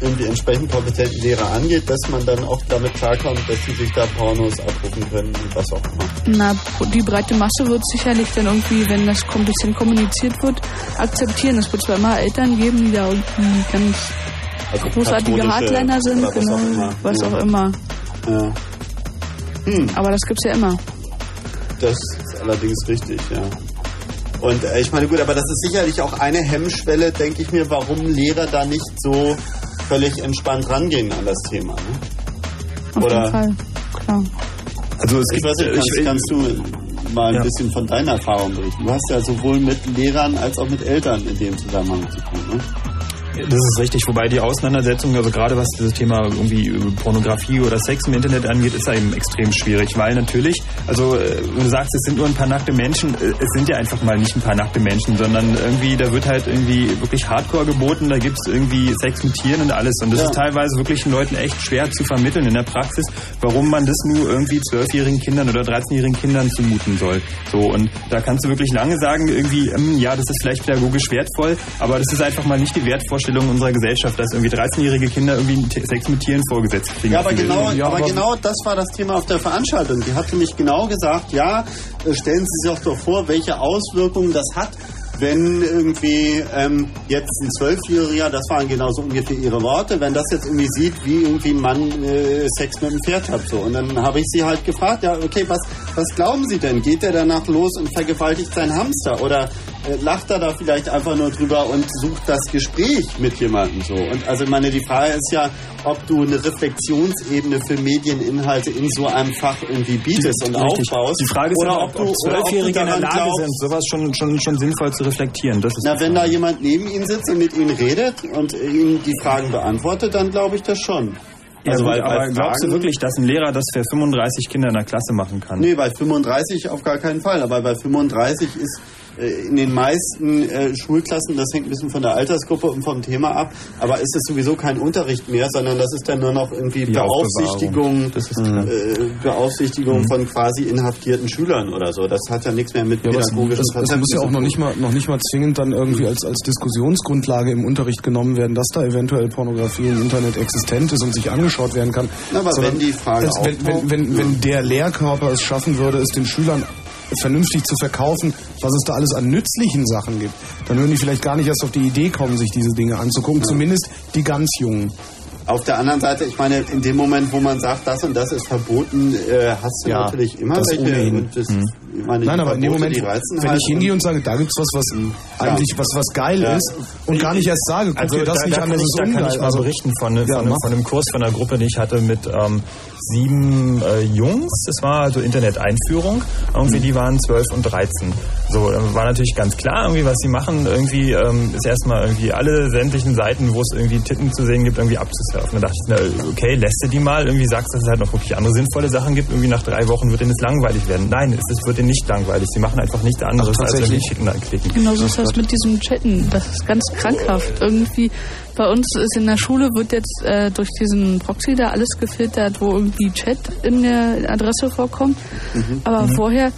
irgendwie entsprechend kompetenten Lehrer angeht, dass man dann auch damit klarkommt, dass sie sich da Pornos abrufen können und was auch immer? Na, die breite Masse wird sicherlich dann irgendwie, wenn das ein bisschen kommuniziert wird, akzeptieren. Es wird zwar immer Eltern geben, die da irgendwie ganz Also großartige Hardliner sind, was genau, auch immer. was Ja. auch immer. Ja. Hm. Aber das gibt's ja immer. Das ist allerdings richtig, ja. Und äh, ich meine, gut, aber das ist sicherlich auch eine Hemmschwelle, denke ich mir, warum Lehrer da nicht so völlig entspannt rangehen an das Thema. Ne? Auf Oder- jeden Fall. Klar. Also es Ich gibt, weiß nicht, kannst, ich- kannst du mal ein Ja. bisschen von deiner Erfahrung berichten? Du hast ja sowohl mit Lehrern als auch mit Eltern in dem Zusammenhang zu tun. Ne? Das ist richtig, wobei die Auseinandersetzung, also gerade was das Thema irgendwie Pornografie oder Sex im Internet angeht, ist eben extrem schwierig, weil natürlich, also äh, du sagst, es sind nur ein paar nackte Menschen, äh, es sind ja einfach mal nicht ein paar nackte Menschen, sondern irgendwie, da wird halt irgendwie wirklich Hardcore geboten, da gibt's irgendwie Sex mit Tieren und alles und das Ja. ist teilweise wirklich den Leuten echt schwer zu vermitteln in der Praxis, warum man das nur irgendwie zwölfjährigen Kindern oder 13-jährigen Kindern zumuten soll. So und da kannst du wirklich lange sagen, irgendwie, ähm, ja, das ist vielleicht pädagogisch wertvoll, aber das ist einfach mal nicht die Wertvorstellung Wahnvorstellungen unserer Gesellschaft, dass irgendwie 13-jährige Kinder irgendwie Sex mit Tieren vorgesetzt kriegen. Ja, aber genau, Ja, aber genau das war das Thema auf der Veranstaltung. Die hat nämlich genau gesagt, ja, äh, stellen Sie sich doch vor, welche Auswirkungen das hat, wenn irgendwie ähm, jetzt ein Zwölfjähriger, das waren genauso ungefähr ihre Worte, wenn das jetzt irgendwie sieht, wie irgendwie ein Mann äh, Sex mit einem Pferd hat. So. Und dann habe ich sie halt gefragt, ja, okay, was, was glauben Sie denn? Geht der danach los und vergewaltigt seinen Hamster? Oder äh, lacht er da vielleicht einfach nur drüber und sucht das Gespräch mit jemandem so? Und also meine, die Frage ist ja, ob du eine Reflexionsebene für Medieninhalte in so einem Fach irgendwie bietest und Richtig. aufbaust. Die Frage ist oder ja, ob ob du Zwölfjährige in der Lage glaubst, sind, sowas schon, schon, schon sinnvoll zu reflektieren. Das ist na, wenn da jemand neben ihnen sitzt und mit ihnen redet und ihnen die Fragen beantwortet, dann glaube ich das schon. Ja, Also, weil- aber glaubst du wirklich, dass ein Lehrer das für 35 Kinder in der Klasse machen kann? Nee, bei 35 auf gar keinen Fall. Aber bei 35 ist in den meisten äh, Schulklassen, das hängt ein bisschen von der Altersgruppe und vom Thema ab, aber ist es sowieso kein Unterricht mehr, sondern das ist dann nur noch irgendwie Die Beaufsichtigung. Das äh, Beaufsichtigung von quasi inhaftierten Schülern oder so. Das hat ja nichts mehr mit Ja, pädagogischen es, es Konzepten muss ja auch noch nicht mal noch nicht mal zwingend dann irgendwie als als Diskussionsgrundlage im Unterricht genommen werden, dass da eventuell Pornografie im Internet existent ist und sich angeschaut werden kann. Na, aber Sondern wenn die Frage es, wenn, wenn, wenn, ja. wenn der Lehrkörper es schaffen würde, es den Schülern vernünftig zu verkaufen, was es da alles an nützlichen Sachen gibt, dann würden die vielleicht gar nicht erst auf die Idee kommen, sich diese Dinge anzugucken. Zumindest die ganz Jungen. Auf der anderen Seite, ich meine, in dem Moment, wo man sagt, das und das ist verboten, äh, hast du Ja, natürlich immer das welche. ohnehin. Und das, Hm. Ich meine, Nein, aber in dem Moment, wenn halt ich hingehe und sage, da gibt's was, was eigentlich was was geil Ja. ist und gar nicht erst sage, guck dir das Also da, nicht da an, das ich, ist da kann ich mal Also, berichten von, Ja, von, einem, mach. von einem Kurs von einer Gruppe, die ich hatte mit ähm, sieben äh, Jungs. Das war also Internet-Einführung. Irgendwie die waren zwölf und dreizehn. So, äh, war natürlich ganz klar, irgendwie, was sie machen. Irgendwie ähm, ist erstmal irgendwie alle sämtlichen Seiten, wo es irgendwie Titten zu sehen gibt, irgendwie abzusurfen. Da dachte ich, na, okay, lässt du die mal. Irgendwie sagst, dass es halt noch wirklich andere sinnvolle Sachen gibt. Irgendwie nach drei Wochen wird denen das langweilig werden. Nein, es wird denen nicht langweilig. Sie machen einfach nichts anderes als irgendwie tatsächlich? Titten anklicken. Genauso ist das mit diesem Chatten. Das ist ganz krankhaft. Irgendwie bei uns ist in der Schule wird jetzt äh, durch diesen Proxy da alles gefiltert, wo irgendwie Chat in der Adresse vorkommt. Mhm. Aber vorher,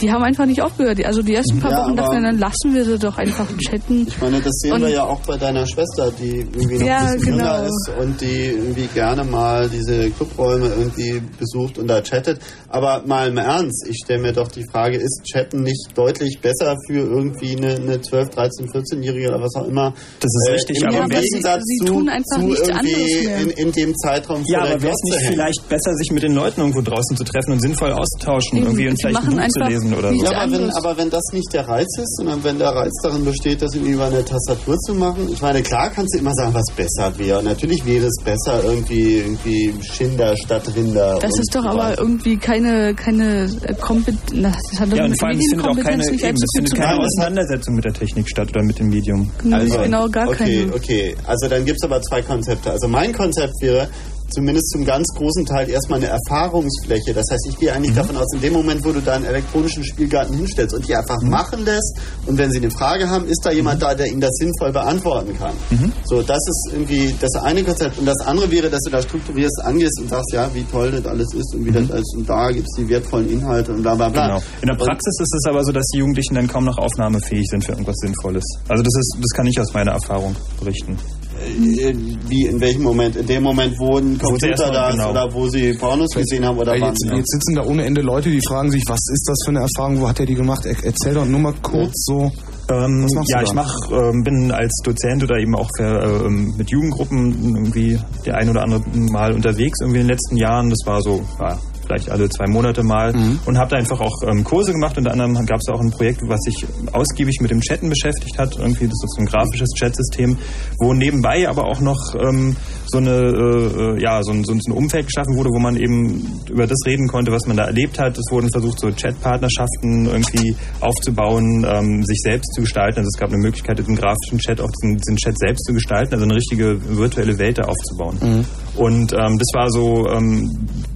die haben einfach nicht aufgehört. Also die ersten paar Ja, Wochen dachten dann lassen wir sie doch einfach chatten. Ich meine, das sehen Und- wir ja auch bei deiner Schwester, die irgendwie noch Ja, ein bisschen genau. jünger ist und die irgendwie gerne mal diese Clubräume irgendwie besucht und da chattet. Aber mal im Ernst, ich stelle mir doch die Frage, ist Chatten nicht deutlich besser für irgendwie eine, eine 12, 13, 14-Jährige oder was auch immer? Das ist richtig, im, aber im Gegensatz sie zu, tun einfach zu nichts irgendwie in, in dem Zeitraum Ja, aber wäre es nicht hängen. vielleicht besser, sich mit den Leuten irgendwo draußen zu treffen und sinnvoll auszutauschen, irgendwie und sie vielleicht ein machen Buch zu einfach lesen oder so? Ja, aber wenn, aber wenn das nicht der Reiz ist, sondern wenn der Reiz darin besteht, das irgendwie über eine Tastatur zu machen, ich meine, klar kannst du immer sagen, was besser wäre. Natürlich wäre es besser irgendwie, irgendwie Schinder statt Rinder. Das ist doch aber irgendwie keine, keine äh, Kompetenz. Das hat doch Ja, und vor allem es findet auch keine, eben, es findet keine. Auseinandersetzung mit der Technik statt oder mit dem Medium. Also, genau, gar okay, keine. okay. Also dann gibt es aber zwei Konzepte. Also mein Konzept wäre, zumindest zum ganz großen Teil erstmal eine Erfahrungsfläche. Das heißt, ich gehe eigentlich Mhm. davon aus, in dem Moment, wo du da einen elektronischen Spielgarten hinstellst und die einfach machen lässt und wenn sie eine Frage haben, ist da jemand da, der ihnen das sinnvoll beantworten kann. Mhm. So, das ist irgendwie das eine Konzept. Und das andere wäre, dass du da strukturierst, angehst und sagst, ja, wie toll das alles ist und wie das alles und da gibt es die wertvollen Inhalte und bla bla bla. Mhm. Genau. In der Und- Praxis ist es aber so, dass die Jugendlichen dann kaum noch aufnahmefähig sind für irgendwas Sinnvolles. Also das ist, das kann ich aus meiner Erfahrung berichten. Äh, Wie, in welchem Moment? In dem Moment, wo ein Computer da ist genau. oder wo sie Pornos gesehen haben oder Ey, wann? jetzt, jetzt sitzen da ohne Ende Leute, die fragen sich, was ist das für eine Erfahrung, wo hat er die gemacht? Er, erzähl doch nur mal kurz so. Ähm, Was machst ja, du ich da? mach, ähm, bin als Dozent oder eben auch für, ähm, mit Jugendgruppen irgendwie der ein oder andere Mal unterwegs irgendwie in den letzten Jahren. Das war so, ja, vielleicht alle zwei Monate mal Mhm. und habe da einfach auch ähm, Kurse gemacht. Unter anderem gab es auch ein Projekt, was sich ausgiebig mit dem Chatten beschäftigt hat. Irgendwie, das ist so ein grafisches Chatsystem, wo nebenbei aber auch noch ähm, so eine, äh, äh, ja, so ein, so ein Umfeld geschaffen wurde, wo man eben über das reden konnte, was man da erlebt hat. Es wurden versucht, so Chatpartnerschaften irgendwie aufzubauen, ähm, sich selbst zu gestalten. Also es gab eine Möglichkeit, diesen grafischen Chat auch diesen, diesen Chat selbst zu gestalten, also eine richtige virtuelle Welt da aufzubauen. Mhm. Und ähm, das war so ähm,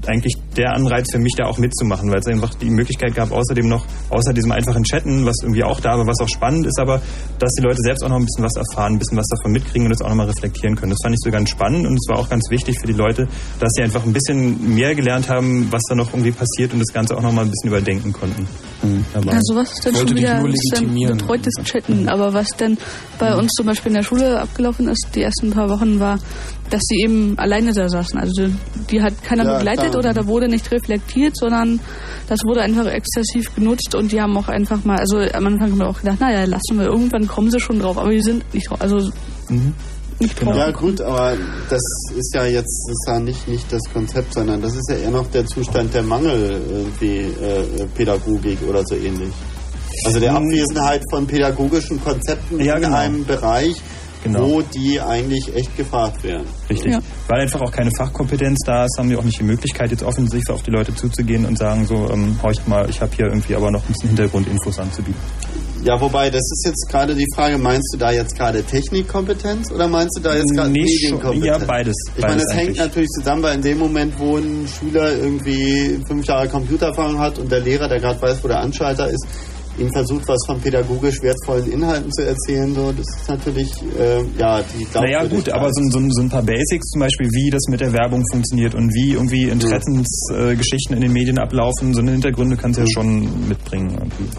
eigentlich der Anreiz für mich, da auch mitzumachen, weil es einfach die Möglichkeit gab, außerdem noch, außer diesem einfachen Chatten, was irgendwie auch da war, was auch spannend ist, aber dass die Leute selbst auch noch ein bisschen was erfahren, ein bisschen was davon mitkriegen und das auch nochmal reflektieren können. Das fand ich so ganz spannend und es war auch ganz wichtig für die Leute, dass sie einfach ein bisschen mehr gelernt haben, was da noch irgendwie passiert und das Ganze auch nochmal ein bisschen überdenken konnten. Dabei. Ja, sowas ist dann schon wieder legitimieren. betreutes Chatten. Aber was dann bei uns zum Beispiel in der Schule abgelaufen ist, die ersten paar Wochen, war, dass sie eben alleine da saßen. Also die hat keiner Ja, begleitet klar. oder da wurde nicht reflektiert, sondern das wurde einfach exzessiv genutzt und die haben auch einfach mal, also am Anfang haben wir auch gedacht, naja, lassen wir, irgendwann kommen sie schon drauf, aber die sind nicht drauf. Also nicht drauf. Ja gut, aber das ist ja jetzt das ist ja nicht, nicht das Konzept, sondern das ist ja eher noch der Zustand der Mangel irgendwie äh, Pädagogik oder so ähnlich. Also der Abwesenheit von pädagogischen Konzepten Ja, in genau. einem Bereich, Genau. wo die eigentlich echt gefragt wären. Richtig. Ja. Weil einfach auch keine Fachkompetenz da ist, haben die auch nicht die Möglichkeit, jetzt offensiv auf die Leute zuzugehen und sagen so, ähm, horcht mal, ich habe hier irgendwie aber noch ein bisschen Hintergrundinfos anzubieten. Ja, wobei, das ist jetzt gerade die Frage, meinst du da jetzt gerade Technikkompetenz oder meinst du da jetzt gerade Nee, Medienkompetenz? ja, beides, Ich meine, das hängt natürlich zusammen, weil in dem Moment, wo ein Schüler irgendwie fünf Jahre Computererfahrung hat und der Lehrer, der gerade weiß, wo der Anschalter ist, ihm versucht, was von pädagogisch wertvollen Inhalten zu erzählen, so, das ist natürlich, äh, ja, die Naja gut, aber so, so, so ein paar Basics zum Beispiel, wie das mit der Werbung funktioniert und wie irgendwie Interessensgeschichten äh, Geschichten in den Medien ablaufen, so eine Hintergründe kannst du ja schon mitbringen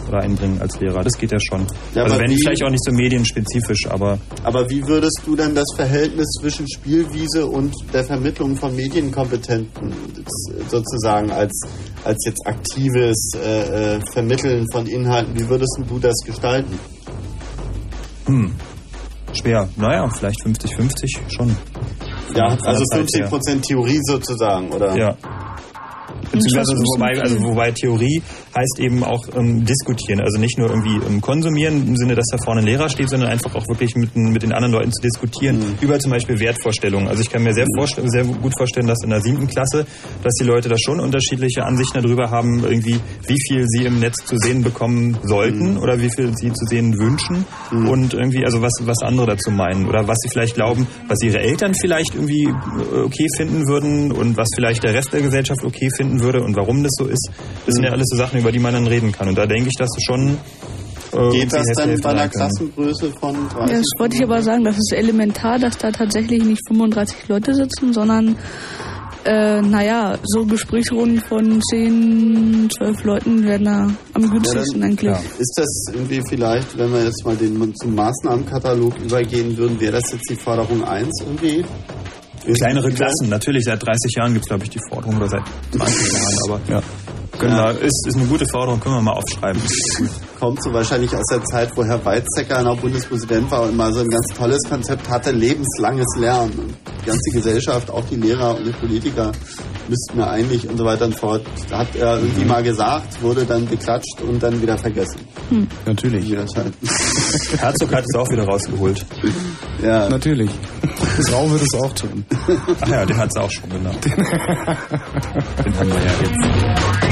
oder einbringen als Lehrer. Das geht ja schon. Ja, also wenn wie- vielleicht auch nicht so medienspezifisch, aber Aber wie würdest du denn das Verhältnis zwischen Spielwiese und der Vermittlung von Medienkompetenten sozusagen als, als jetzt aktives äh, äh, Vermitteln von Inhalten, wie würdest du das gestalten? hm, schwer. Naja, vielleicht 50-50 schon. Ja, also Zeit her. 50% Theorie sozusagen, oder? Ja. Beziehungsweise wobei, also wobei Theorie heißt eben auch ähm, diskutieren. Also nicht nur irgendwie ähm, konsumieren im Sinne, dass da vorne ein Lehrer steht, sondern einfach auch wirklich mit, den- mit den anderen Leuten zu diskutieren über zum Beispiel Wertvorstellungen. Also ich kann mir sehr, vorst- sehr gut vorstellen, dass in der siebten Klasse, dass die Leute da schon unterschiedliche Ansichten darüber haben, irgendwie wie viel sie im Netz zu sehen bekommen sollten oder wie viel sie zu sehen wünschen. Und irgendwie also was was andere dazu meinen oder was sie vielleicht glauben, was ihre Eltern vielleicht irgendwie äh, okay finden würden und was vielleicht der Rest der Gesellschaft okay finden würde und warum das so ist. Das sind ja alles so Sachen, über die man dann reden kann. Und da denke ich, dass du schon äh, Geht das dann bei einer. Klassengröße von 30? Ja, das wollte ich aber sagen, das ist elementar, dass da tatsächlich nicht 35 Leute sitzen, sondern äh, naja, so Gesprächsrunden von 10, 12 Leuten werden da am günstigsten eigentlich. Ist das irgendwie vielleicht, wenn wir jetzt mal den, zum Maßnahmenkatalog übergehen würden, wäre das jetzt die Forderung 1 irgendwie? Kleinere Klassen, natürlich, seit 30 Jahren gibt es, glaube ich, die Forderung oder seit 20 Jahren, aber ja. Können Ja. wir, ist, ist eine gute Forderung, können wir mal aufschreiben. Kommt so wahrscheinlich aus der Zeit, wo Herr Weizsäcker noch Bundespräsident war und mal so ein ganz tolles Konzept hatte, lebenslanges Lernen. Und die ganze Gesellschaft, auch die Lehrer und die Politiker, müssten wir eigentlich und so weiter und fort. Da hat er irgendwie mal gesagt, wurde dann geklatscht und dann wieder vergessen. Natürlich. Wie das halt. Herzog hat es auch wieder rausgeholt. Ja. Natürlich. Frau wird es auch tun. Ach ja, den hat es auch schon, genau. Den haben wir ja jetzt.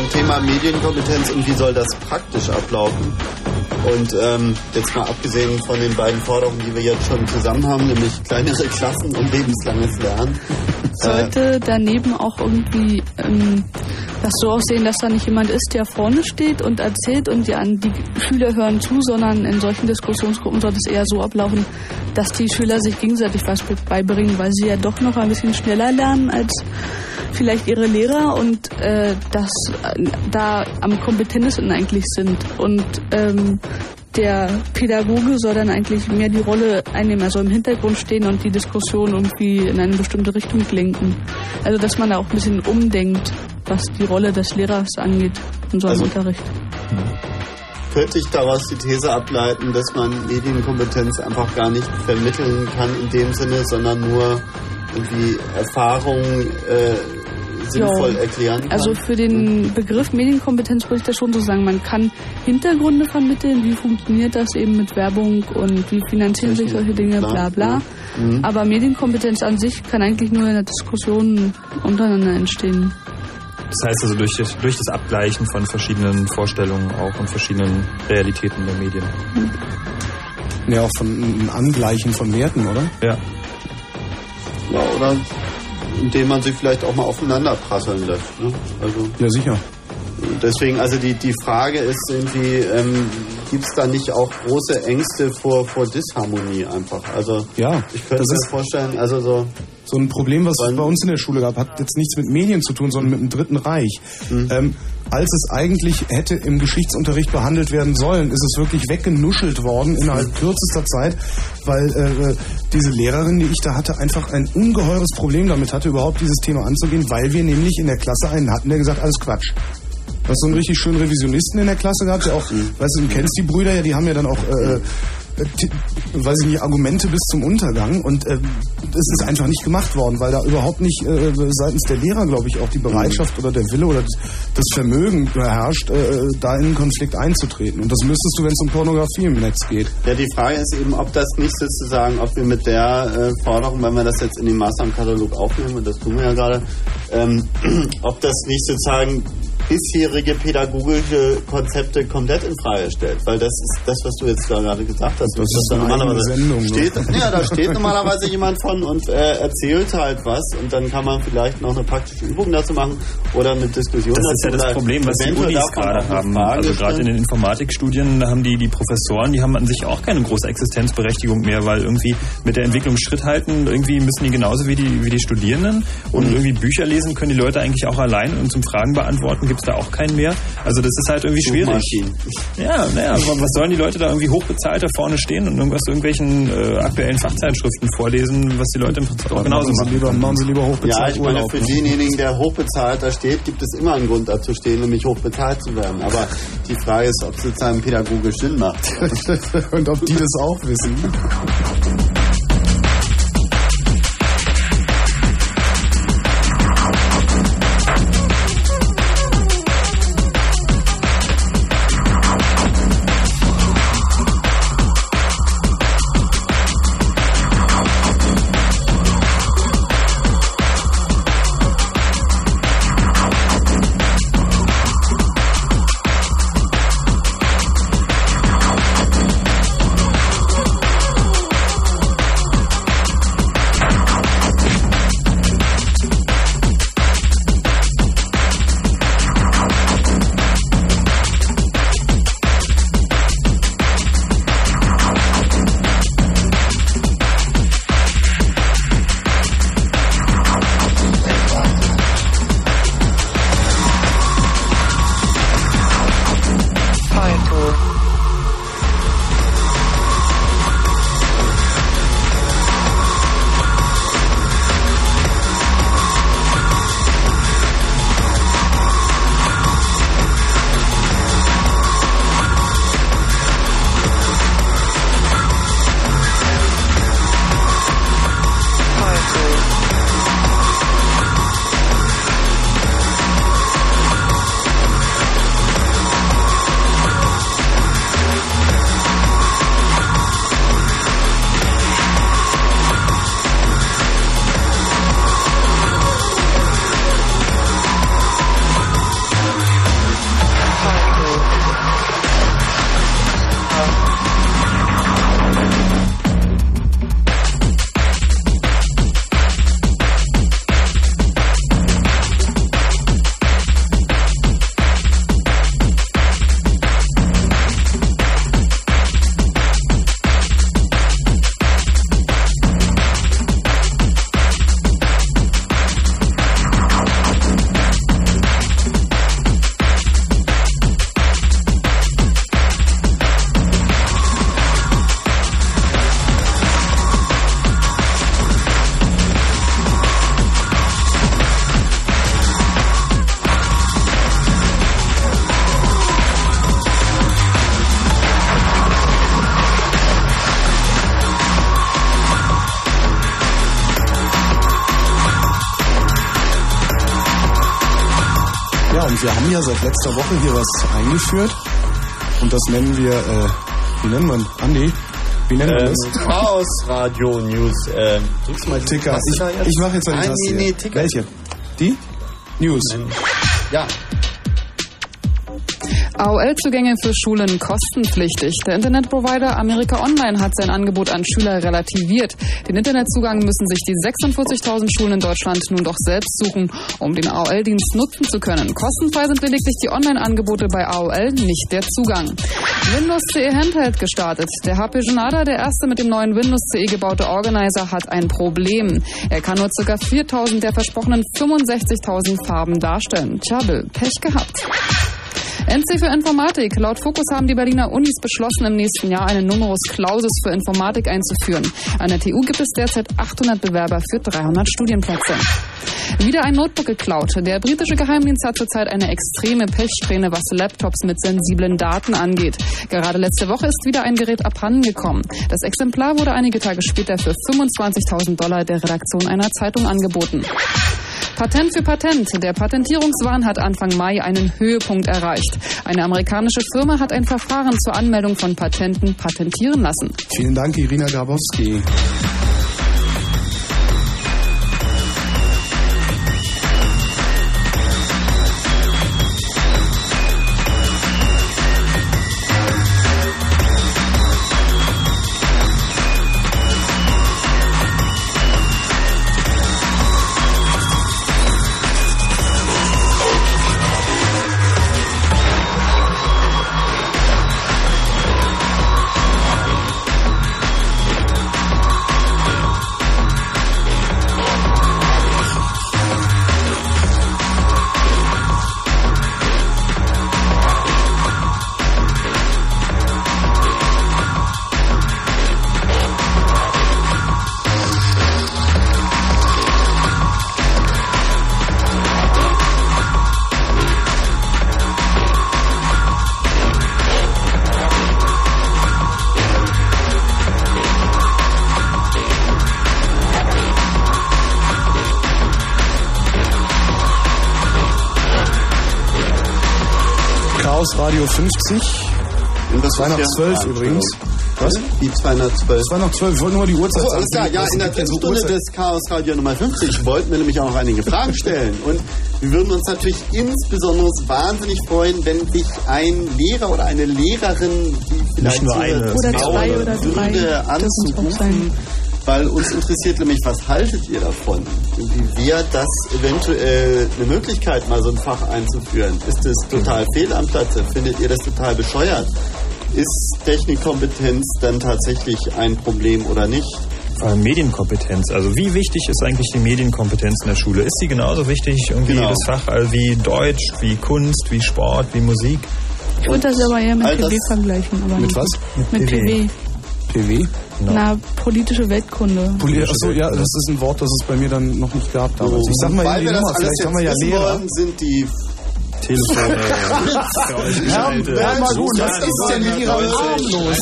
Beim Thema Medienkompetenz und wie soll das praktisch ablaufen. Und ähm, jetzt mal abgesehen von den beiden Forderungen, die wir jetzt schon zusammen haben, nämlich kleinere Klassen und lebenslanges Lernen. Sollte daneben auch irgendwie ähm, das so aussehen, dass da nicht jemand ist, der vorne steht und erzählt und die, an die Schüler hören zu, sondern in solchen Diskussionsgruppen sollte es eher so ablaufen, dass die Schüler sich gegenseitig was beibringen, weil sie ja doch noch ein bisschen schneller lernen als vielleicht ihre Lehrer und äh, dass äh, da am kompetentesten eigentlich sind. Und ähm, der Pädagoge soll dann eigentlich mehr die Rolle einnehmen, also im Hintergrund stehen und die Diskussion irgendwie in eine bestimmte Richtung lenken. Also dass man da auch ein bisschen umdenkt, was die Rolle des Lehrers angeht in so einem Also- Unterricht. Könnte ich daraus die These ableiten, dass man Medienkompetenz einfach gar nicht vermitteln kann in dem Sinne, sondern nur irgendwie Erfahrungen äh, sinnvoll Ja. erklären kann? Also für den Begriff Medienkompetenz würde ich das schon so sagen. Man kann Hintergründe vermitteln, wie funktioniert das eben mit Werbung und wie finanzieren sich solche Dinge, bla bla. Mhm. Aber Medienkompetenz an sich kann eigentlich nur in der Diskussion untereinander entstehen. Das heißt also durch das, durch das Abgleichen von verschiedenen Vorstellungen auch und verschiedenen Realitäten der Medien. Ja, auch von einem Angleichen von Werten, oder? Ja. Ja, oder indem man sie vielleicht auch mal aufeinander prasseln lässt. Ne? Also Ja, sicher. deswegen, also die, die Frage ist irgendwie, ähm, gibt es da nicht auch große Ängste vor, vor Disharmonie einfach? Also Ja, ich könnte das mir vorstellen, also so So ein Problem, was es bei uns in der Schule gab, hat jetzt nichts mit Medien zu tun, sondern mit dem Dritten Reich. Ähm, als es eigentlich hätte im Geschichtsunterricht behandelt werden sollen, ist es wirklich weggenuschelt worden innerhalb kürzester Zeit, weil äh, diese Lehrerin, die ich da hatte, einfach ein ungeheures Problem damit hatte, überhaupt dieses Thema anzugehen, weil wir nämlich in der Klasse einen hatten, der gesagt, alles Quatsch. Hast so einen richtig schönen Revisionisten in der Klasse gehabt, der auch, weißt du, du kennst die Brüder ja, die haben ja dann auch, äh, äh, t- weiß ich nicht, Argumente bis zum Untergang und äh, es ist einfach nicht gemacht worden, weil da überhaupt nicht äh, seitens der Lehrer, glaube ich, auch die Bereitschaft oder der Wille oder das, Vermögen herrscht, äh, da in einen Konflikt einzutreten. Und das müsstest du, wenn es um Pornografie im Netz geht. Ja, die Frage ist eben, ob das nicht sozusagen, ob wir mit der äh, Forderung, wenn wir das jetzt in den Maßnahmenkatalog aufnehmen, und das tun wir ja gerade, ähm, ob das nicht sozusagen bisherige pädagogische Konzepte komplett in Frage stellt. Weil das ist das, was du jetzt gerade gesagt hast. Das dass ist da eine normalerweise Sendung, ne? steht, ja, da steht normalerweise jemand von und äh, erzählt halt was und dann kann man vielleicht noch eine praktische Übung dazu machen oder eine Diskussion Das dazu. ist ja das Problem, was die Unis gerade haben. Also gerade in den Informatikstudien, haben die, die Professoren, die haben an sich auch keine große Existenzberechtigung mehr, weil irgendwie mit der Entwicklung Schritt halten, irgendwie müssen die genauso wie die, wie die Studierenden und Mhm. irgendwie Bücher lesen können die Leute eigentlich auch allein und zum Fragen beantworten gibt es da auch keinen mehr. Also das ist halt irgendwie schwierig. Suchmaschinen. Ja, naja, was sollen die Leute da irgendwie hochbezahlt da vorne stehen und irgendwas irgendwelchen äh, aktuellen Fachzeitschriften vorlesen, was die Leute im Prinzip auch genauso machen sie machen. lieber, machen sie lieber Ja, hochbezahlt ich meine, Urlaub. für ne? denjenigen, der hochbezahlt da steht, gibt es immer einen Grund dazu stehen, nämlich hochbezahlt zu werden. Aber die Frage ist, ob es sozusagen pädagogisch Sinn macht. Und ob die das auch wissen. Ja seit letzter Woche hier was eingeführt. Und das nennen wir, äh, wie nennen wir Andi? Wie nennen wir Ähm, das? Chaos Radio News. Ähm, drückst mal Ticker. Ich, ich mache jetzt eine Taste. nee, nee. Ticker. Welche? Die? News. Ja. AOL-Zugänge für Schulen kostenpflichtig. Der Internetprovider America Online hat sein Angebot an Schüler relativiert. Den Internetzugang müssen sich die 46.000 Schulen in Deutschland nun doch selbst suchen, um den AOL-Dienst nutzen zu können. Kostenfrei sind lediglich die Online-Angebote bei AOL, nicht der Zugang. Windows CE Handheld gestartet. Der HP Genada, der erste mit dem neuen Windows CE gebaute Organizer, hat ein Problem. Er kann nur ca. 4.000 der versprochenen 65.000 Farben darstellen. Tja, Pech gehabt. NC für Informatik. Laut Fokus haben die Berliner Unis beschlossen, im nächsten Jahr einen Numerus Clausus für Informatik einzuführen. An der TU gibt es derzeit 800 Bewerber für 300 Studienplätze. Wieder ein Notebook geklaut. Der britische Geheimdienst hat zurzeit eine extreme Pechsträhne, was Laptops mit sensiblen Daten angeht. Gerade letzte Woche ist wieder ein Gerät abhandengekommen. Das Exemplar wurde einige Tage später für 25.000 Dollar der Redaktion einer Zeitung angeboten. Patent für Patent. Der Patentierungswahn hat Anfang Mai einen Höhepunkt erreicht. Eine amerikanische Firma hat ein Verfahren zur Anmeldung von Patenten patentieren lassen. Vielen Dank, Irina Grabowski. Radio 50. Und das 212 ist ja- übrigens. Was? Die 212. 212. Ich wollte nur die Uhrzeit sagen. Ja, Das in der ja so Stunde Uhrzeit- des Chaos Radio Nummer 50 wollten wir nämlich auch noch einige Fragen stellen. Und wir würden uns natürlich insbesondere wahnsinnig freuen, wenn sich ein Lehrer oder eine Lehrerin, die vielleicht nur so eine. Oder zwei oder drei. anzurufen. Weil uns interessiert nämlich, was haltet ihr davon? Wie wäre das eventuell eine Möglichkeit, mal so ein Fach einzuführen? Ist es total fehl am Platze? Findet ihr das total bescheuert? Ist Technikkompetenz dann tatsächlich ein Problem oder nicht? Vor allem Medienkompetenz. Also wie wichtig ist eigentlich die Medienkompetenz in der Schule? Ist sie genauso wichtig irgendwie Genau. jedes Fach also wie Deutsch, wie Kunst, wie Sport, wie Musik? Ich würde das aber eher mit das- PW vergleichen. Aber Mit was? Mit PW. PW? Na, politische Weltkunde. Poli Achso, ja, das ist ein Wort, das es bei mir dann noch nicht gab damals. Ich sag mal Weil wir das Nummer, alles vielleicht haben wir ja jetzt wissen wollen, sind die Telefone. Ja, ja, mal gut, was ist denn mit Ihrer Arm los?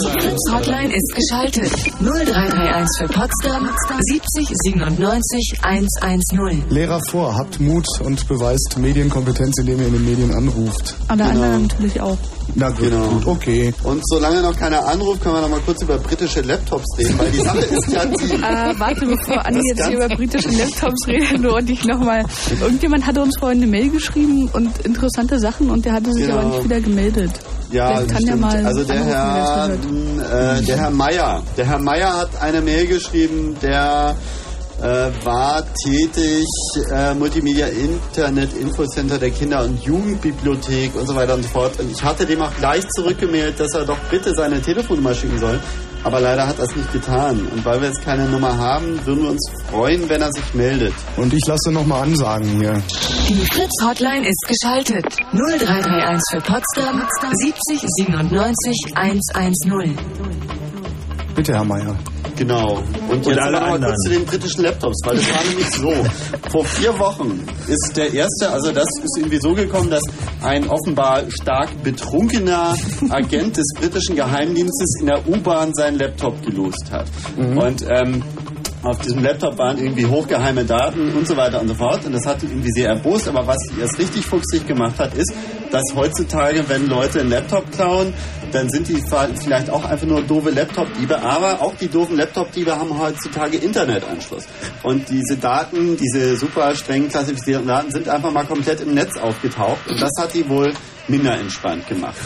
Hotline ist geschaltet. 0331 für Potsdam 70 97 110. Lehrer vor, habt Mut und beweist Medienkompetenz, indem ihr in den Medien anruft. Alle anderen natürlich auch. Na gut, Genau. gut, okay. Und solange noch keiner anruft, können wir noch mal kurz über britische Laptops reden, weil die Sache ist ja die. Äh, warte, bevor Das jetzt hier über britische Laptops redet, nur und ich nochmal. Irgendjemand hatte uns vorhin eine Mail geschrieben und interessante Sachen und der hatte sich Genau. aber nicht wieder gemeldet. Ja, Vielleicht kann der mal also der Herr, äh, der Herr Meier, der Herr Meier hat eine Mail geschrieben, der äh, war tätig, äh, Multimedia Internet Infocenter der Kinder- und Jugendbibliothek und so weiter und so fort. Und ich hatte dem auch gleich zurückgemeldet, dass er doch bitte seine Telefonnummer schicken soll. Aber leider hat er es nicht getan. Und weil wir jetzt keine Nummer haben, würden wir uns freuen, wenn er sich meldet. Und ich lasse nochmal ansagen hier. Die Fritz Hotline ist geschaltet. 0331 für Potsdam 70 97 110. Bitte, Herr Meier. Genau. Und jetzt alle anderen. zu den britischen Laptops, weil das war nämlich so. Vor vier Wochen ist der erste, also das ist irgendwie so gekommen, dass ein offenbar stark betrunkener Agent des britischen Geheimdienstes in der U-Bahn seinen Laptop gelost hat. Und ähm, auf diesem Laptop waren irgendwie hochgeheime Daten und so weiter und so fort. Und das hat die irgendwie sehr erbost. Aber was sie erst richtig fuchsig gemacht hat, ist, dass heutzutage, wenn Leute einen Laptop klauen, dann sind die vielleicht auch einfach nur doofe Laptop-Diebe. Aber auch die doofen Laptop-Diebe haben heutzutage Internetanschluss. Und diese Daten, diese super streng klassifizierten Daten, sind einfach mal komplett im Netz aufgetaucht. Und das hat die wohl minder entspannt gemacht.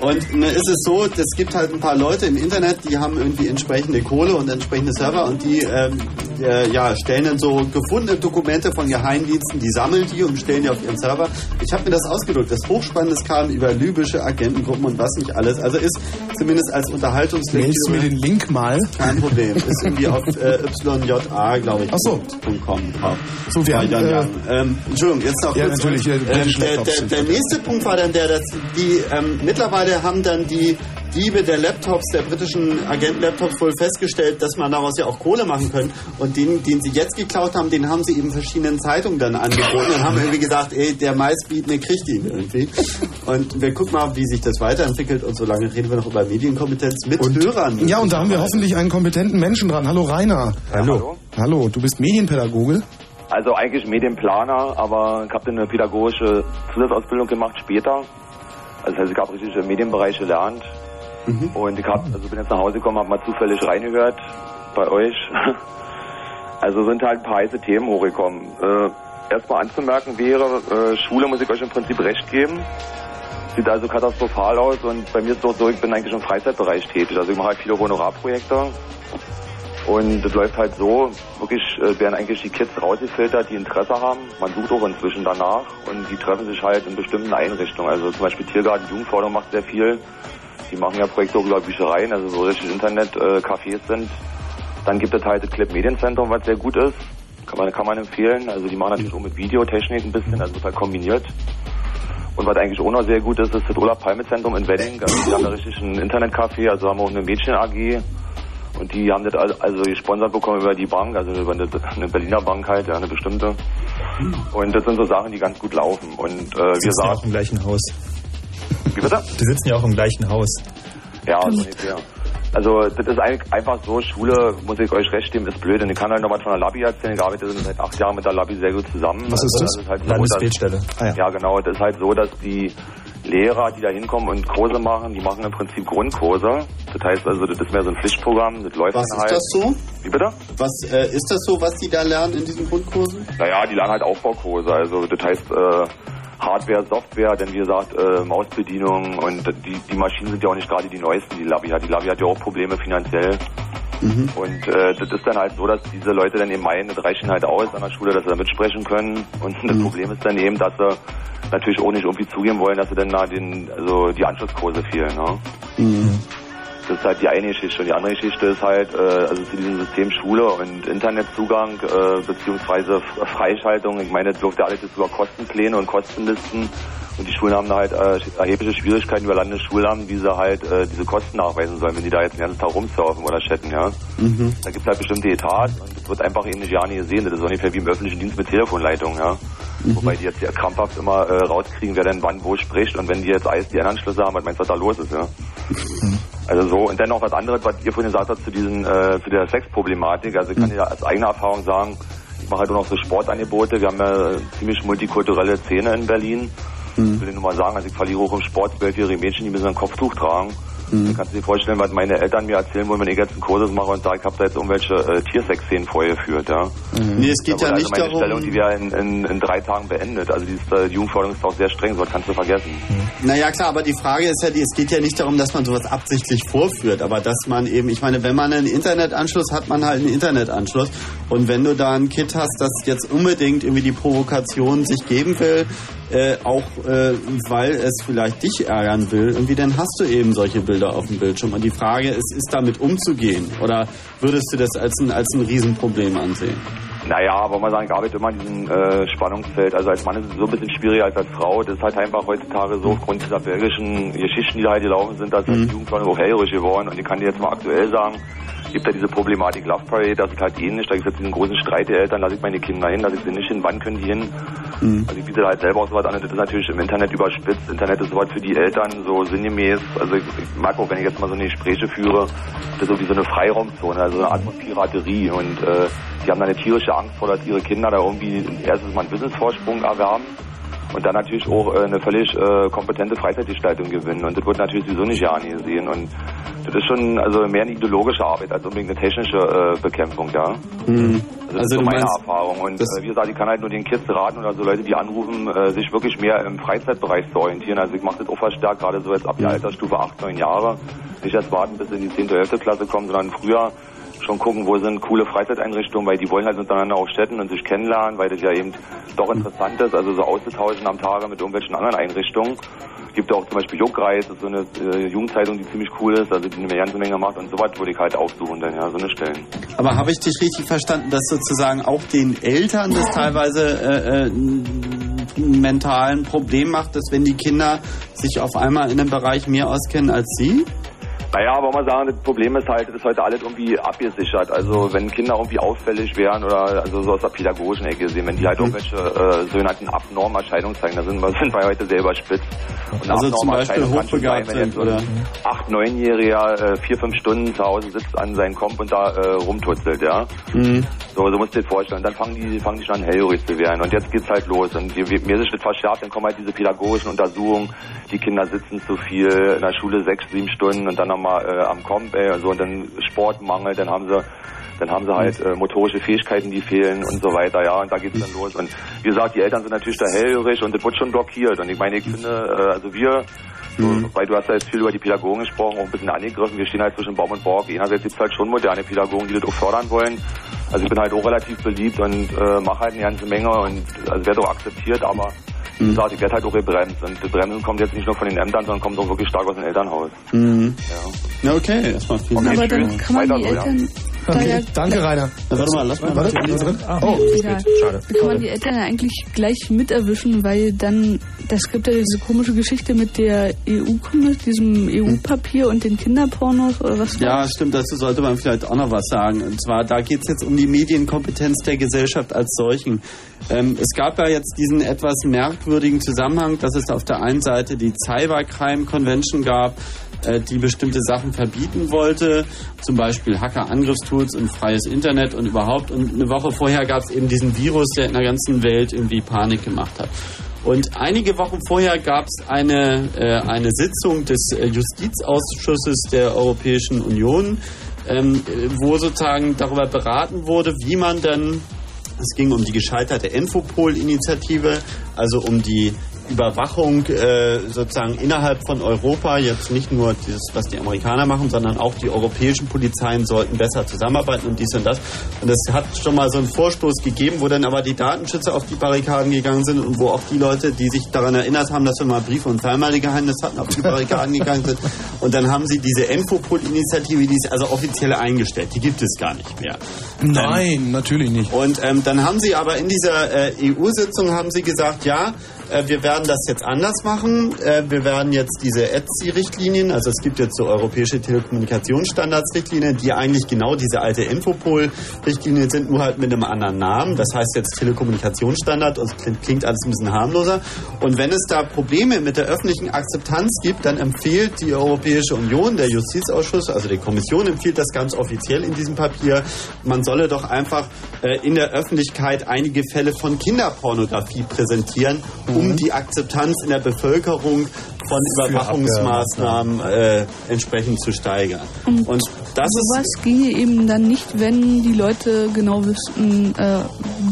Und ne, ist es so, es gibt halt ein paar Leute im Internet, die haben irgendwie entsprechende Kohle und entsprechende Server und die ähm, äh, ja, stellen dann so gefundene Dokumente von Geheimdiensten, die sammeln die und stellen die auf ihren Server. Ich habe mir das ausgedrückt. Das Hochspannendes kam über libysche Agentengruppen und was nicht alles. Also ist zumindest als Unterhaltungslektüre... Mailst du mir den Link mal? Kein Problem. Ist irgendwie auf äh, YJA, glaube ich, Ach so. .com. So, wir haben, äh, ähm, Entschuldigung, jetzt noch Ja, kurz. natürlich, äh, ähm, der, der, der nächste Punkt war dann der, dass die ähm, mittlerweile haben dann die Diebe der Laptops, der britischen Agenten-Laptops wohl festgestellt, dass man daraus ja auch Kohle machen kann. Und den, den sie jetzt geklaut haben, den haben sie eben verschiedenen Zeitungen dann angeboten und haben irgendwie gesagt, ey, der meistbietende kriegt ihn irgendwie. Und wir gucken mal, wie sich das weiterentwickelt. Und solange reden wir noch über Medienkompetenz mit Hörern. Ja, und da haben wir hoffentlich einen kompetenten Menschen dran. Hallo Rainer. Hallo. Hallo, du bist Medienpädagoge. Also eigentlich Medienplaner, aber ich habe dann eine pädagogische Zusatzausbildung gemacht später. Also das heißt, ich habe richtig im Medienbereich gelernt. Und ich hab, also bin jetzt nach Hause gekommen, habe mal zufällig reingehört bei euch. Also sind halt ein paar heiße Themen hochgekommen. Äh, erstmal anzumerken wäre, äh, Schule muss ich euch im Prinzip recht geben. Sieht also katastrophal aus und bei mir ist es auch so, ich bin eigentlich im Freizeitbereich tätig. Also ich mache halt viele Honorarprojekte. Und das läuft halt so, wirklich äh, werden eigentlich die Kids rausgefiltert, die Interesse haben. Man sucht auch inzwischen danach und die treffen sich halt in bestimmten Einrichtungen. Also zum Beispiel Tiergarten Jugendforderung macht sehr viel. Die machen ja Projekte über Büchereien, also so richtig Internet-Cafés sind. Dann gibt es halt das Clip Medienzentrum, was sehr gut ist. Kann man, kann man empfehlen. Also die machen natürlich auch mit Videotechnik ein bisschen, also wird halt kombiniert. Und was eigentlich auch noch sehr gut ist, ist das Olaf Palme Zentrum in Wedding. Also die haben da richtig ein Internetcafé, also haben auch eine Mädchen AG. Und die haben das al- also gesponsert bekommen über die Bank, also über eine, eine Berliner Bank halt, ja, eine bestimmte. Und das sind so Sachen, die ganz gut laufen. Und äh, wir sitzen ja sagen, auch im gleichen Haus. Wie bitte? Die sitzen ja auch im gleichen Haus. Ja, so ungefähr. Also das ist eigentlich einfach so, Schule, muss ich euch recht geben, ist blöd. Und ich kann halt noch was von der Labi erzählen. Ich arbeite seit acht Jahren mit der Labi sehr gut zusammen. Was ist Also das? halt so, dass, ja. genau. Das ist halt so, dass die Lehrer, die da hinkommen und Kurse machen, die machen im Prinzip Grundkurse. Das heißt also, das ist mehr so ein Pflichtprogramm. Das läuft Was dann ist halt. das so? Wie bitte? Was äh, ist das so, was die da lernen in diesen Grundkursen? Naja, die lernen halt Aufbaukurse. Also das heißt äh, Hardware, Software, denn wie gesagt äh, Mausbedienung und die, die Maschinen sind ja auch nicht gerade die neuesten, die Labi hat. Die Labi hat ja auch Probleme finanziell. Und äh, das ist dann halt so, dass diese Leute dann eben meinen, das reicht ihnen halt aus an der Schule, dass sie da mitsprechen können. Und das Problem ist dann eben, dass sie natürlich auch nicht irgendwie zugeben wollen, dass sie dann da den, also die Anschlusskurse fehlen. Ne? Das ist halt die eine Geschichte. Und die andere Geschichte ist halt, äh, also zu diesem System Schule und Internetzugang äh, beziehungsweise Freischaltung. Ich meine, läuft ja alles jetzt über Kostenpläne und Kostenlisten. Und die Schulen haben da halt äh, erhebliche Schwierigkeiten über Landesschulen haben, wie sie halt äh, diese Kosten nachweisen sollen, wenn die da jetzt den ganzen Tag rumsurfen oder chatten, ja. Mhm. Da gibt es halt bestimmte Etats und das wird einfach in nicht Jahren nicht gesehen. Das ist ungefähr wie im öffentlichen Dienst mit Telefonleitung, ja. Wobei die jetzt ja krampfhaft immer äh, rauskriegen, wer denn wann wo spricht und wenn die jetzt ISDN-Anschlüsse haben, was meinst du, was da los ist, ja. Also so, und dann noch was anderes, was ihr vorhin gesagt habt zu diesen, äh, zu der Sexproblematik. Also ich kann ja als eigene Erfahrung sagen, ich mache halt auch noch so Sportangebote. Wir haben ja eine ziemlich multikulturelle Szene in Berlin. Ich will dir nur mal sagen, also ich verliere auch im Sport zwölfjährige Mädchen, die müssen ein Kopftuch tragen. Dann kannst du dir vorstellen, was meine Eltern mir erzählen wollen, wenn ich jetzt einen Kurs mache und sage, ich habe da jetzt irgendwelche äh, Tiersex-Szenen vorgeführt, ja. Nee, es geht da ja nicht also meine darum- Stellung, die wir in, in, in drei Tagen beendet. Also die, ist, äh, die Jugendforderung ist auch sehr streng, so was kannst du vergessen. Naja, klar, aber die Frage ist ja, die, es geht ja nicht darum, dass man sowas absichtlich vorführt, aber dass man eben, ich meine, wenn man einen Internetanschluss hat, man halt einen Internetanschluss. Und wenn du da ein Kid hast, das jetzt unbedingt irgendwie die Provokation sich geben will, äh, auch äh, weil es vielleicht dich ärgern will, irgendwie, dann hast du eben solche Bilder auf dem Bildschirm. Und die Frage ist, ist damit umzugehen? Oder würdest du das als ein, als ein Riesenproblem ansehen? Naja, aber man sagen, ich arbeite immer in diesem äh, Spannungsfeld. Also als Mann ist es so ein bisschen schwieriger als als Frau. Das ist halt einfach heutzutage so aufgrund dieser belgischen Geschichten, die da halt gelaufen sind, dass halt die Jugendfreunde auch hellhörig geworden. Und ich kann dir jetzt mal aktuell sagen, gibt ja diese Problematik Love Parade, das ist halt ähnlich. Da gibt es jetzt diesen großen Streit der Eltern, lasse ich meine Kinder hin, lasse ich sie nicht hin, wann können die hin? Mhm. Also wie sie halt selber auch sowas an, das ist natürlich im Internet überspitzt. Internet ist sowas für die Eltern so sinngemäß. Also ich, ich mag auch, wenn ich jetzt mal so eine Gespräche führe, das ist so wie so eine Freiraumzone, also eine Art von Piraterie. Und äh, die haben da eine tierische Angst vor, dass ihre Kinder da irgendwie erstens mal einen Wissensvorsprung erwerben und dann natürlich auch äh, eine völlig äh, kompetente Freizeitgestaltung gewinnen. Und das wird natürlich sowieso nicht ja angesehen. Und das ist schon also mehr eine ideologische Arbeit als unbedingt eine technische äh, Bekämpfung, ja. Mhm. Also das Also ist so meine meinst, Erfahrung. Und äh, wie gesagt, ich kann halt nur den Kids raten oder so Leute, die anrufen, äh, sich wirklich mehr im Freizeitbereich zu orientieren. Also ich mache das auch verstärkt, gerade so jetzt ab der Altersstufe 8, 9 Jahre. Nicht erst warten, bis sie in die 10., 11. Klasse kommen, sondern früher schon gucken, wo sind coole Freizeiteinrichtungen, weil die wollen halt untereinander auch städten und sich kennenlernen, weil das ja eben doch interessant ist, also so auszutauschen am Tage mit irgendwelchen anderen Einrichtungen. Gibt auch zum Beispiel Juckreis, das ist so eine äh, Jugendzeitung, die ziemlich cool ist, also die eine ganze Menge macht und sowas würde ich halt aufsuchen dann, ja, so eine Stellen. Aber habe ich dich richtig verstanden, dass sozusagen auch den Eltern das teilweise äh, äh, ein mentalen Problem macht, dass wenn die Kinder sich auf einmal in einem Bereich mehr auskennen als sie? Naja, aber man sagen, das Problem ist halt, das ist heute alles irgendwie abgesichert. Also wenn Kinder irgendwie auffällig wären oder also so aus der pädagogischen Ecke sehen, wenn die halt irgendwelche äh, sogenannten abnormen Erscheinungen zeigen, da sind wir, sind wir heute selber spitz. Und Also zum Beispiel hochbegabt sein, wenn jetzt sind, oder? acht, neunjähriger äh, vier, fünf Stunden zu Hause sitzt an seinem Komp und da äh, rumtutzelt, ja. Mhm. So, so musst du dir vorstellen. Dann fangen die, fangen die schon an hellhörig zu werden. Und jetzt geht's halt los. Und mir sich das verschärft, dann kommen halt diese pädagogischen Untersuchungen. Die Kinder sitzen zu viel in der Schule sechs, sieben Stunden und dann nochmal äh, am Komp, ey, so, und dann Sportmangel, dann haben sie dann haben sie halt äh, motorische Fähigkeiten, die fehlen und so weiter, ja, und da geht's dann los. Und wie gesagt, die Eltern sind natürlich da hellhörig und das wird schon blockiert. Und ich meine, ich finde, äh, also wir, so, weil du hast ja jetzt viel über die Pädagogen gesprochen, auch ein bisschen angegriffen, wir stehen halt zwischen Baum und Borg. Einerseits gibt's halt schon moderne Pädagogen, die das auch fördern wollen. Also ich bin halt auch relativ beliebt und äh, mache halt eine ganze Menge und also werde auch akzeptiert, aber wie gesagt, ich werde halt auch gebremst. Und das Bremsen kommt jetzt nicht nur von den Ämtern, sondern kommt auch wirklich stark aus dem Elternhaus. Mhm. Na okay, erstmal vielen Aber Dank. dann kann man die Eltern ja Danke, Rainer. Na, warte mal, lass mal Warte, warte, warte. Oh, Ja, Schade. da kann man die Eltern ja eigentlich gleich mit erwischen, weil dann, das gibt ja diese komische Geschichte mit der EU, diesem EU-Papier und den Kinderpornos oder was Ja, das? stimmt, dazu sollte man vielleicht auch noch was sagen. Und zwar, da geht es jetzt um die Medienkompetenz der Gesellschaft als solchen. Ähm, es gab ja jetzt diesen etwas merkwürdigen Zusammenhang, dass es auf der einen Seite die Cybercrime Convention gab, die bestimmte Sachen verbieten wollte, zum Beispiel Hacker-Angriffstools und freies Internet und überhaupt. Und eine Woche vorher gab es eben diesen Virus, der in der ganzen Welt irgendwie Panik gemacht hat. Und einige Wochen vorher gab es eine, äh, eine Sitzung des äh, Justizausschusses der Europäischen Union, ähm, äh, wo sozusagen darüber beraten wurde, wie man dann, es ging um die gescheiterte Infopol-Initiative, also um die Überwachung äh, sozusagen innerhalb von Europa, jetzt nicht nur das, was die Amerikaner machen, sondern auch die europäischen Polizeien sollten besser zusammenarbeiten und dies und das. Und es hat schon mal so einen Vorstoß gegeben, wo dann aber die Datenschützer auf die Barrikaden gegangen sind und wo auch die Leute, die sich daran erinnert haben, dass wir mal Briefe und Fernmeldegeheimnis hatten, auf die Barrikaden gegangen sind. Und dann haben sie diese Infopol-Initiative, die ist also offiziell eingestellt. Die gibt es gar nicht mehr. Nein, natürlich nicht. Und ähm, dann haben sie aber in dieser äh, EU-Sitzung haben sie gesagt, ja, äh, wir werden das jetzt anders machen. Äh, wir werden jetzt diese ETSI-Richtlinien, also es gibt jetzt so europäische Telekommunikationsstandards-Richtlinien, die eigentlich genau diese alte Infopol-Richtlinien sind, nur halt mit einem anderen Namen. Das heißt jetzt Telekommunikationsstandard und klingt, klingt alles ein bisschen harmloser. Und wenn es da Probleme mit der öffentlichen Akzeptanz gibt, dann empfiehlt die Europäische Union, der Justizausschuss, also die Kommission empfiehlt das ganz offiziell in diesem Papier, man solle doch einfach äh, in der Öffentlichkeit einige Fälle von Kinderpornografie präsentieren, um die Akzeptanz in der Bevölkerung von Überwachungsmaßnahmen äh, entsprechend zu steigern. Und, Und das ist sowas ginge eben dann nicht, wenn die Leute genau wüssten, äh,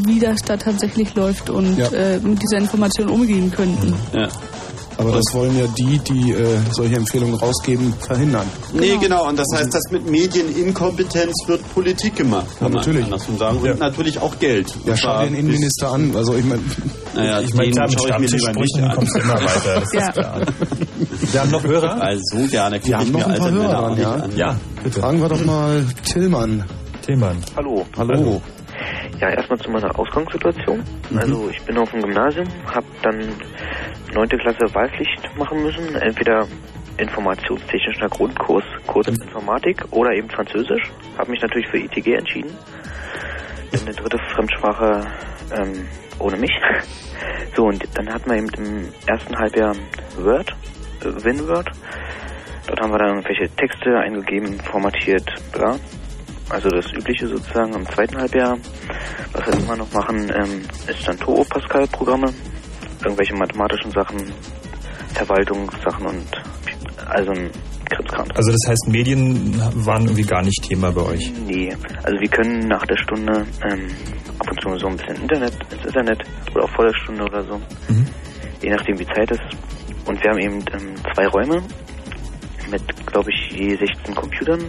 wie das da tatsächlich läuft und Ja. äh, mit dieser Information umgehen könnten. ja. Aber das wollen ja die, die äh, solche Empfehlungen rausgeben, verhindern. Nee, genau. Und das heißt, dass mit Medieninkompetenz wird Politik gemacht, kann Ja, natürlich. man andersrum sagen. Und natürlich auch Geld. Ja, schau den Innenminister an. Also ich meine, Naja, Ich meine, mit schaue ich mir lieber nicht Stammtischsprüchen an. kommst du immer weiter. Das Ja. ist klar. Wir haben noch Hörer? Weil so gerne Wir haben noch ein paar Hörer dran, ja? an. Ja, bitte. fragen wir doch mal Tillmann. Tillmann. Hallo. Hallo. Ja, erstmal zu meiner Ausgangssituation. Also ich bin auf dem Gymnasium, habe dann neunte Klasse Wahlpflicht machen müssen, entweder informationstechnischer Grundkurs, Kurs in Informatik oder eben Französisch. Habe mich natürlich für ITG entschieden. Bin eine dritte Fremdsprache ähm, ohne mich. So, und dann hatten wir eben im ersten Halbjahr Word, äh, WinWord. Dort haben wir dann irgendwelche Texte eingegeben, formatiert, bla. Also das Übliche sozusagen im zweiten Halbjahr. Was wir immer noch machen, ähm, ist dann Toro Pascal Programme, irgendwelche mathematischen Sachen, Verwaltungssachen und also ein Krimskram. Also das heißt, Medien waren irgendwie gar nicht Thema bei euch. Nee, also wir können nach der Stunde ähm, ab und zu so ein bisschen Internet, ins Internet oder auch vor der Stunde oder so. Mhm. Je nachdem wie Zeit ist. Und wir haben eben ähm, zwei Räume mit, glaube ich, je 16 Computern.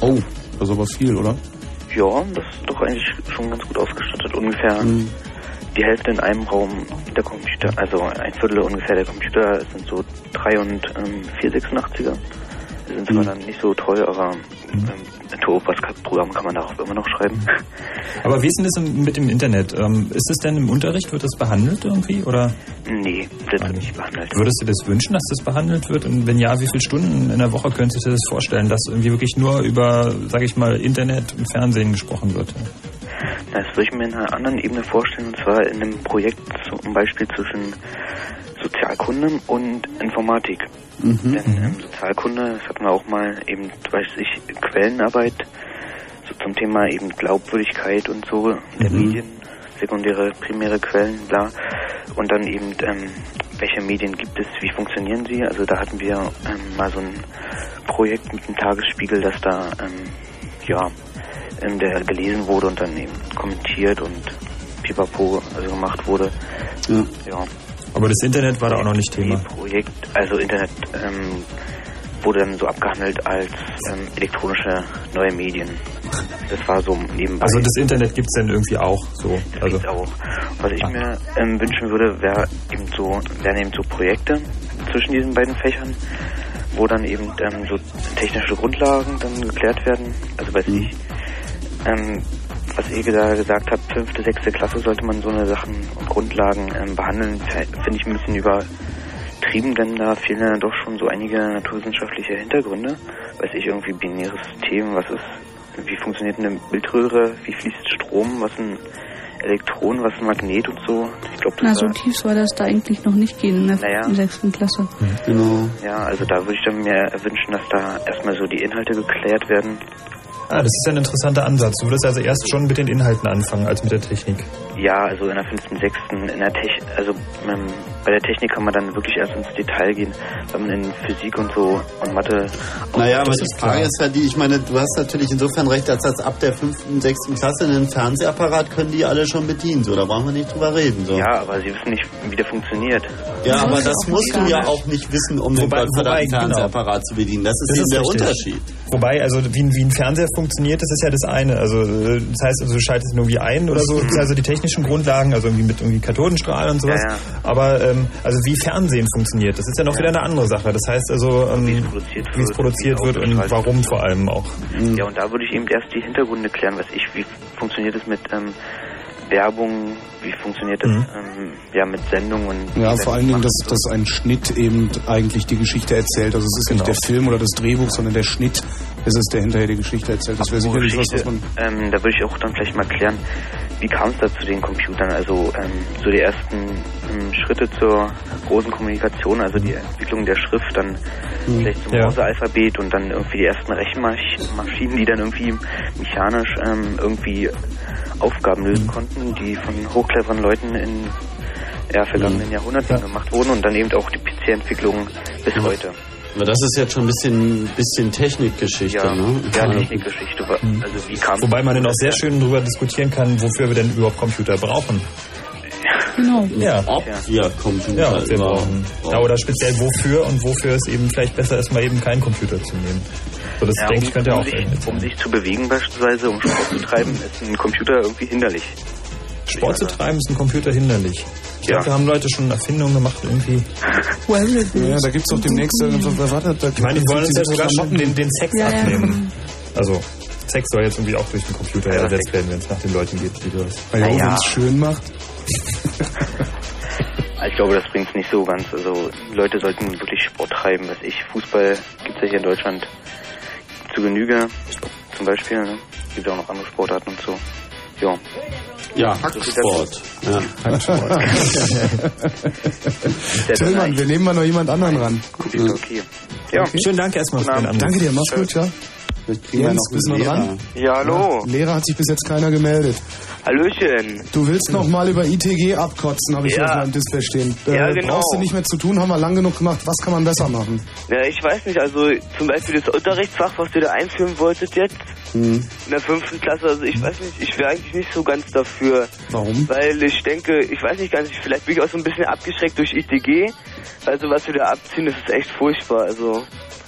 Oh, das ist aber viel, oder? Ja, das ist doch eigentlich schon ganz gut ausgestattet. Ungefähr die Hälfte in einem Raum der Computer, also ein Viertel ungefähr der Computer sind so 3 und ähm, 486er. Sind zwar dann nicht so toll, aber ähm, Turbo-Pascal-Programm kann man darauf immer noch schreiben. Aber wie ist denn das mit dem Internet? Ähm, ist es denn im Unterricht, wird das behandelt irgendwie? Oder Nee, das wird nicht behandelt. würdest du das wünschen, dass das behandelt wird? Und wenn ja, wie viele Stunden in der Woche könntest du dir das vorstellen, dass irgendwie wirklich nur über, sage ich mal, Internet und Fernsehen gesprochen wird? Das würde ich mir in einer anderen Ebene vorstellen, und zwar in einem Projekt zum Beispiel zwischen Sozialkunde und Informatik. Denn ähm, Sozialkunde, das hatten wir auch mal eben, weiß ich, Quellenarbeit, so zum Thema eben Glaubwürdigkeit und so der Medien, sekundäre, primäre Quellen, bla. Und dann eben, ähm, welche Medien gibt es, wie funktionieren sie? Also da hatten wir ähm, mal so ein Projekt mit dem Tagesspiegel, das da, ähm, ja, der gelesen wurde und dann eben kommentiert und pipapo also gemacht wurde. Ja. ja. Aber das Internet war da auch noch nicht Thema. Projekt, also Internet ähm, wurde dann so abgehandelt als ähm, elektronische neue Medien. Das war so nebenbei. Also das Internet gibt es denn irgendwie auch so. Also Gibt's auch. Was ich mir ähm, wünschen würde, wäre eben so, wären eben so Projekte zwischen diesen beiden Fächern, wo dann eben ähm, so technische Grundlagen dann geklärt werden. Also weiß ich, ähm, was ihr da gesagt habt, fünfte, sechste Klasse sollte man so eine Sachen und Grundlagen ähm, behandeln, finde ich ein bisschen übertrieben, denn da fehlen ja doch schon so einige naturwissenschaftliche Hintergründe. Weiß ich, irgendwie binäres System, was ist, wie funktioniert eine Bildröhre, wie fließt Strom, was ein Elektron, was ein Magnet und so. Ich glaube, Na, das so war, tief soll das da eigentlich noch nicht gehen in der Naja. fünften, sechsten Klasse. Genau. ja, also da würde ich dann mir wünschen, dass da erstmal so die Inhalte geklärt werden. Ah, das ist ein interessanter Ansatz. Du würdest also erst schon mit den Inhalten anfangen als mit der Technik. Ja, also in der fünften, sechsten, in der Tech, also ähm, bei der Technik kann man dann wirklich erst ins Detail gehen, wenn man in Physik und so und Mathe. Naja, aber Das die ist Frage klar. ist ja die, ich meine, du hast natürlich insofern recht, als dass ab der fünften, sechsten Klasse einen Fernsehapparat können die alle schon bedienen. So, da brauchen wir nicht drüber reden. So. Ja, aber sie wissen nicht, wie der funktioniert. Ja, aber das musst du ja auch nicht wissen, um den Wobei- verdammten wobei, genau. Fernsehapparat zu bedienen. Das ist Das ist der richtig. Unterschied. Wobei, also wie, ein- wie ein Fernseher funktioniert, das ist ja das eine. Also das heißt, also, du schaltest ihn irgendwie ein oder so. Das sind also die technischen Grundlagen, also irgendwie mit irgendwie Kathodenstrahlen und sowas. Ja, ja. Aber ähm, also wie Fernsehen funktioniert, das ist ja noch wieder eine andere Sache. Das heißt also, ähm, wie es produziert wird und warum vor allem auch. Ja, und da würde ich eben erst die Hintergründe klären, was ich, wie funktioniert es mit ähm, Werbung, wie funktioniert es Mhm. ähm, ja, mit Sendungen. und Ja, vor allen Dingen, dass, dass ein Schnitt eben eigentlich die Geschichte erzählt. Also es ist nicht der Film oder das Drehbuch, sondern der Schnitt ist es, der hinterher die Geschichte erzählt. Das wäre sicherlich was, was man... ähm, da würde ich auch dann vielleicht mal klären, wie kam es da zu den Computern? Also ähm, so die ersten ähm, Schritte zur großen Kommunikation, also die Entwicklung der Schrift, dann vielleicht zum Ja. Morse-Alphabet und dann irgendwie die ersten Rechenmaschinen, die dann irgendwie mechanisch ähm, irgendwie Aufgaben lösen konnten, die von hochcleveren Leuten in ja, vergangenen Jahrhunderten gemacht wurden und dann eben auch die PC-Entwicklung bis heute. Aber das ist jetzt schon ein bisschen, bisschen Technikgeschichte, Ja, ne? ja Technikgeschichte. wa- Also wie kam Wobei man dann auch sehr schön darüber diskutieren kann, wofür wir denn überhaupt Computer brauchen. Genau. Ja. Ob wir Computer Ja, ob wir brauchen. Ja, oder speziell wofür und wofür es eben vielleicht besser ist, mal eben keinen Computer zu nehmen. So, das Ja, denke um, ich könnte ja um, auch sich, um sich zu bewegen beispielsweise, um Sport zu treiben, ist ein Computer irgendwie hinderlich. Sport zu treiben ist ein Computer hinderlich. Ich Ja. glaube, da haben Leute schon Erfindungen gemacht irgendwie. Ja, da gibt es doch demnächst irgendwas... wer war das? Da Ich meine, die wollen uns ja sogar schon den, den Sex Ja, ja. abnehmen. Also, Sex soll jetzt irgendwie auch durch den Computer ersetzt werden, wenn es nach den Leuten geht, die das. Weil ja, wenn es schön macht. Ich glaube, das bringt es nicht so ganz. Also Leute sollten wirklich Sport treiben. Was ich, Fußball gibt es ja hier in Deutschland zu Genüge. Zum Beispiel. Ne? Gibt ja auch noch andere Sportarten und so. Ja. Ja, Hacksport. Ja. Tillmann, wir nehmen mal noch jemand anderen ran. Okay. Ja. Schönen Dank erstmal für den Anruf. Danke dir, mach's gut, ja. Jens, bist du dran? Ja, hallo. Lehrer hat sich bis jetzt keiner gemeldet. Hallöchen. Du willst noch mal über ITG abkotzen, habe ich Ja. auf meinem Display stehen. Äh, Ja, genau. Brauchst du nicht mehr zu tun, haben wir lang genug gemacht. Was kann man besser machen? Ja, ich weiß nicht, also zum Beispiel das Unterrichtsfach, was ihr da einführen wolltet jetzt Hm. in der fünften Klasse, also ich weiß nicht, ich wäre eigentlich nicht so ganz dafür. Warum? Weil ich denke, ich weiß nicht ganz, vielleicht bin ich auch so ein bisschen abgeschreckt durch ITG. Also was wir da abziehen, das ist echt furchtbar. Also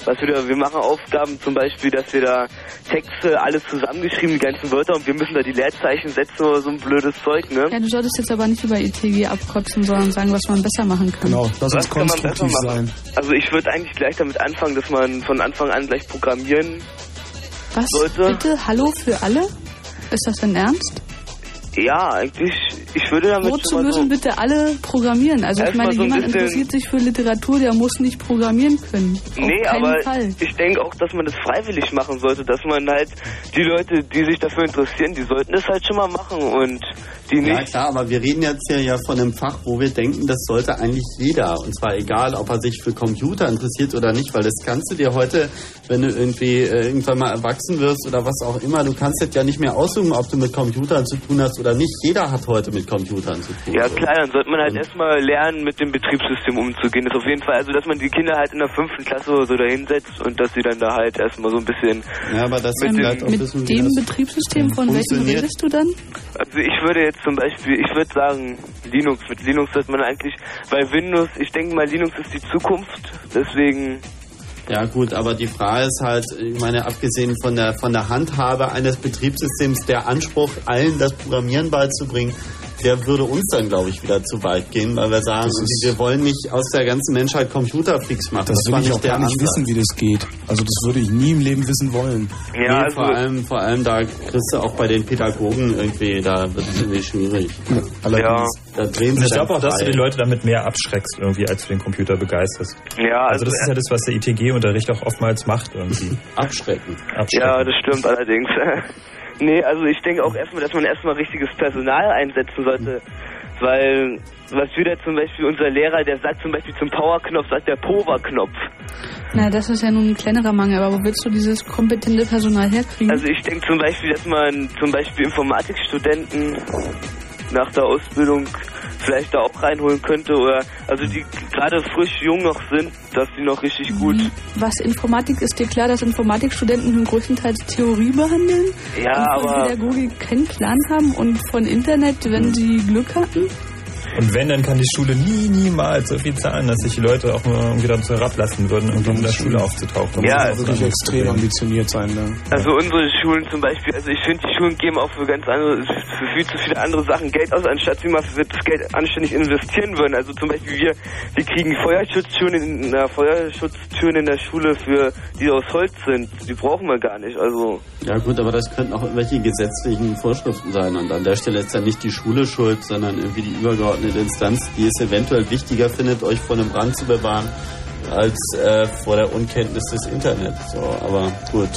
was wir da, wir machen Aufgaben zum Beispiel, dass wir da Texte, alles zusammengeschrieben, die ganzen Wörter und wir müssen da die Leerzeichen setzen oder so ein blödes Zeug, ne? Ja, du solltest jetzt aber nicht über ITG abkotzen, sondern sagen, was man besser machen kann. Genau, lass Was uns kann man besser konstruktiv machen? sein. Also ich würde eigentlich gleich damit anfangen, dass man von Anfang an gleich programmieren Was? sollte. Bitte? Hallo für alle? Ist das denn ernst? Ja, eigentlich, ich würde damit Wozu schon mal so, müssen bitte alle programmieren? Also ich meine, so jemand bisschen- interessiert sich für Literatur, der muss nicht programmieren können. Auf Nee, aber Fall. ich denke auch, dass man das freiwillig machen sollte, dass man halt die Leute, die sich dafür interessieren, die sollten das halt schon mal machen und die Ja nicht. klar, aber wir reden jetzt hier ja von einem Fach, wo wir denken, das sollte eigentlich jeder. Und zwar egal, ob er sich für Computer interessiert oder nicht, weil das kannst du dir heute, wenn du irgendwie äh, irgendwann mal erwachsen wirst oder was auch immer, du kannst jetzt ja nicht mehr aussuchen, ob du mit Computern zu tun hast oder nicht. Jeder hat heute mit Computern zu tun. Ja klar, dann sollte man halt erstmal lernen, mit dem Betriebssystem umzugehen. Das ist auf jeden Fall, also dass man die Kinder halt in der fünften Klasse oder so da hinsetzt und dass sie dann da halt erstmal so ein bisschen Ja, aber das mit wissen, Mit wie dem das Betriebssystem, von welchem redest du dann? Also ich würde jetzt zum Beispiel, ich würde sagen Linux. Mit Linux sollte man eigentlich, weil Windows, ich denke mal Linux ist die Zukunft, deswegen Ja gut, aber die Frage ist halt, ich meine, abgesehen von der von der Handhabe eines Betriebssystems, der Anspruch, allen das Programmieren beizubringen, der würde uns dann, glaube ich, wieder zu weit gehen, weil wir sagen, wir wollen nicht aus der ganzen Menschheit Computerfreaks machen. Das will war ich nicht auch gar nicht Ansatz. wissen, wie das geht. Also das würde ich nie im Leben wissen wollen. nee, also vor allem, vor allem da kriegst du auch bei den Pädagogen irgendwie, da wird es irgendwie schwierig. Ja. Da drehen Und sich ich glaube auch, dass du die Leute damit mehr abschreckst, irgendwie, als du den Computer begeisterst. Ja, also, also das ist ja das, was der ITG-Unterricht auch oftmals macht, irgendwie. Abschrecken. Ja, das stimmt allerdings. nee, also ich denke auch erstmal, dass man erstmal richtiges Personal einsetzen sollte. Weil, was wir da zum Beispiel, unser Lehrer, der sagt zum Beispiel zum Power-Knopf, sagt der Power-Knopf. Na, das ist ja nun ein kleinerer Mangel, aber wo willst du dieses kompetente Personal herkriegen? Also ich denke zum Beispiel, dass man zum Beispiel Informatikstudenten nach der Ausbildung vielleicht da auch reinholen könnte oder also die gerade frisch jung noch sind, dass die noch richtig gut Was Informatik ist dir klar, dass Informatikstudenten größtenteils Theorie behandeln? Ja, und von aber- Pädagogik keinen Plan haben und von Internet, wenn sie Glück hatten? Und wenn, dann kann die Schule nie, niemals so viel zahlen, dass sich die Leute auch nur irgendwie dazu herablassen würden, irgendwie in der Schule aufzutauchen. Ja, das ist wirklich extrem ambitioniert sein. Ne? Also unsere Schulen zum Beispiel, also ich finde, die Schulen geben auch für ganz andere, für viel zu viele andere Sachen Geld aus, anstatt sie mal für das Geld anständig investieren würden. Also zum Beispiel wir, wir kriegen Feuerschutztüren in, na, Feuerschutztüren in der Schule für, die aus Holz sind. Die brauchen wir gar nicht. Also Ja gut, aber das könnten auch irgendwelche gesetzlichen Vorschriften sein. Und an der Stelle ist ja nicht die Schule schuld, sondern irgendwie die übergeordnete Instanz, die es eventuell wichtiger findet, euch vor einem Brand zu bewahren, als äh, vor der Unkenntnis des Internets. So, aber gut.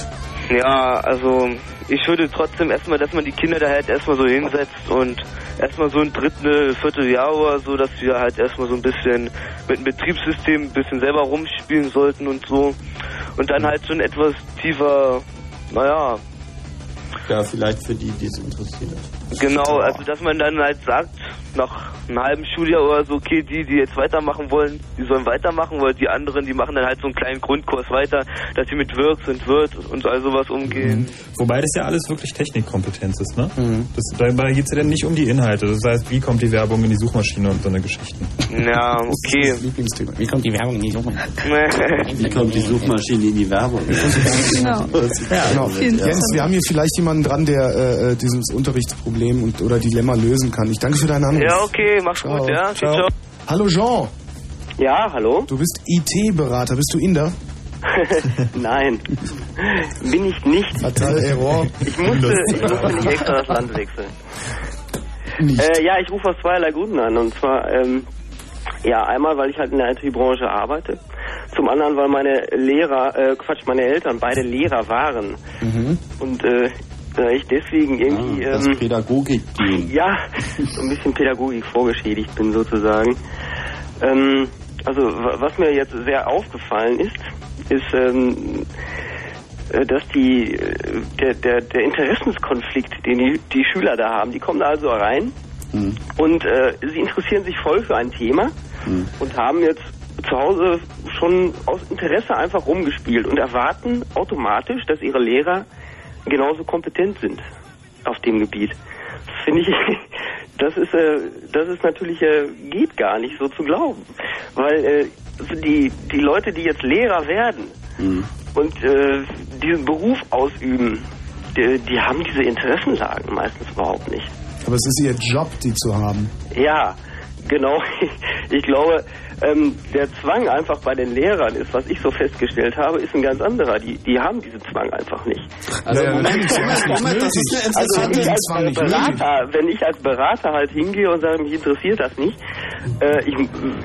Ja, also ich würde trotzdem erstmal, dass man die Kinder da halt erstmal so hinsetzt und erstmal so ein Drittel, Vierteljahr oder so, dass wir halt erstmal so ein bisschen mit dem Betriebssystem ein bisschen selber rumspielen sollten und so. Und dann halt schon etwas tiefer, naja, Ja, vielleicht für die, die es interessiert. genau, also dass man dann halt sagt, nach einem halben Schuljahr oder so, okay, die, die jetzt weitermachen wollen, die sollen weitermachen, weil die anderen, die machen dann halt so einen kleinen Grundkurs weiter, dass sie mit Wirks und Wirt und all sowas umgehen. Wobei das ja alles wirklich Technikkompetenz ist, ne? Das, dabei geht es ja dann nicht um die Inhalte. Das heißt, wie kommt die Werbung in die Suchmaschine und so eine Geschichten. Ja, okay. Lieblingsthema. Wie kommt die Werbung in die Suchmaschine? Wie kommt die Suchmaschine in die Werbung? Genau. Ja, genau. Jens, wir haben hier vielleicht jemanden dran, der äh, äh, dieses Unterrichtsproblem und, oder Dilemma lösen kann. Ich danke für deinen Anruf. Ja, okay, mach's gut, ja. Ciao. ciao. Hallo Jean. Ja, hallo? Du bist IT-Berater. Bist du Inder? Nein, bin ich nicht. Fatal Error. Ich musste, ich musste nicht extra das Land wechseln. Äh, ja, ich rufe aus zweierlei Gründen an. Und zwar, ähm, Ja, einmal, weil ich halt in der IT-Branche arbeite. Zum anderen, weil meine Lehrer, äh, Quatsch, meine Eltern beide Lehrer waren. Mhm. Und äh, ich deswegen irgendwie... Ah, das ähm, Pädagogik-Gen. ja, so ein bisschen Pädagogik vorgeschädigt bin sozusagen. Ähm, also wa- was mir jetzt sehr aufgefallen ist, ist, ähm, äh, dass die äh, der, der, der Interessenskonflikt, den die, die Schüler da haben, die kommen da also rein und äh, sie interessieren sich voll für ein Thema und haben jetzt zu Hause schon aus Interesse einfach rumgespielt und erwarten automatisch, dass ihre Lehrer genauso kompetent sind auf dem Gebiet. Das finde ich, das ist, äh, das ist natürlich, äh, geht gar nicht so zu glauben. Weil äh, die, die Leute, die jetzt Lehrer werden und äh, diesen Beruf ausüben, die, die haben diese Interessenlagen meistens überhaupt nicht. Aber es ist ihr Job, die zu haben. Ja, genau. Ich glaube, ähm, der Zwang einfach bei den Lehrern ist, was ich so festgestellt habe, ist ein ganz anderer. Die, die haben diesen Zwang einfach nicht. Also Moment, Moment, das ist eine Also wenn interessante ich als Berater, wenn ich als Berater halt hingehe und sage, mich interessiert das nicht, äh, ich,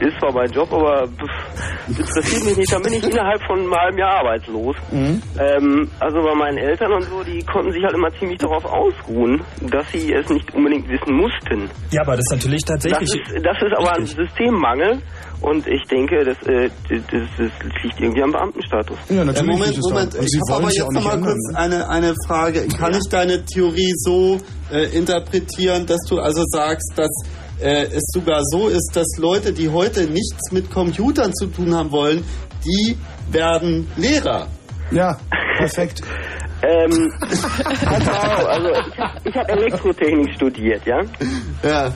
ist zwar mein Job, aber pff, interessiert mich nicht, dann bin ich innerhalb von einem halben Jahr arbeitslos. Ähm, also bei meinen Eltern und so, die konnten sich halt immer ziemlich darauf ausruhen, dass sie es nicht unbedingt wissen mussten. Ja, aber das ist natürlich Das tatsächlich. ist, das ist aber ein Systemmangel und ich denke, das, äh, das, das liegt irgendwie am Beamtenstatus. Ja, Äh, Moment, Moment, ich habe aber jetzt noch mal kurz eine, eine Frage. Kann ich deine Theorie so äh, interpretieren, dass du also sagst, dass äh, es sogar so ist, dass Leute, die heute nichts mit Computern zu tun haben wollen, die werden Lehrer? Ja, perfekt. Ähm, pass auf, also ich habe ich hab Elektrotechnik studiert, ja. Ja.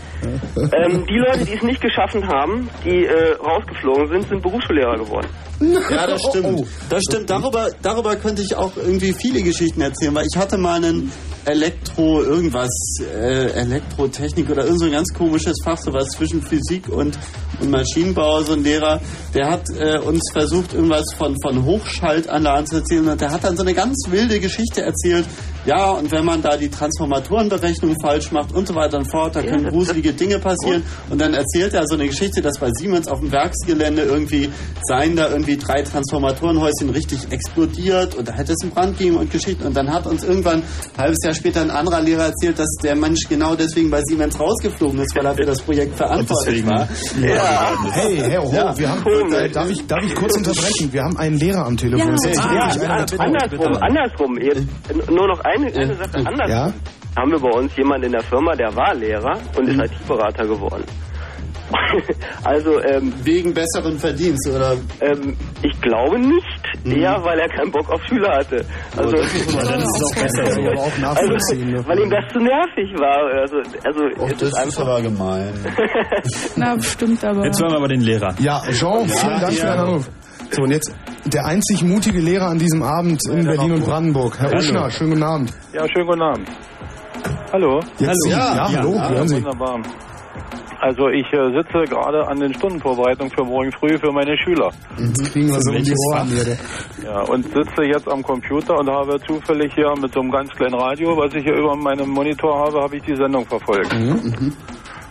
Ähm, die Leute, die es nicht geschaffen haben, die äh, rausgeflogen sind, sind Berufsschullehrer geworden. Ja, das stimmt. Das stimmt. Darüber, darüber könnte ich auch irgendwie viele Geschichten erzählen, weil ich hatte mal einen Elektro irgendwas, äh, Elektrotechnik oder irgend so ein ganz komisches Fach, so was zwischen Physik und, und Maschinenbau, so ein Lehrer, der hat äh, uns versucht, irgendwas von, von Hochschaltanlagen zu erzählen und der hat dann so eine ganz wilde Geschichte erzählt. Ja, und wenn man da die Transformatorenberechnung falsch macht und so weiter und fort, da können gruselige Dinge passieren. Und dann erzählt er so eine Geschichte, dass bei Siemens auf dem Werksgelände irgendwie seien da irgendwie drei Transformatorenhäuschen richtig explodiert und da hätte es einen Brand gegeben und Geschichten. Und dann hat uns irgendwann ein halbes Jahr später ein anderer Lehrer erzählt, dass der Mensch genau deswegen bei Siemens rausgeflogen ist, weil er für das Projekt verantwortlich war. Ja. Hey, hey, oh, Ja. wir haben, äh, darf, ich, darf ich kurz unterbrechen? Wir haben einen Lehrer am Telefon. Ja, wirklich einer ja, andersrum, andersrum. Jetzt, nur noch eine, eine Sache andersrum. Ja? Haben wir bei uns jemanden in der Firma, der war Lehrer und Mhm. ist IT-Berater geworden. also, ähm, Wegen besseren Verdienst, oder? Ähm, ich glaube nicht. Mhm. Eher, weil er keinen Bock auf Schüler hatte. Also, das ist ist besser Das aber auch nachvollziehen, ne? Also, weil ihm das zu nervig war. Also, also Och, es das ist einfach. aber gemein. Na, bestimmt, aber. Jetzt hören wir aber den Lehrer. Ja, Jean, vielen Ja, Dank für ja. deinen Anruf. So, und jetzt der einzig mutige Lehrer an diesem Abend in Berlin und Brandenburg. Herr Hallo. Uschner, schönen guten Abend. Ja, schönen guten Abend. Hallo? Jetzt Sie. Ja, hallo, hören Sie. Wunderbar. Also ich äh, sitze gerade an den Stundenvorbereitungen für morgen früh für meine Schüler. Jetzt kriegen wir so um die Ohren hier. Ja, und sitze jetzt am Computer und habe zufällig hier mit so einem ganz kleinen Radio, was ich hier über meinem Monitor habe, habe ich die Sendung verfolgt.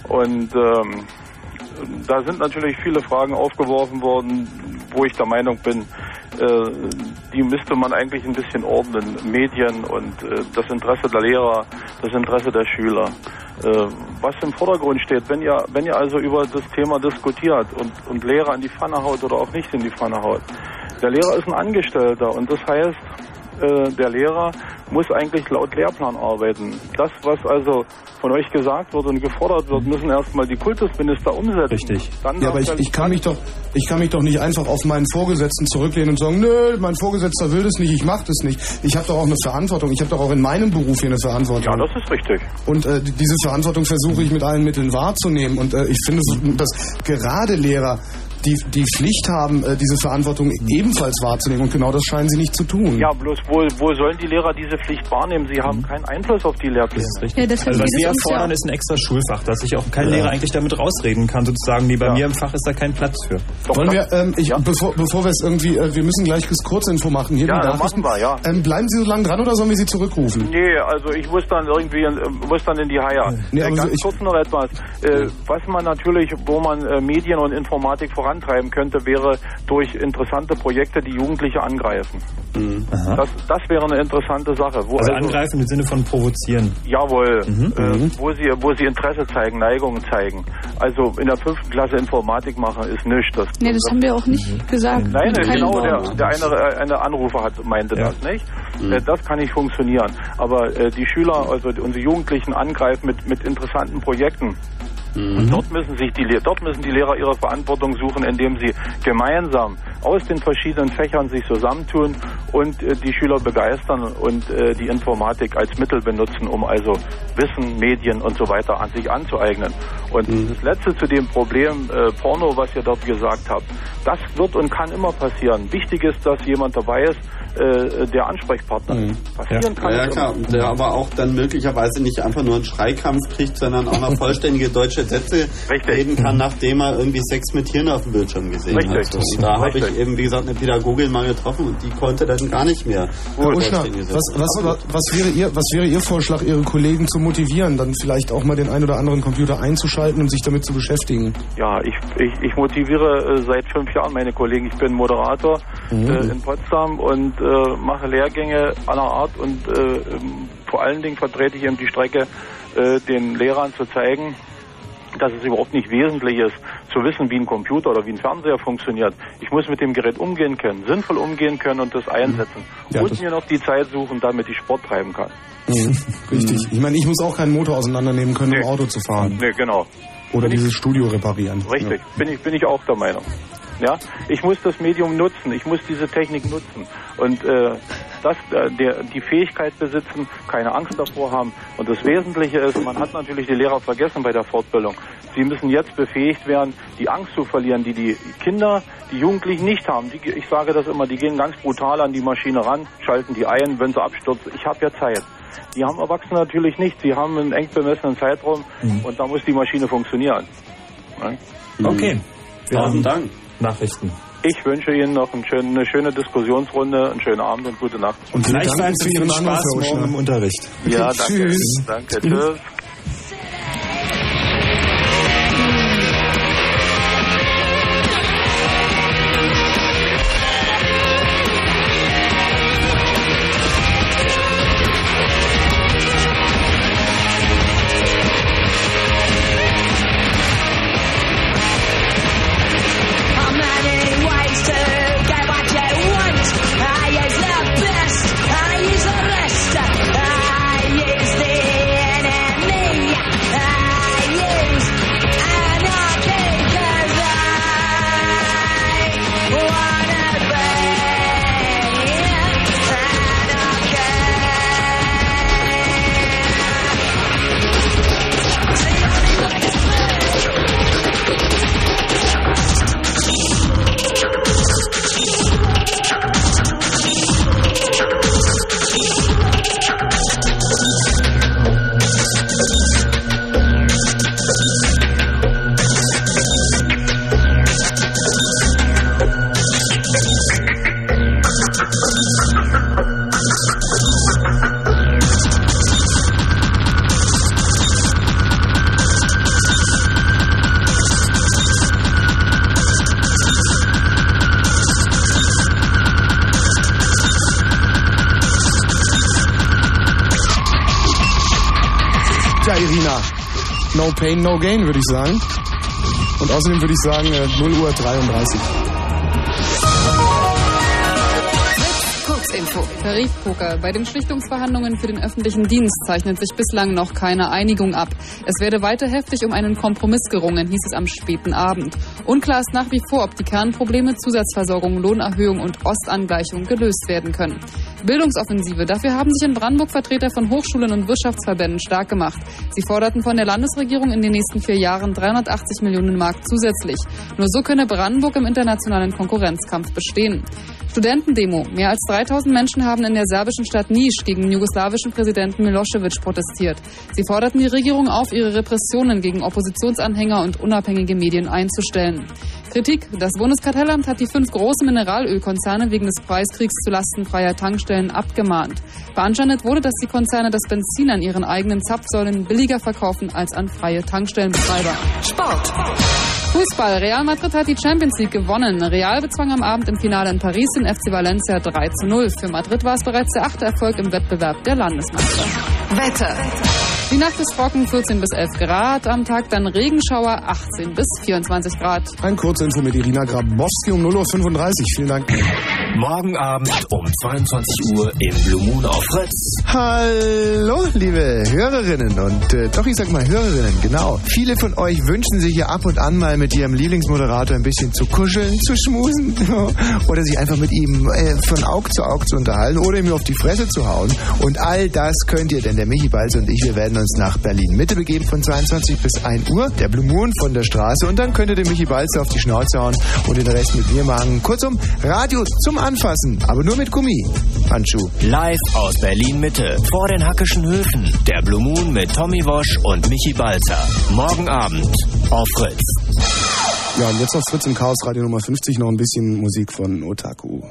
Und ähm, da sind natürlich viele Fragen aufgeworfen worden, wo ich der Meinung bin, äh, die müsste man eigentlich ein bisschen ordnen. Medien und äh, das Interesse der Lehrer, das Interesse der Schüler. Äh, was im Vordergrund steht, wenn ihr, wenn ihr also über das Thema diskutiert und, und Lehrer in die Pfanne haut oder auch nicht in die Pfanne haut. Der Lehrer ist ein Angestellter und das heißt, äh, der Lehrer muss eigentlich laut Lehrplan arbeiten. Das, was also von euch gesagt wird und gefordert wird, müssen erstmal die Kultusminister umsetzen. Richtig. Dann Ja, aber ich, ich kann mich doch, ich kann mich doch nicht einfach auf meinen Vorgesetzten zurücklehnen und sagen, nö, mein Vorgesetzter will das nicht, ich mache das nicht. Ich habe doch auch eine Verantwortung. Ich habe doch auch in meinem Beruf hier eine Verantwortung. Ja, das ist richtig. Und äh, diese Verantwortung versuche ich mit allen Mitteln wahrzunehmen. Und äh, ich finde, dass gerade Lehrer die, die Pflicht haben, äh, diese Verantwortung ebenfalls wahrzunehmen. Und genau das scheinen sie nicht zu tun. Ja, bloß wo, wo sollen die Lehrer diese Pflicht wahrnehmen? Sie haben keinen Einfluss auf die Lehrpläne. Ja, also was geht es wir uns fordern, ja- ist ein extra Schulfach, dass sich auch kein Ja. Lehrer eigentlich damit rausreden kann, sozusagen, nee, bei mir im Fach ist da kein Platz für. Wollen wir, ähm, ich, bevor, bevor wir es irgendwie, äh, wir müssen gleich das Kurzinfo machen. Hier Ja, die machen wir, ja. Ähm, bleiben Sie so lange dran oder sollen wir Sie zurückrufen? Nee, also ich muss dann irgendwie in, äh, muss dann in die Haie. Nee, äh, so ganz ich- kurz noch etwas. Äh, was man natürlich, wo man äh, Medien und Informatik vorantreiben könnte, wäre durch interessante Projekte, die Jugendliche angreifen. Das, das wäre eine interessante Sache. Wo Also angreifen im Sinne von provozieren. Jawohl, Mhm. äh, wo sie wo sie Interesse zeigen, Neigungen zeigen. Also in der fünften Klasse Informatik machen ist nichts. Das, Nee, das haben wir auch nicht gesagt. Nein, keinem genau, der, der eine, eine Anrufer hat, meinte das, nicht? Äh, Das kann nicht funktionieren. Aber äh, die Schüler, also die- unsere Jugendlichen angreifen mit, mit interessanten Projekten. Und dort müssen sich die Le- dort müssen die Lehrer ihre Verantwortung suchen, indem sie gemeinsam aus den verschiedenen Fächern sich zusammentun und äh, die Schüler begeistern und äh, die Informatik als Mittel benutzen, um also Wissen, Medien und so weiter an sich anzueignen. Und das letzte zu dem Problem äh, Porno, was ihr dort gesagt habt, das wird und kann immer passieren. Wichtig ist, dass jemand dabei ist, äh, der Ansprechpartner ist. Passieren kann Ja, ja es klar. der aber auch dann möglicherweise nicht einfach nur einen Schreikrampf kriegt, sondern auch noch vollständige deutsche Sätze reden kann, nachdem er irgendwie Sex mit Tieren auf dem Bildschirm gesehen Richtig. hat. Und da habe ich Richtig. eben, wie gesagt, eine Pädagogin mal getroffen und die konnte dann gar nicht mehr. Herr Uschner, was, was, was, wäre Ihr, was wäre Ihr Vorschlag, Ihre Kollegen zu motivieren, dann vielleicht auch mal den ein oder anderen Computer einzuschalten und sich damit zu beschäftigen? Ja, ich, ich, ich motiviere äh, seit fünf Jahren meine Kollegen. Ich bin Moderator Mhm. äh, in Potsdam und äh, mache Lehrgänge aller Art und äh, ähm, vor allen Dingen vertrete ich eben die Strecke, äh, den Lehrern zu zeigen, dass es überhaupt nicht wesentlich ist, zu wissen, wie ein Computer oder wie ein Fernseher funktioniert. Ich muss mit dem Gerät umgehen können, sinnvoll umgehen können und das einsetzen. Ja, und das- mir noch die Zeit suchen, damit ich Sport treiben kann. Richtig. Ich meine, ich muss auch keinen Motor auseinandernehmen können, um Auto zu fahren. Nee, genau. Oder dieses Studio reparieren. Richtig, bin ich bin ich auch der Meinung. Ja, ich muss das Medium nutzen, ich muss diese Technik nutzen und äh, das, äh, der, die Fähigkeit besitzen, keine Angst davor haben. Und das Wesentliche ist, man hat natürlich die Lehrer vergessen bei der Fortbildung. Sie müssen jetzt befähigt werden, die Angst zu verlieren, die die Kinder, die Jugendlichen nicht haben. Die, ich sage das immer, die gehen ganz brutal an die Maschine ran, schalten die ein, wenn sie abstürzt. Ich habe ja Zeit. Die haben Erwachsene natürlich nicht. Sie haben einen eng bemessenen Zeitraum und da muss die Maschine funktionieren. Ja? Okay. Tausend Dank. Nachrichten. Ich wünsche Ihnen noch schönen, eine schöne Diskussionsrunde, einen schönen Abend und gute Nacht. Und Gleichfalls für viel Ihren Spaß morgen im Unterricht. Ja, danke. Tschüss. Danke, tschüss. Sagen. Und außerdem würde ich sagen, äh, 0 Uhr 33. Kurzinfo. Tarifpoker. Bei den Schlichtungsverhandlungen für den öffentlichen Dienst zeichnet sich bislang noch keine Einigung ab. Es werde weiter heftig um einen Kompromiss gerungen, hieß es am späten Abend. Unklar ist nach wie vor, ob die Kernprobleme Zusatzversorgung, Lohnerhöhung und Ostangleichung gelöst werden können. Bildungsoffensive. Dafür haben sich in Brandenburg Vertreter von Hochschulen und Wirtschaftsverbänden stark gemacht. Sie forderten von der Landesregierung in den nächsten vier Jahren 380 Millionen Mark zusätzlich. Nur so könne Brandenburg im internationalen Konkurrenzkampf bestehen. Studentendemo. Mehr als 3000 Menschen haben in der serbischen Stadt Nisch gegen den jugoslawischen Präsidenten Milosevic protestiert. Sie forderten die Regierung auf, ihre Repressionen gegen Oppositionsanhänger und unabhängige Medien einzustellen. Kritik. Das Bundeskartellamt hat die fünf großen Mineralölkonzerne wegen des Preiskriegs zu Lasten freier Tankstellen abgemahnt. Beanstandet wurde, dass die Konzerne das Benzin an ihren eigenen Zapfsäulen billiger verkaufen als an freie Tankstellenbetreiber. Sport. Fußball. Real Madrid hat die Champions League gewonnen. Real bezwang am Abend im Finale in Paris den FC Valencia 3 zu 0. Für Madrid war es bereits der achte Erfolg im Wettbewerb der Landesmeister. Wetter. Die Nacht ist trocken, 14 bis 11 Grad. Am Tag dann Regenschauer, 18 bis 24 Grad. Ein Kurzinfo mit Irina Grabowski um 0.35 Uhr. Vielen Dank. Morgen Abend um 22 Uhr im Blue Moon auf Fritz. Hallo, liebe Hörerinnen und äh, doch, ich sag mal Hörerinnen, genau. Viele von euch wünschen sich ja ab und an mal mit ihrem Lieblingsmoderator ein bisschen zu kuscheln, zu schmusen oder sich einfach mit ihm äh, von Aug zu Aug zu unterhalten oder ihm auf die Fresse zu hauen. Und all das könnt ihr, denn der Michi Balz und ich, wir werden uns nach Berlin Mitte begeben von 22 bis 1 Uhr, der Blue Moon von der Straße und dann könnt ihr den Michi Balz auf die Schnauze hauen und den Rest mit mir machen. Kurzum, Radio zum Anfassen, aber nur mit Gummi. Handschuh. Live aus Berlin Mitte vor den Hackischen Höfen. Der Blue Moon mit Tommy Wosch und Michi Balzer. Morgen Abend auf Fritz. Ja, und jetzt auf Fritz im Chaos Radio Nummer 50 noch ein bisschen Musik von Otaku.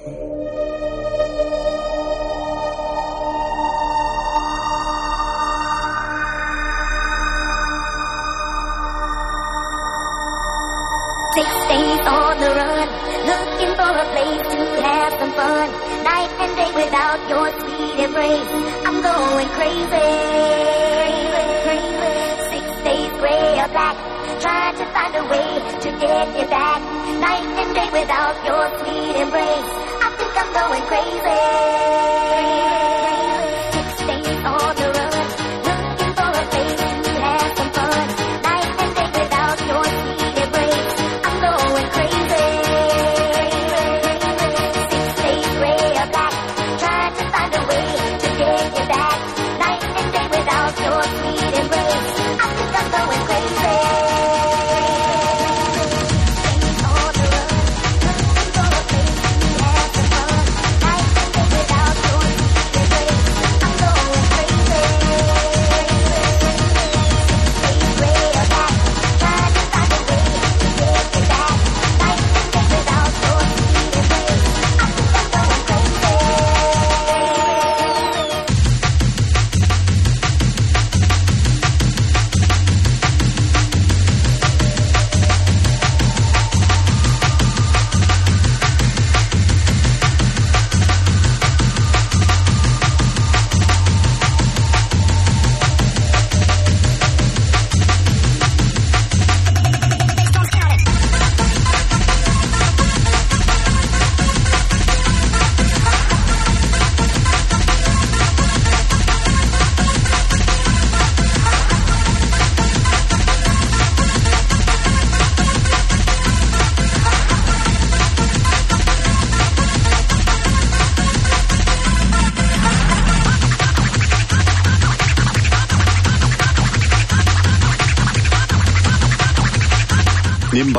Six days on the run, looking for a place to have some fun. Night and day without your sweet embrace, I'm going crazy. crazy, crazy. Six days gray or black, trying to find a way to get you back. Night and day without your sweet embrace, I think I'm going crazy. Six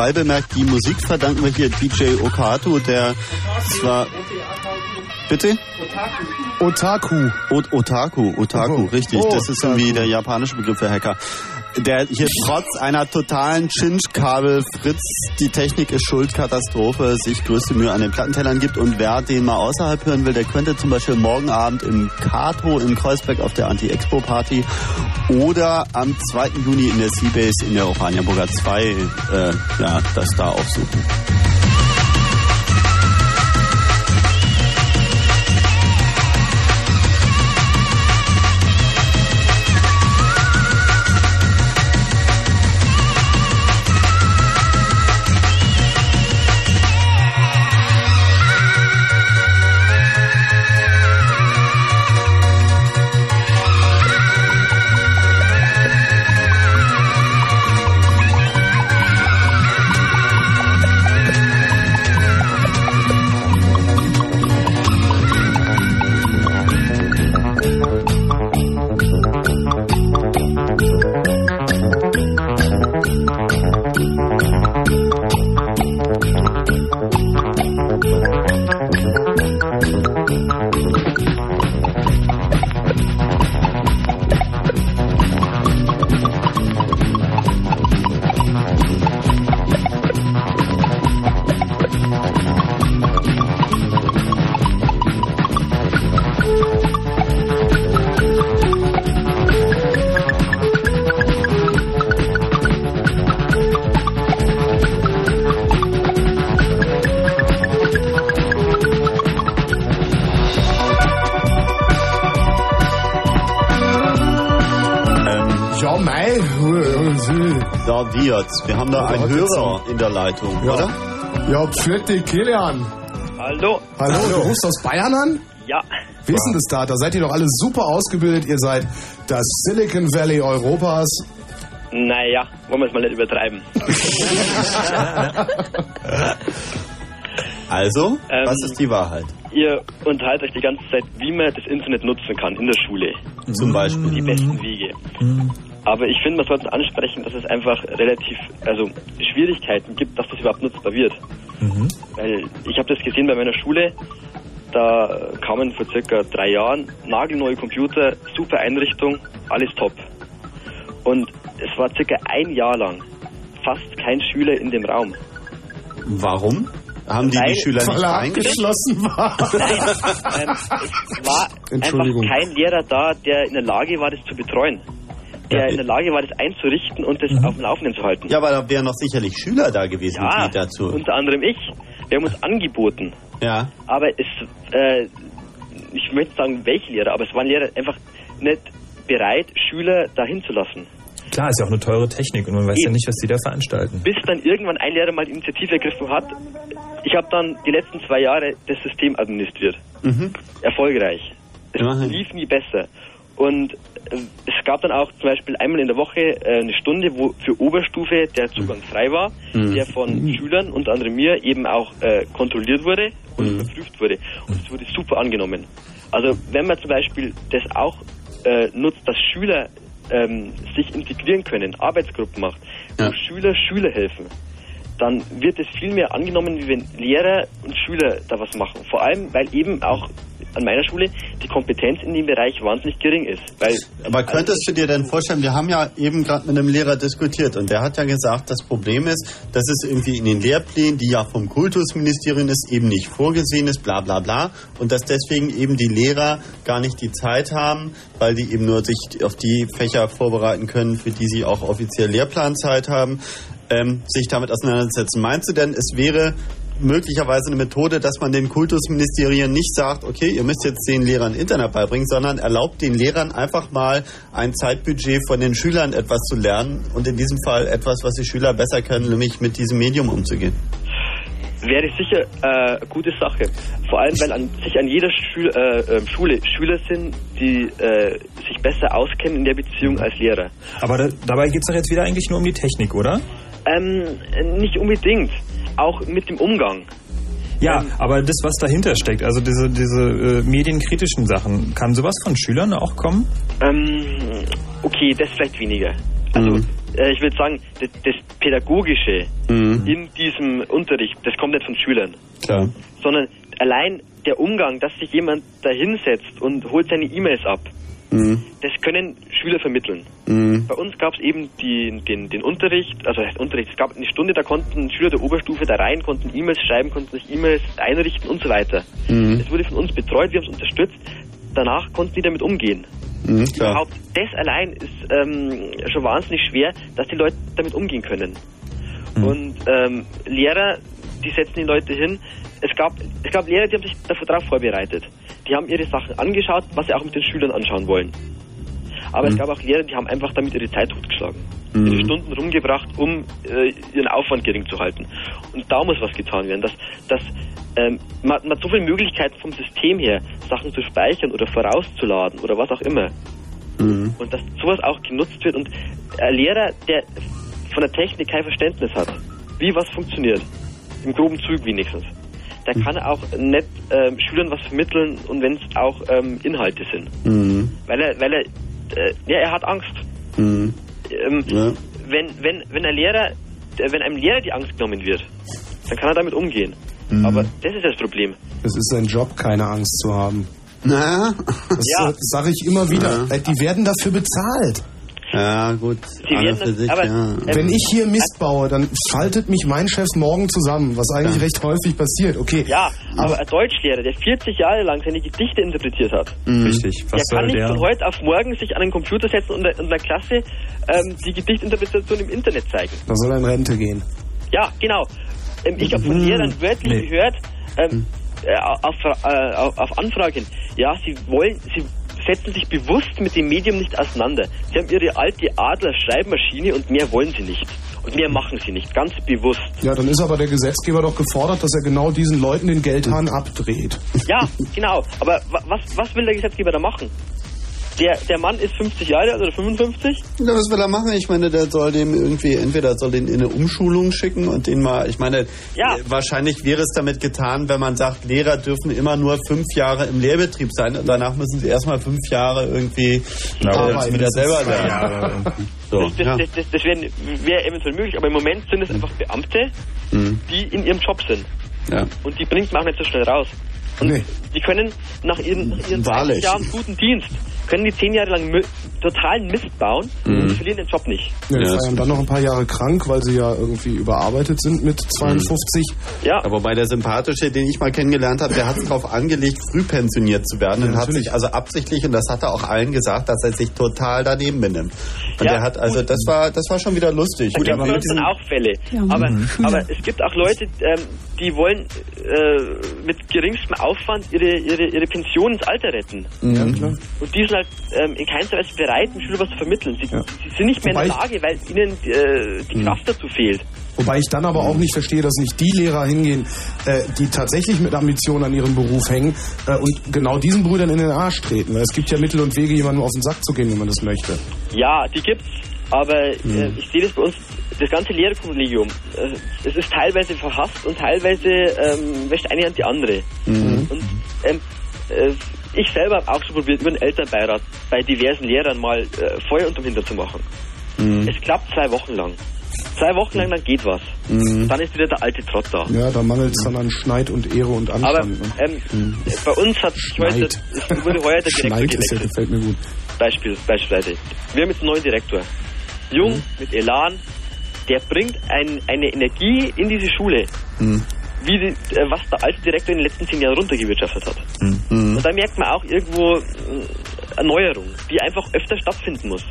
Nebenbei bemerkt, die Musik verdanken wir hier DJ Okato, der zwar... Bitte? Otaku. O Otaku, Otaku, richtig. Oh, das ist irgendwie der japanische Begriff für Hacker. Der hier trotz einer totalen Chinch-Kabel Fritz, die Technik ist schuld, Katastrophe, sich größte Mühe an den Plattentellern gibt. Und wer den mal außerhalb hören will, der könnte zum Beispiel morgen Abend im Kato in Kreuzberg auf der Anti-Expo-Party oder am 2. Juni in der Seabase in der Oranienburger 2 äh, ja, das da aufsuchen. Wird's. Wir haben da einen Hörer in der Leitung, Ja. oder? Ja, pfiat Kilian. Hallo. Hallo, du rufst aus Bayern an? Ja. Wie ist denn das da? Da seid ihr doch alle super ausgebildet. Ihr seid das Silicon Valley Europas. Naja, wollen wir es mal nicht übertreiben. Also, Ähm, was ist die Wahrheit? Ihr unterhaltet euch die ganze Zeit, wie man das Internet nutzen kann in der Schule. Zum Beispiel. Die besten Wege. Aber ich finde, man sollte ansprechen, dass es einfach relativ, also Schwierigkeiten gibt, dass das überhaupt nutzbar wird. Weil ich habe das gesehen bei meiner Schule, da kamen vor circa drei Jahren nagelneue Computer, super Einrichtung, alles top. Und es war circa ein Jahr lang fast kein Schüler in dem Raum. Warum? Haben die Weil- die Schüler nicht eingeschlossen? war. ähm, es war einfach kein Lehrer da, der in der Lage war, das zu betreuen. Der in der Lage war, das einzurichten und das auf dem Laufenden zu halten. Ja, aber da wären noch sicherlich Schüler da gewesen, Ja, die dazu. unter anderem ich. Wir haben uns angeboten. Ja. Aber es, äh, ich möchte sagen, welche Lehrer, aber es waren Lehrer einfach nicht bereit, Schüler dahin zu lassen. Klar, ist ja auch eine teure Technik und man weiß ja nicht, was die da veranstalten. Bis dann irgendwann ein Lehrer mal die Initiative ergriffen hat. Ich habe dann die letzten zwei Jahre das System administriert. Mhm. Erfolgreich. Es lief nie besser. Und äh, es gab dann auch zum Beispiel einmal in der Woche äh, eine Stunde, wo für Oberstufe der Zugang frei war, Mhm. der von Schülern, unter anderem mir, eben auch äh, kontrolliert wurde und Mhm. überprüft wurde. Und es wurde super angenommen. Also wenn man zum Beispiel das auch äh, nutzt, dass Schüler ähm, sich integrieren können, Arbeitsgruppen macht, wo Schüler Schüler helfen, dann wird es viel mehr angenommen, wie wenn Lehrer und Schüler da was machen. Vor allem, weil eben auch an meiner Schule die Kompetenz in dem Bereich wahnsinnig gering ist. Weil Aber könntest du dir denn vorstellen, wir haben ja eben gerade mit einem Lehrer diskutiert und der hat ja gesagt, das Problem ist, dass es irgendwie in den Lehrplänen, die ja vom Kultusministerium ist, eben nicht vorgesehen ist, bla bla bla und dass deswegen eben die Lehrer gar nicht die Zeit haben, weil die eben nur sich auf die Fächer vorbereiten können, für die sie auch offiziell Lehrplanzeit haben, ähm, sich damit auseinandersetzen. Meinst du denn, es wäre möglicherweise eine Methode, dass man den Kultusministerien nicht sagt, okay, ihr müsst jetzt den Lehrern Internet beibringen, sondern erlaubt den Lehrern einfach mal ein Zeitbudget von den Schülern etwas zu lernen und in diesem Fall etwas, was die Schüler besser können, nämlich mit diesem Medium umzugehen. wäre sicher äh, eine gute Sache. Vor allem, weil an sich an jeder Schul äh, äh, Schule Schüler sind, die äh, sich besser auskennen in der Beziehung als Lehrer. Aber da, dabei geht es doch jetzt wieder eigentlich nur um die Technik, oder? Ähm, nicht unbedingt. Auch mit dem Umgang. Ja, aber das, was dahinter steckt, also diese, diese äh, medienkritischen Sachen, kann sowas von Schülern auch kommen? Ähm, okay, das vielleicht weniger. Also, äh, ich würde sagen, das, das Pädagogische in diesem Unterricht, das kommt nicht von Schülern. Klar. Sondern allein der Umgang, dass sich jemand da hinsetzt und holt seine E-Mails ab, das können Schüler vermitteln. Bei uns gab es eben die, den, den Unterricht, also heißt Unterricht, es gab eine Stunde, da konnten Schüler der Oberstufe da rein, konnten E-Mails schreiben, konnten sich E-Mails einrichten und so weiter. Das wurde von uns betreut, wir haben es unterstützt. Danach konnten die damit umgehen. Mhm. Überhaupt das allein ist ähm, schon wahnsinnig schwer, dass die Leute damit umgehen können. Und ähm, Lehrer, die setzen die Leute hin. Es gab, es gab Lehrer, die haben sich darauf vorbereitet. Die haben ihre Sachen angeschaut, was sie auch mit den Schülern anschauen wollen. Aber es gab auch Lehrer, die haben einfach damit ihre Zeit totgeschlagen. Mhm. Ihre Stunden rumgebracht, um äh, ihren Aufwand gering zu halten. Und da muss was getan werden. Dass, dass, ähm, man, man hat so viele Möglichkeiten vom System her, Sachen zu speichern oder vorauszuladen oder was auch immer. Mhm. Und dass sowas auch genutzt wird. Und ein Lehrer, der von der Technik kein Verständnis hat, wie was funktioniert, im groben Zug wenigstens, der kann auch nicht ähm, Schülern was vermitteln und wenn es auch ähm, Inhalte sind. Mhm. Weil er, weil er, äh, ja, er hat Angst. Mhm. Ähm, Ja. wenn, wenn, wenn ein Lehrer, äh, wenn einem Lehrer die Angst genommen wird, dann kann er damit umgehen. Aber das ist das Problem. Es ist sein Job, keine Angst zu haben. Na? Das Ja. äh, sage ich immer wieder. Äh, Die werden dafür bezahlt. Ja, gut. Sich, aber- ja. Wenn ich hier Mist baue, dann faltet mich mein Chef morgen zusammen, was eigentlich recht häufig passiert. Okay. Ja, aber ein Deutschlehrer, der 40 Jahre lang seine Gedichte interpretiert hat, Richtig. der kann nicht von heute auf morgen sich an den Computer setzen und der, und der Klasse ähm, die Gedichtinterpretation im Internet zeigen. Da soll er in Rente gehen. Ja, genau. Ähm, ich habe von Mhm. Lehrern wörtlich Nee. gehört, ähm, äh, auf, äh, auf Anfragen, ja, sie wollen, sie, setzen sich bewusst mit dem Medium nicht auseinander. Sie haben ihre alte Adler-Schreibmaschine und mehr wollen sie nicht. Und mehr machen sie nicht, ganz bewusst. Ja, dann ist aber der Gesetzgeber doch gefordert, dass er genau diesen Leuten den Geldhahn abdreht. Ja, genau. Aber wa- was, was will der Gesetzgeber da machen? Der, der Mann ist 50 Jahre alt oder 55? Ja, was will er machen? Ich meine, der soll dem irgendwie, entweder soll den in eine Umschulung schicken und den mal, ich meine, Ja. äh, wahrscheinlich wäre es damit getan, wenn man sagt, Lehrer dürfen immer nur fünf Jahre im Lehrbetrieb sein und danach müssen sie erstmal fünf Jahre irgendwie äh, Arbeiten. wieder selber lernen. So, Das, das, ja. das, das, das wäre wär eventuell möglich, aber im Moment sind es einfach Beamte, Mhm. die in ihrem Job sind. Ja. Und die bringt man auch nicht so schnell raus. Und die können nach ihren, nach ihren 30 Wahrlich. Jahren guten Dienst, können die zehn Jahre lang mü- totalen Mist bauen Mhm. und verlieren den Job nicht. Ja, die feiern dann noch ein paar Jahre krank, weil sie ja irgendwie überarbeitet sind mit 52. Ja. Aber wobei der Sympathische, den ich mal kennengelernt habe, der hat es darauf angelegt, früh pensioniert zu werden Ja, und hat natürlich. sich also absichtlich, und das hat er auch allen gesagt, dass er sich total daneben benimmt. Und Ja, der hat, also das war, das war schon wieder lustig. Da gibt es dann auch Fälle. Ja. Aber, Mhm. aber es gibt auch Leute, ähm, die wollen äh, mit geringstem Aufwand ihre, ihre, ihre Pension ins Alter retten. Ja, klar. Und die sind halt ähm, in keinster Weise bereit, dem Schüler was zu vermitteln. Sie, sie sind nicht mehr in der Wobei- Lage, weil ihnen äh, die Kraft dazu fehlt. Wobei ich dann aber auch nicht verstehe, dass nicht die Lehrer hingehen, äh, die tatsächlich mit Ambitionen an ihrem Beruf hängen äh, und genau diesen Brüdern in den Arsch treten. Weil es gibt ja Mittel und Wege, jemandem auf den Sack zu gehen, wenn man das möchte. Ja, die gibt's. Aber äh, ich sehe das bei uns, das ganze Lehrerkollegium, äh, es ist teilweise verhasst und teilweise ähm, wäscht eine Hand die andere. Mhm. Und ähm, äh, ich selber habe auch schon probiert, über den Elternbeirat bei diversen Lehrern mal äh, Feuer unterm Hintern zu machen. Mhm. Es klappt zwei Wochen lang. Zwei Wochen lang, dann geht was. Mhm. Dann ist wieder der alte Trott da. Ja, da mangelt es dann an Schneid und Ehre und Aber Anstand. ne? ähm, bei uns hat sich heute, Schneid. wurde heuer der Direktor Schneid ist ja, gewechselt. gefällt mir gut. Beispiel, beispielsweise. Wir haben jetzt einen neuen Direktor. Jung, Mhm. mit Elan, der bringt ein, eine Energie in diese Schule, Mhm. Wie die, äh, was der alte Direktor in den letzten zehn Jahren runtergewirtschaftet hat. Mhm. Und da merkt man auch irgendwo äh, Erneuerung, die einfach öfter stattfinden muss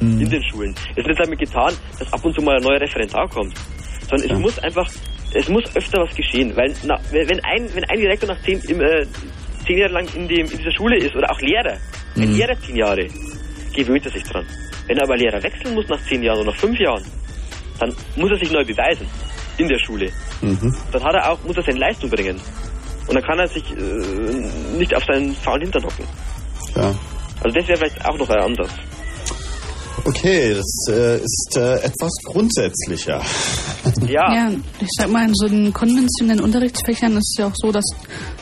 Mhm. in den Schulen. Es ist nicht damit getan, dass ab und zu mal ein neuer Referendar kommt, sondern es muss einfach, es muss öfter was geschehen, weil na, wenn ein wenn ein Direktor nach zehn, im, äh, zehn Jahre lang in, dem, in dieser Schule ist oder auch Lehrer, ein Mhm. Lehrer zehn Jahre, gewöhnt er sich dran. Wenn er aber Lehrer wechseln muss nach zehn Jahren oder nach fünf Jahren, dann muss er sich neu beweisen in der Schule. Mhm. Dann hat er auch, muss er seine Leistung bringen. Und dann kann er sich äh, nicht auf seinen faulen Hintern hocken. Ja. Also das wäre vielleicht auch noch ein Ansatz. Okay, das äh, ist äh, etwas grundsätzlicher. Ja. Ja, ich sag mal, in so den konventionellen Unterrichtsfächern ist es ja auch so, dass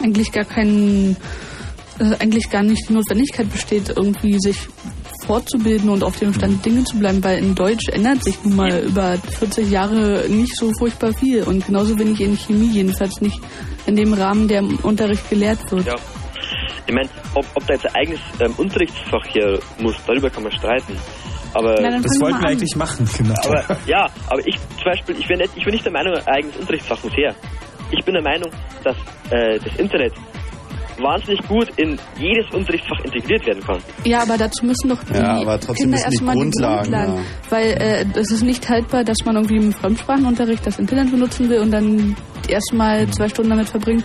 eigentlich gar kein, äh, eigentlich gar nicht die Notwendigkeit besteht, irgendwie sich fortzubilden und auf dem Stand Dinge zu bleiben, weil in Deutsch ändert sich nun mal über 40 Jahre nicht so furchtbar viel und genauso wenig in Chemie, jedenfalls nicht in dem Rahmen, der im Unterricht gelehrt wird. Ja. Ich meine, ob, ob da jetzt ein eigenes ähm, Unterrichtsfach her muss, darüber kann man streiten. Aber Na, Das wollten wir eigentlich machen, genau. Aber ja, aber ich zum Beispiel, ich bin nicht, ich bin nicht der Meinung, ein eigenes Unterrichtsfach muss her. Ich bin der Meinung, dass äh, das Internet wahnsinnig gut in jedes Unterrichtsfach integriert werden kann. Ja, aber dazu müssen doch die Ja, aber trotzdem Kinder erstmal die Grundlagen, Grundlagen. ja. Weil äh, es ist nicht haltbar, dass man irgendwie im Fremdsprachenunterricht das Internet benutzen will und dann erstmal zwei Stunden damit verbringt,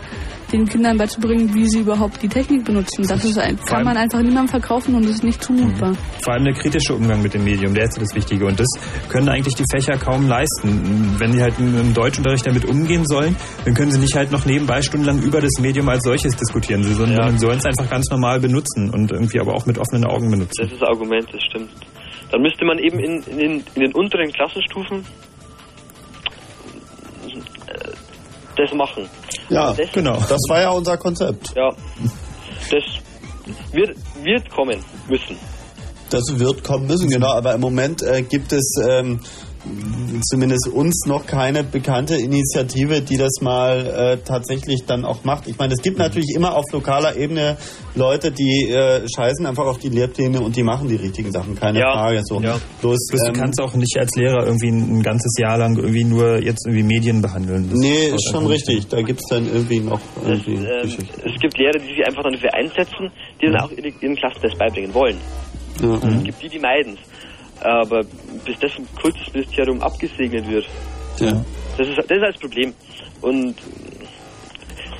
den Kindern beizubringen, wie sie überhaupt die Technik benutzen. Das ist ein, kann man einfach niemandem verkaufen und ist nicht zumutbar. Vor allem der kritische Umgang mit dem Medium, der ist ja das Wichtige. Und das können eigentlich die Fächer kaum leisten. Wenn sie halt im Deutschunterricht damit umgehen sollen, dann können sie nicht halt noch nebenbei stundenlang über das Medium als solches diskutieren, Sie sollen- sondern sollen es einfach ganz normal benutzen und irgendwie aber auch mit offenen Augen benutzen. Das ist ein Argument, das stimmt. Dann müsste man eben in, in, den, in den unteren Klassenstufen das machen. Ja, das, genau. Das war ja unser Konzept. Ja, das wird, wird kommen müssen. Das wird kommen müssen, genau. Aber im Moment äh, gibt es ähm, zumindest uns noch keine bekannte Initiative, die das mal äh, tatsächlich dann auch macht. Ich meine, es gibt natürlich immer auf lokaler Ebene Leute, die äh, scheißen einfach auf die Lehrpläne und die machen die richtigen Sachen, keine Ja, Frage. So. ja. Bloß, Bloß ähm, du kannst auch nicht als Lehrer irgendwie ein, ein ganzes Jahr lang irgendwie nur jetzt irgendwie Medien behandeln. Das nee, ist schon richtig. Da gibt es dann irgendwie noch irgendwie Geschichten. es gibt Lehrer, die sich einfach dann dafür einsetzen, die dann auch ihre- ihren Klassen das beibringen wollen. Ja. Und es gibt die, die meiden Aber bis das im Kultusministerium abgesegnet wird, Ja. das ist, das ist das Problem. Und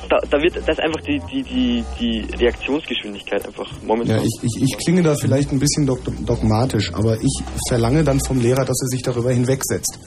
da, da wird, das einfach die, die, die, die Reaktionsgeschwindigkeit einfach momentan. Ja, ich, ich, ich klinge da vielleicht ein bisschen dog dogmatisch, aber ich verlange dann vom Lehrer, dass er sich darüber hinwegsetzt.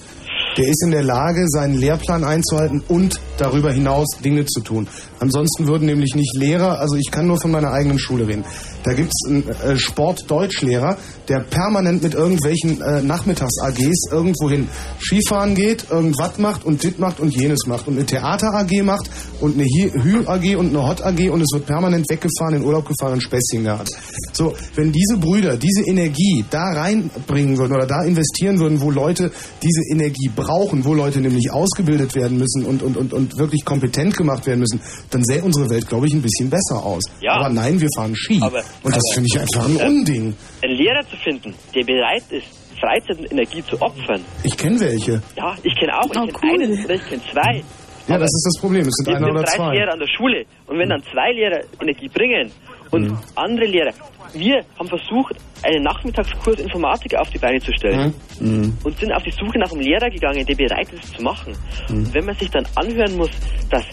Der ist in der Lage, seinen Lehrplan einzuhalten und darüber hinaus Dinge zu tun. Ansonsten würden nämlich nicht Lehrer, also ich kann nur von meiner eigenen Schule reden. Da gibt's einen äh, Sport-Deutschlehrer, der permanent mit irgendwelchen äh, Nachmittags-AGs irgendwohin Skifahren geht, irgendwas macht und dit macht und jenes macht und eine Theater-AG macht und eine Hü-AG und eine Hot-AG und es wird permanent weggefahren, in Urlaub gefahren und Späßchen gehabt. So, wenn diese Brüder diese Energie da reinbringen würden oder da investieren würden, wo Leute diese Energie brauchen, wo Leute nämlich ausgebildet werden müssen und, und, und, und wirklich kompetent gemacht werden müssen, dann sähe unsere Welt, glaube ich, ein bisschen besser aus. Ja. Aber nein, wir fahren Ski. Aber- und das aber- finde ich einfach ein Ähm, Unding. Einen Lehrer zu finden, der bereit ist, Freizeit und Energie zu opfern. Ich kenne welche. Ja, ich kenne auch, ich Oh, kenne einen oder ich kenne zwei. Ja, das ist das Problem. Es sind einer oder 30 zwei. Lehrer an der Schule. Und wenn dann zwei Lehrer Energie bringen und Mhm. andere Lehrer, wir haben versucht, einen Nachmittagskurs Informatik auf die Beine zu stellen. Mhm. Und sind auf die Suche nach einem Lehrer gegangen, der bereit ist, zu machen. Mhm. Und wenn man sich dann anhören muss, dass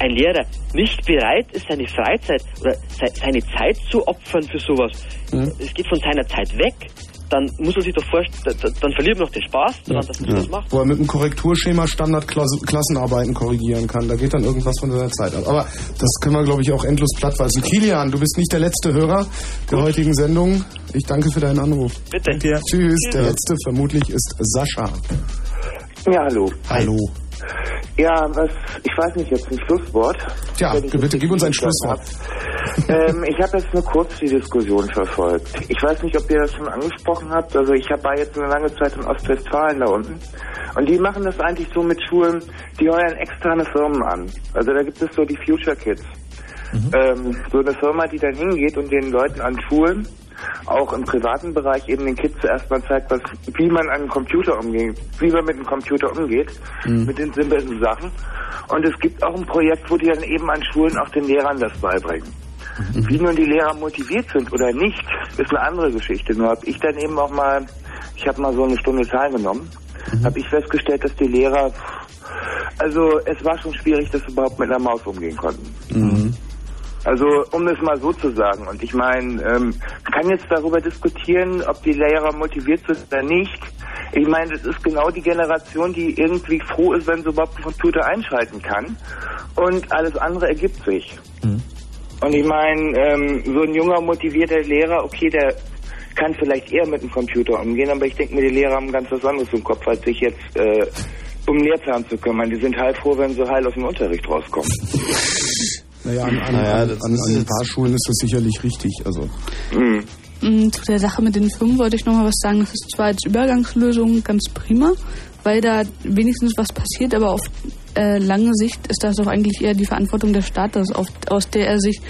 ein Lehrer nicht bereit ist, seine Freizeit oder se- seine Zeit zu opfern für sowas, Mhm. es geht von seiner Zeit weg, dann muss man sich doch vorstellen, da- da- dann verliert man noch den Spaß daran, dass man Ja. das macht. Wo er mit einem Korrekturschema Standardklassenarbeiten korrigieren kann. Da geht dann irgendwas von seiner Zeit ab. Aber das können wir, glaube ich, auch endlos plattweisen. Kilian, du bist nicht der letzte Hörer der heutigen Sendung. Ich danke für deinen Anruf. Bitte. Tschüss. Der letzte vermutlich ist Sascha. Ja, hallo. Hallo. Ja, was, ich weiß nicht, jetzt ein Schlusswort. Tja, ich bitte gib uns ein Schlusswort. ähm, ich habe jetzt nur kurz die Diskussion verfolgt. Ich weiß nicht, ob ihr das schon angesprochen habt. Also ich war jetzt eine lange Zeit in Ostwestfalen da unten. Und die machen das eigentlich so mit Schulen, die heuern externe Firmen an. Also da gibt es so die Future Kids. Ähm, so eine Firma, die dann hingeht und den Leuten an Schulen, auch im privaten Bereich eben den Kids zuerst mal zeigt, was, wie man an einem Computer umgeht, wie man mit dem Computer umgeht, mit den simpelsten Sachen. Und es gibt auch ein Projekt, wo die dann eben an Schulen auch den Lehrern das beibringen. Wie nun die Lehrer motiviert sind oder nicht, ist eine andere Geschichte. Nur habe ich dann eben auch mal, ich habe mal so eine Stunde teilgenommen, habe ich festgestellt, dass die Lehrer, also es war schon schwierig, dass sie überhaupt mit einer Maus umgehen konnten. Also um es mal so zu sagen. Und ich meine, ähm, kann jetzt darüber diskutieren, ob die Lehrer motiviert sind oder nicht. Ich meine, das ist genau die Generation, die irgendwie froh ist, wenn sie überhaupt einen Computer einschalten kann. Und alles andere ergibt sich. Und ich meine, ähm, so ein junger, motivierter Lehrer, okay, der kann vielleicht eher mit dem Computer umgehen, aber ich denke mir, die Lehrer haben ganz was anderes im Kopf, als sich jetzt äh, um Lehrplan zu kümmern. Die sind halt froh, wenn sie heil aus dem Unterricht rauskommen. Naja, an, an, Naja, an, an, ist an ein jetzt- paar Schulen ist das sicherlich richtig. Also Mm, Zu der Sache mit den Firmen wollte ich noch mal was sagen. Das ist zwar als Übergangslösung ganz prima, weil da wenigstens was passiert, aber auf äh, lange Sicht ist das doch eigentlich eher die Verantwortung des Staates, auf, aus der er sich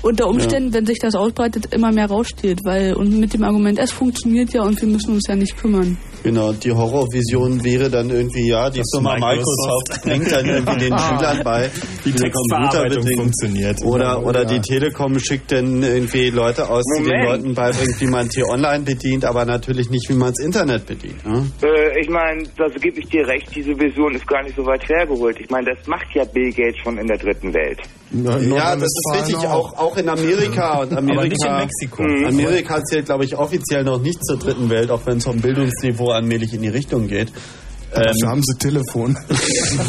unter Umständen, wenn sich das ausbreitet, immer mehr raussteht, weil und mit dem Argument, es funktioniert ja und wir müssen uns ja nicht kümmern. Genau, die Horrorvision wäre dann irgendwie, ja, die Firma Microsoft, Microsoft bringt dann irgendwie den Schülern bei, wie der Computer funktioniert. Oder, oder Ja. die Telekom schickt dann irgendwie Leute aus, die den Moment. Leuten beibringt, wie man T-Online bedient, aber natürlich nicht, wie man das Internet bedient. Ne? Äh, ich meine, da gebe ich dir recht, diese Vision ist gar nicht so weit hergeholt. Ich meine, das macht ja Bill Gates schon in der dritten Welt. Ja, das ist richtig, auch, auch in Amerika. Und Amerika Aber nicht in Mexiko. Mhm. Amerika zählt, glaube ich, offiziell noch nicht zur dritten Welt, auch wenn es vom Bildungsniveau allmählich in die Richtung geht. dafür haben sie Telefon.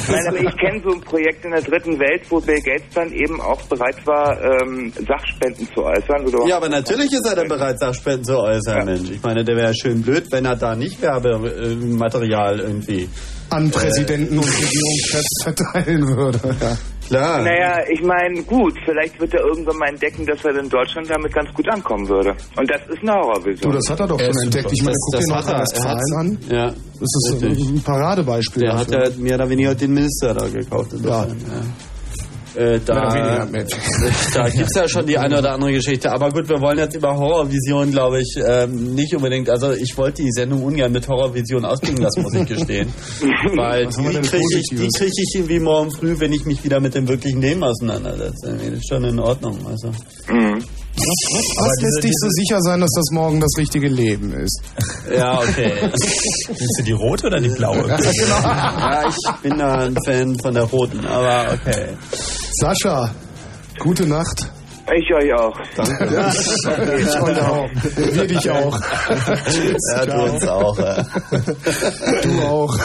Nein, aber ich kenne so ein Projekt in der dritten Welt, wo Bill Gates dann eben auch bereit war, ähm, Sachspenden zu äußern. Oder Ja, aber natürlich ist er dann bereit, Sachspenden zu äußern, Mensch. Ich meine, der wäre schön blöd, wenn er da nicht Werbematerial irgendwie An Präsidenten und Regierungschefs verteilen würde. Ja. Klar. Naja, ich meine, gut, vielleicht wird er irgendwann mal entdecken, dass er in Deutschland damit ganz gut ankommen würde. Und das ist eine Horrorvision. Du, das hat er doch schon entdeckt. Ich meine, guck dir das hat er. Nordrhein-Westfalen Er an. Ja. Das ist Richtig. ein Paradebeispiel. Der hat dafür. ja mehr oder weniger den Minister da gekauft. insofern, Ja. Äh, da da gibt es ja schon die eine oder andere Geschichte. Aber gut, wir wollen jetzt über Horrorvisionen, glaube ich, ähm, nicht unbedingt. Also ich wollte die Sendung ungern mit Horrorvisionen ausklingen lassen, muss ich gestehen. Weil die kriege ich, die krieg ich irgendwie morgen früh, wenn ich mich wieder mit dem wirklichen Leben auseinandersetze. Das ist schon in Ordnung. Also. Was lässt dich so sicher sein, dass das morgen das richtige Leben ist? Ja, okay. Willst du die rote oder die blaue? Ja, genau. Ja, ich bin da ein Fan von der roten, aber okay. Sascha, gute Nacht. Ich euch auch. Danke. Ja, ich euch auch. Wir dich auch. Ja, du uns auch. Ja, Du auch.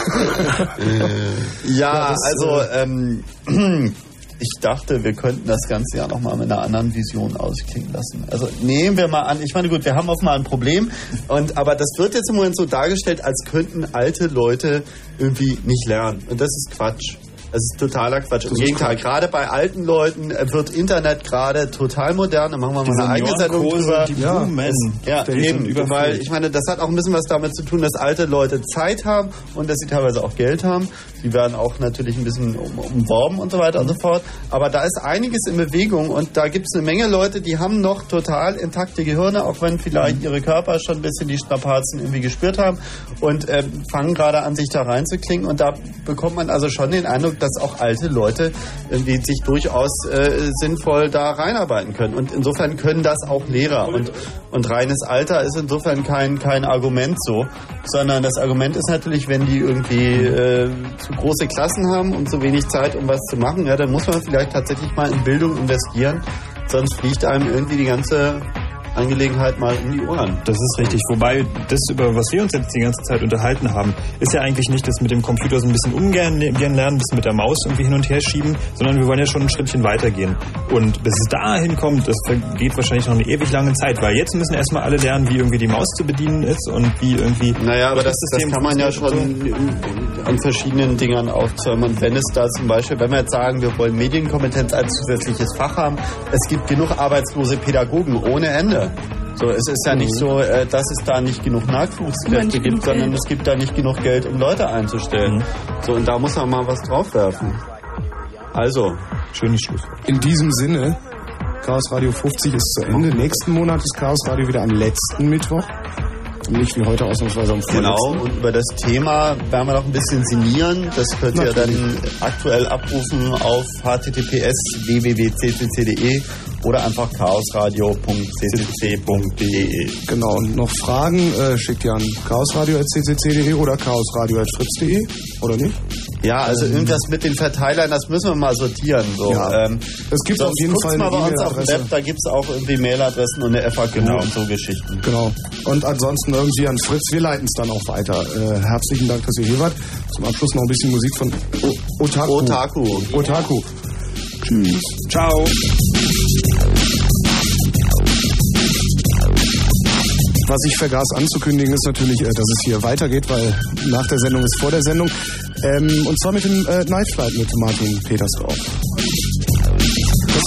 ja also ähm, ich dachte, wir könnten das ganze ja nochmal mit einer anderen Vision ausklingen lassen. Also nehmen wir mal an, ich meine gut, wir haben offenbar ein Problem, und, aber das wird jetzt im Moment so dargestellt, als könnten alte Leute irgendwie nicht lernen. Und das ist Quatsch. Das ist totaler Quatsch. Im Gegenteil, Quatsch. gerade bei alten Leuten äh, wird Internet gerade total modern. Da machen wir mal Die eine eigene Sendung drüber. die. Ja, Der ist eben. Weil ich meine, das hat auch ein bisschen was damit zu tun, dass alte Leute Zeit haben und dass sie teilweise auch Geld haben. Die werden auch natürlich ein bisschen um, umworben und so weiter und so fort. Aber da ist einiges in Bewegung und da gibt es eine Menge Leute, die haben noch total intakte Gehirne, auch wenn vielleicht ihre Körper schon ein bisschen die Strapazen irgendwie gespürt haben und ähm, fangen gerade an, sich da reinzuklingen. Und da bekommt man also schon den Eindruck, dass auch alte Leute irgendwie sich durchaus äh, sinnvoll da reinarbeiten können. Und insofern können das auch Lehrer. Und, und reines Alter ist insofern kein, kein Argument so, sondern das Argument ist natürlich, wenn die irgendwie äh, zu große Klassen haben und zu wenig Zeit, um was zu machen, ja, dann muss man vielleicht tatsächlich mal in Bildung investieren, sonst fliegt einem irgendwie die ganze Angelegenheit mal um die Ohren. Das ist richtig. Wobei das, über was wir uns jetzt die ganze Zeit unterhalten haben, ist ja eigentlich nicht das mit dem Computer so ein bisschen umgehen gehen lernen, ein bisschen mit der Maus irgendwie hin und her schieben, sondern wir wollen ja schon ein Schrittchen weitergehen. Und bis es dahin kommt, das vergeht wahrscheinlich noch eine ewig lange Zeit, weil jetzt müssen erstmal alle lernen, wie irgendwie die Maus zu bedienen ist und wie irgendwie. Naja, aber das, das Betriebssystem kann man ja schon an verschiedenen Dingern aufzäumen. Und wenn es da zum Beispiel, wenn wir jetzt sagen, wir wollen Medienkompetenz als zusätzliches Fach haben, es gibt genug arbeitslose Pädagogen ohne Ende. So, es ist ja nicht so, äh, dass es da nicht genug Nachwuchskräfte gibt, sondern es gibt da nicht genug Geld, um Leute einzustellen. So, und da muss man mal was draufwerfen. Also, schönes Schluss. In diesem Sinne, Chaos Radio 50 ist zu Ende. Nächsten Monat ist Chaos Radio wieder am letzten Mittwoch. Und nicht wie heute ausnahmsweise am Genau, vorletzten. und über das Thema werden wir noch ein bisschen sinnieren. Das könnt ihr dann Natürlich. aktuell abrufen auf https www.ccc.de oder einfach chaosradio.ccc.de. Genau, und noch Fragen äh, schickt ihr an chaosradio.ccc.de oder chaosradio.fritz.de, oder nicht? Ja, also irgendwas mit den Verteilern, das müssen wir mal sortieren. So. Ja. Ähm, Es gibt auf jeden Fall mal eine bei uns auf dem. Web, da gibt es auch irgendwie Mailadressen und eine FAQ und so Geschichten. Genau. Und ansonsten irgendwie an Fritz, wir leiten es dann auch weiter. Äh, herzlichen Dank, dass ihr hier wart. Zum Abschluss noch ein bisschen Musik von o Otaku. Otaku. Otaku. Tschüss. Ciao. Was ich vergaß anzukündigen, ist natürlich, äh, dass es hier weitergeht, weil nach der Sendung ist vor der Sendung. Ähm, und zwar mit dem äh, Night Flight mit Martin Petersdorf.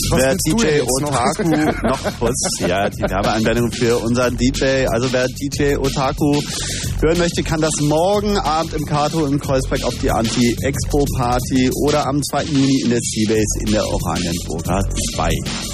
Was, wer DJ noch? Otaku noch kurz, ja, die Werbeanwendung für unseren DJ, also wer DJ Otaku hören möchte, kann das morgen Abend im Kato in Kreuzberg auf die Anti-Expo-Party oder am 2. Juni in der Seabase in der Oranienburger 2.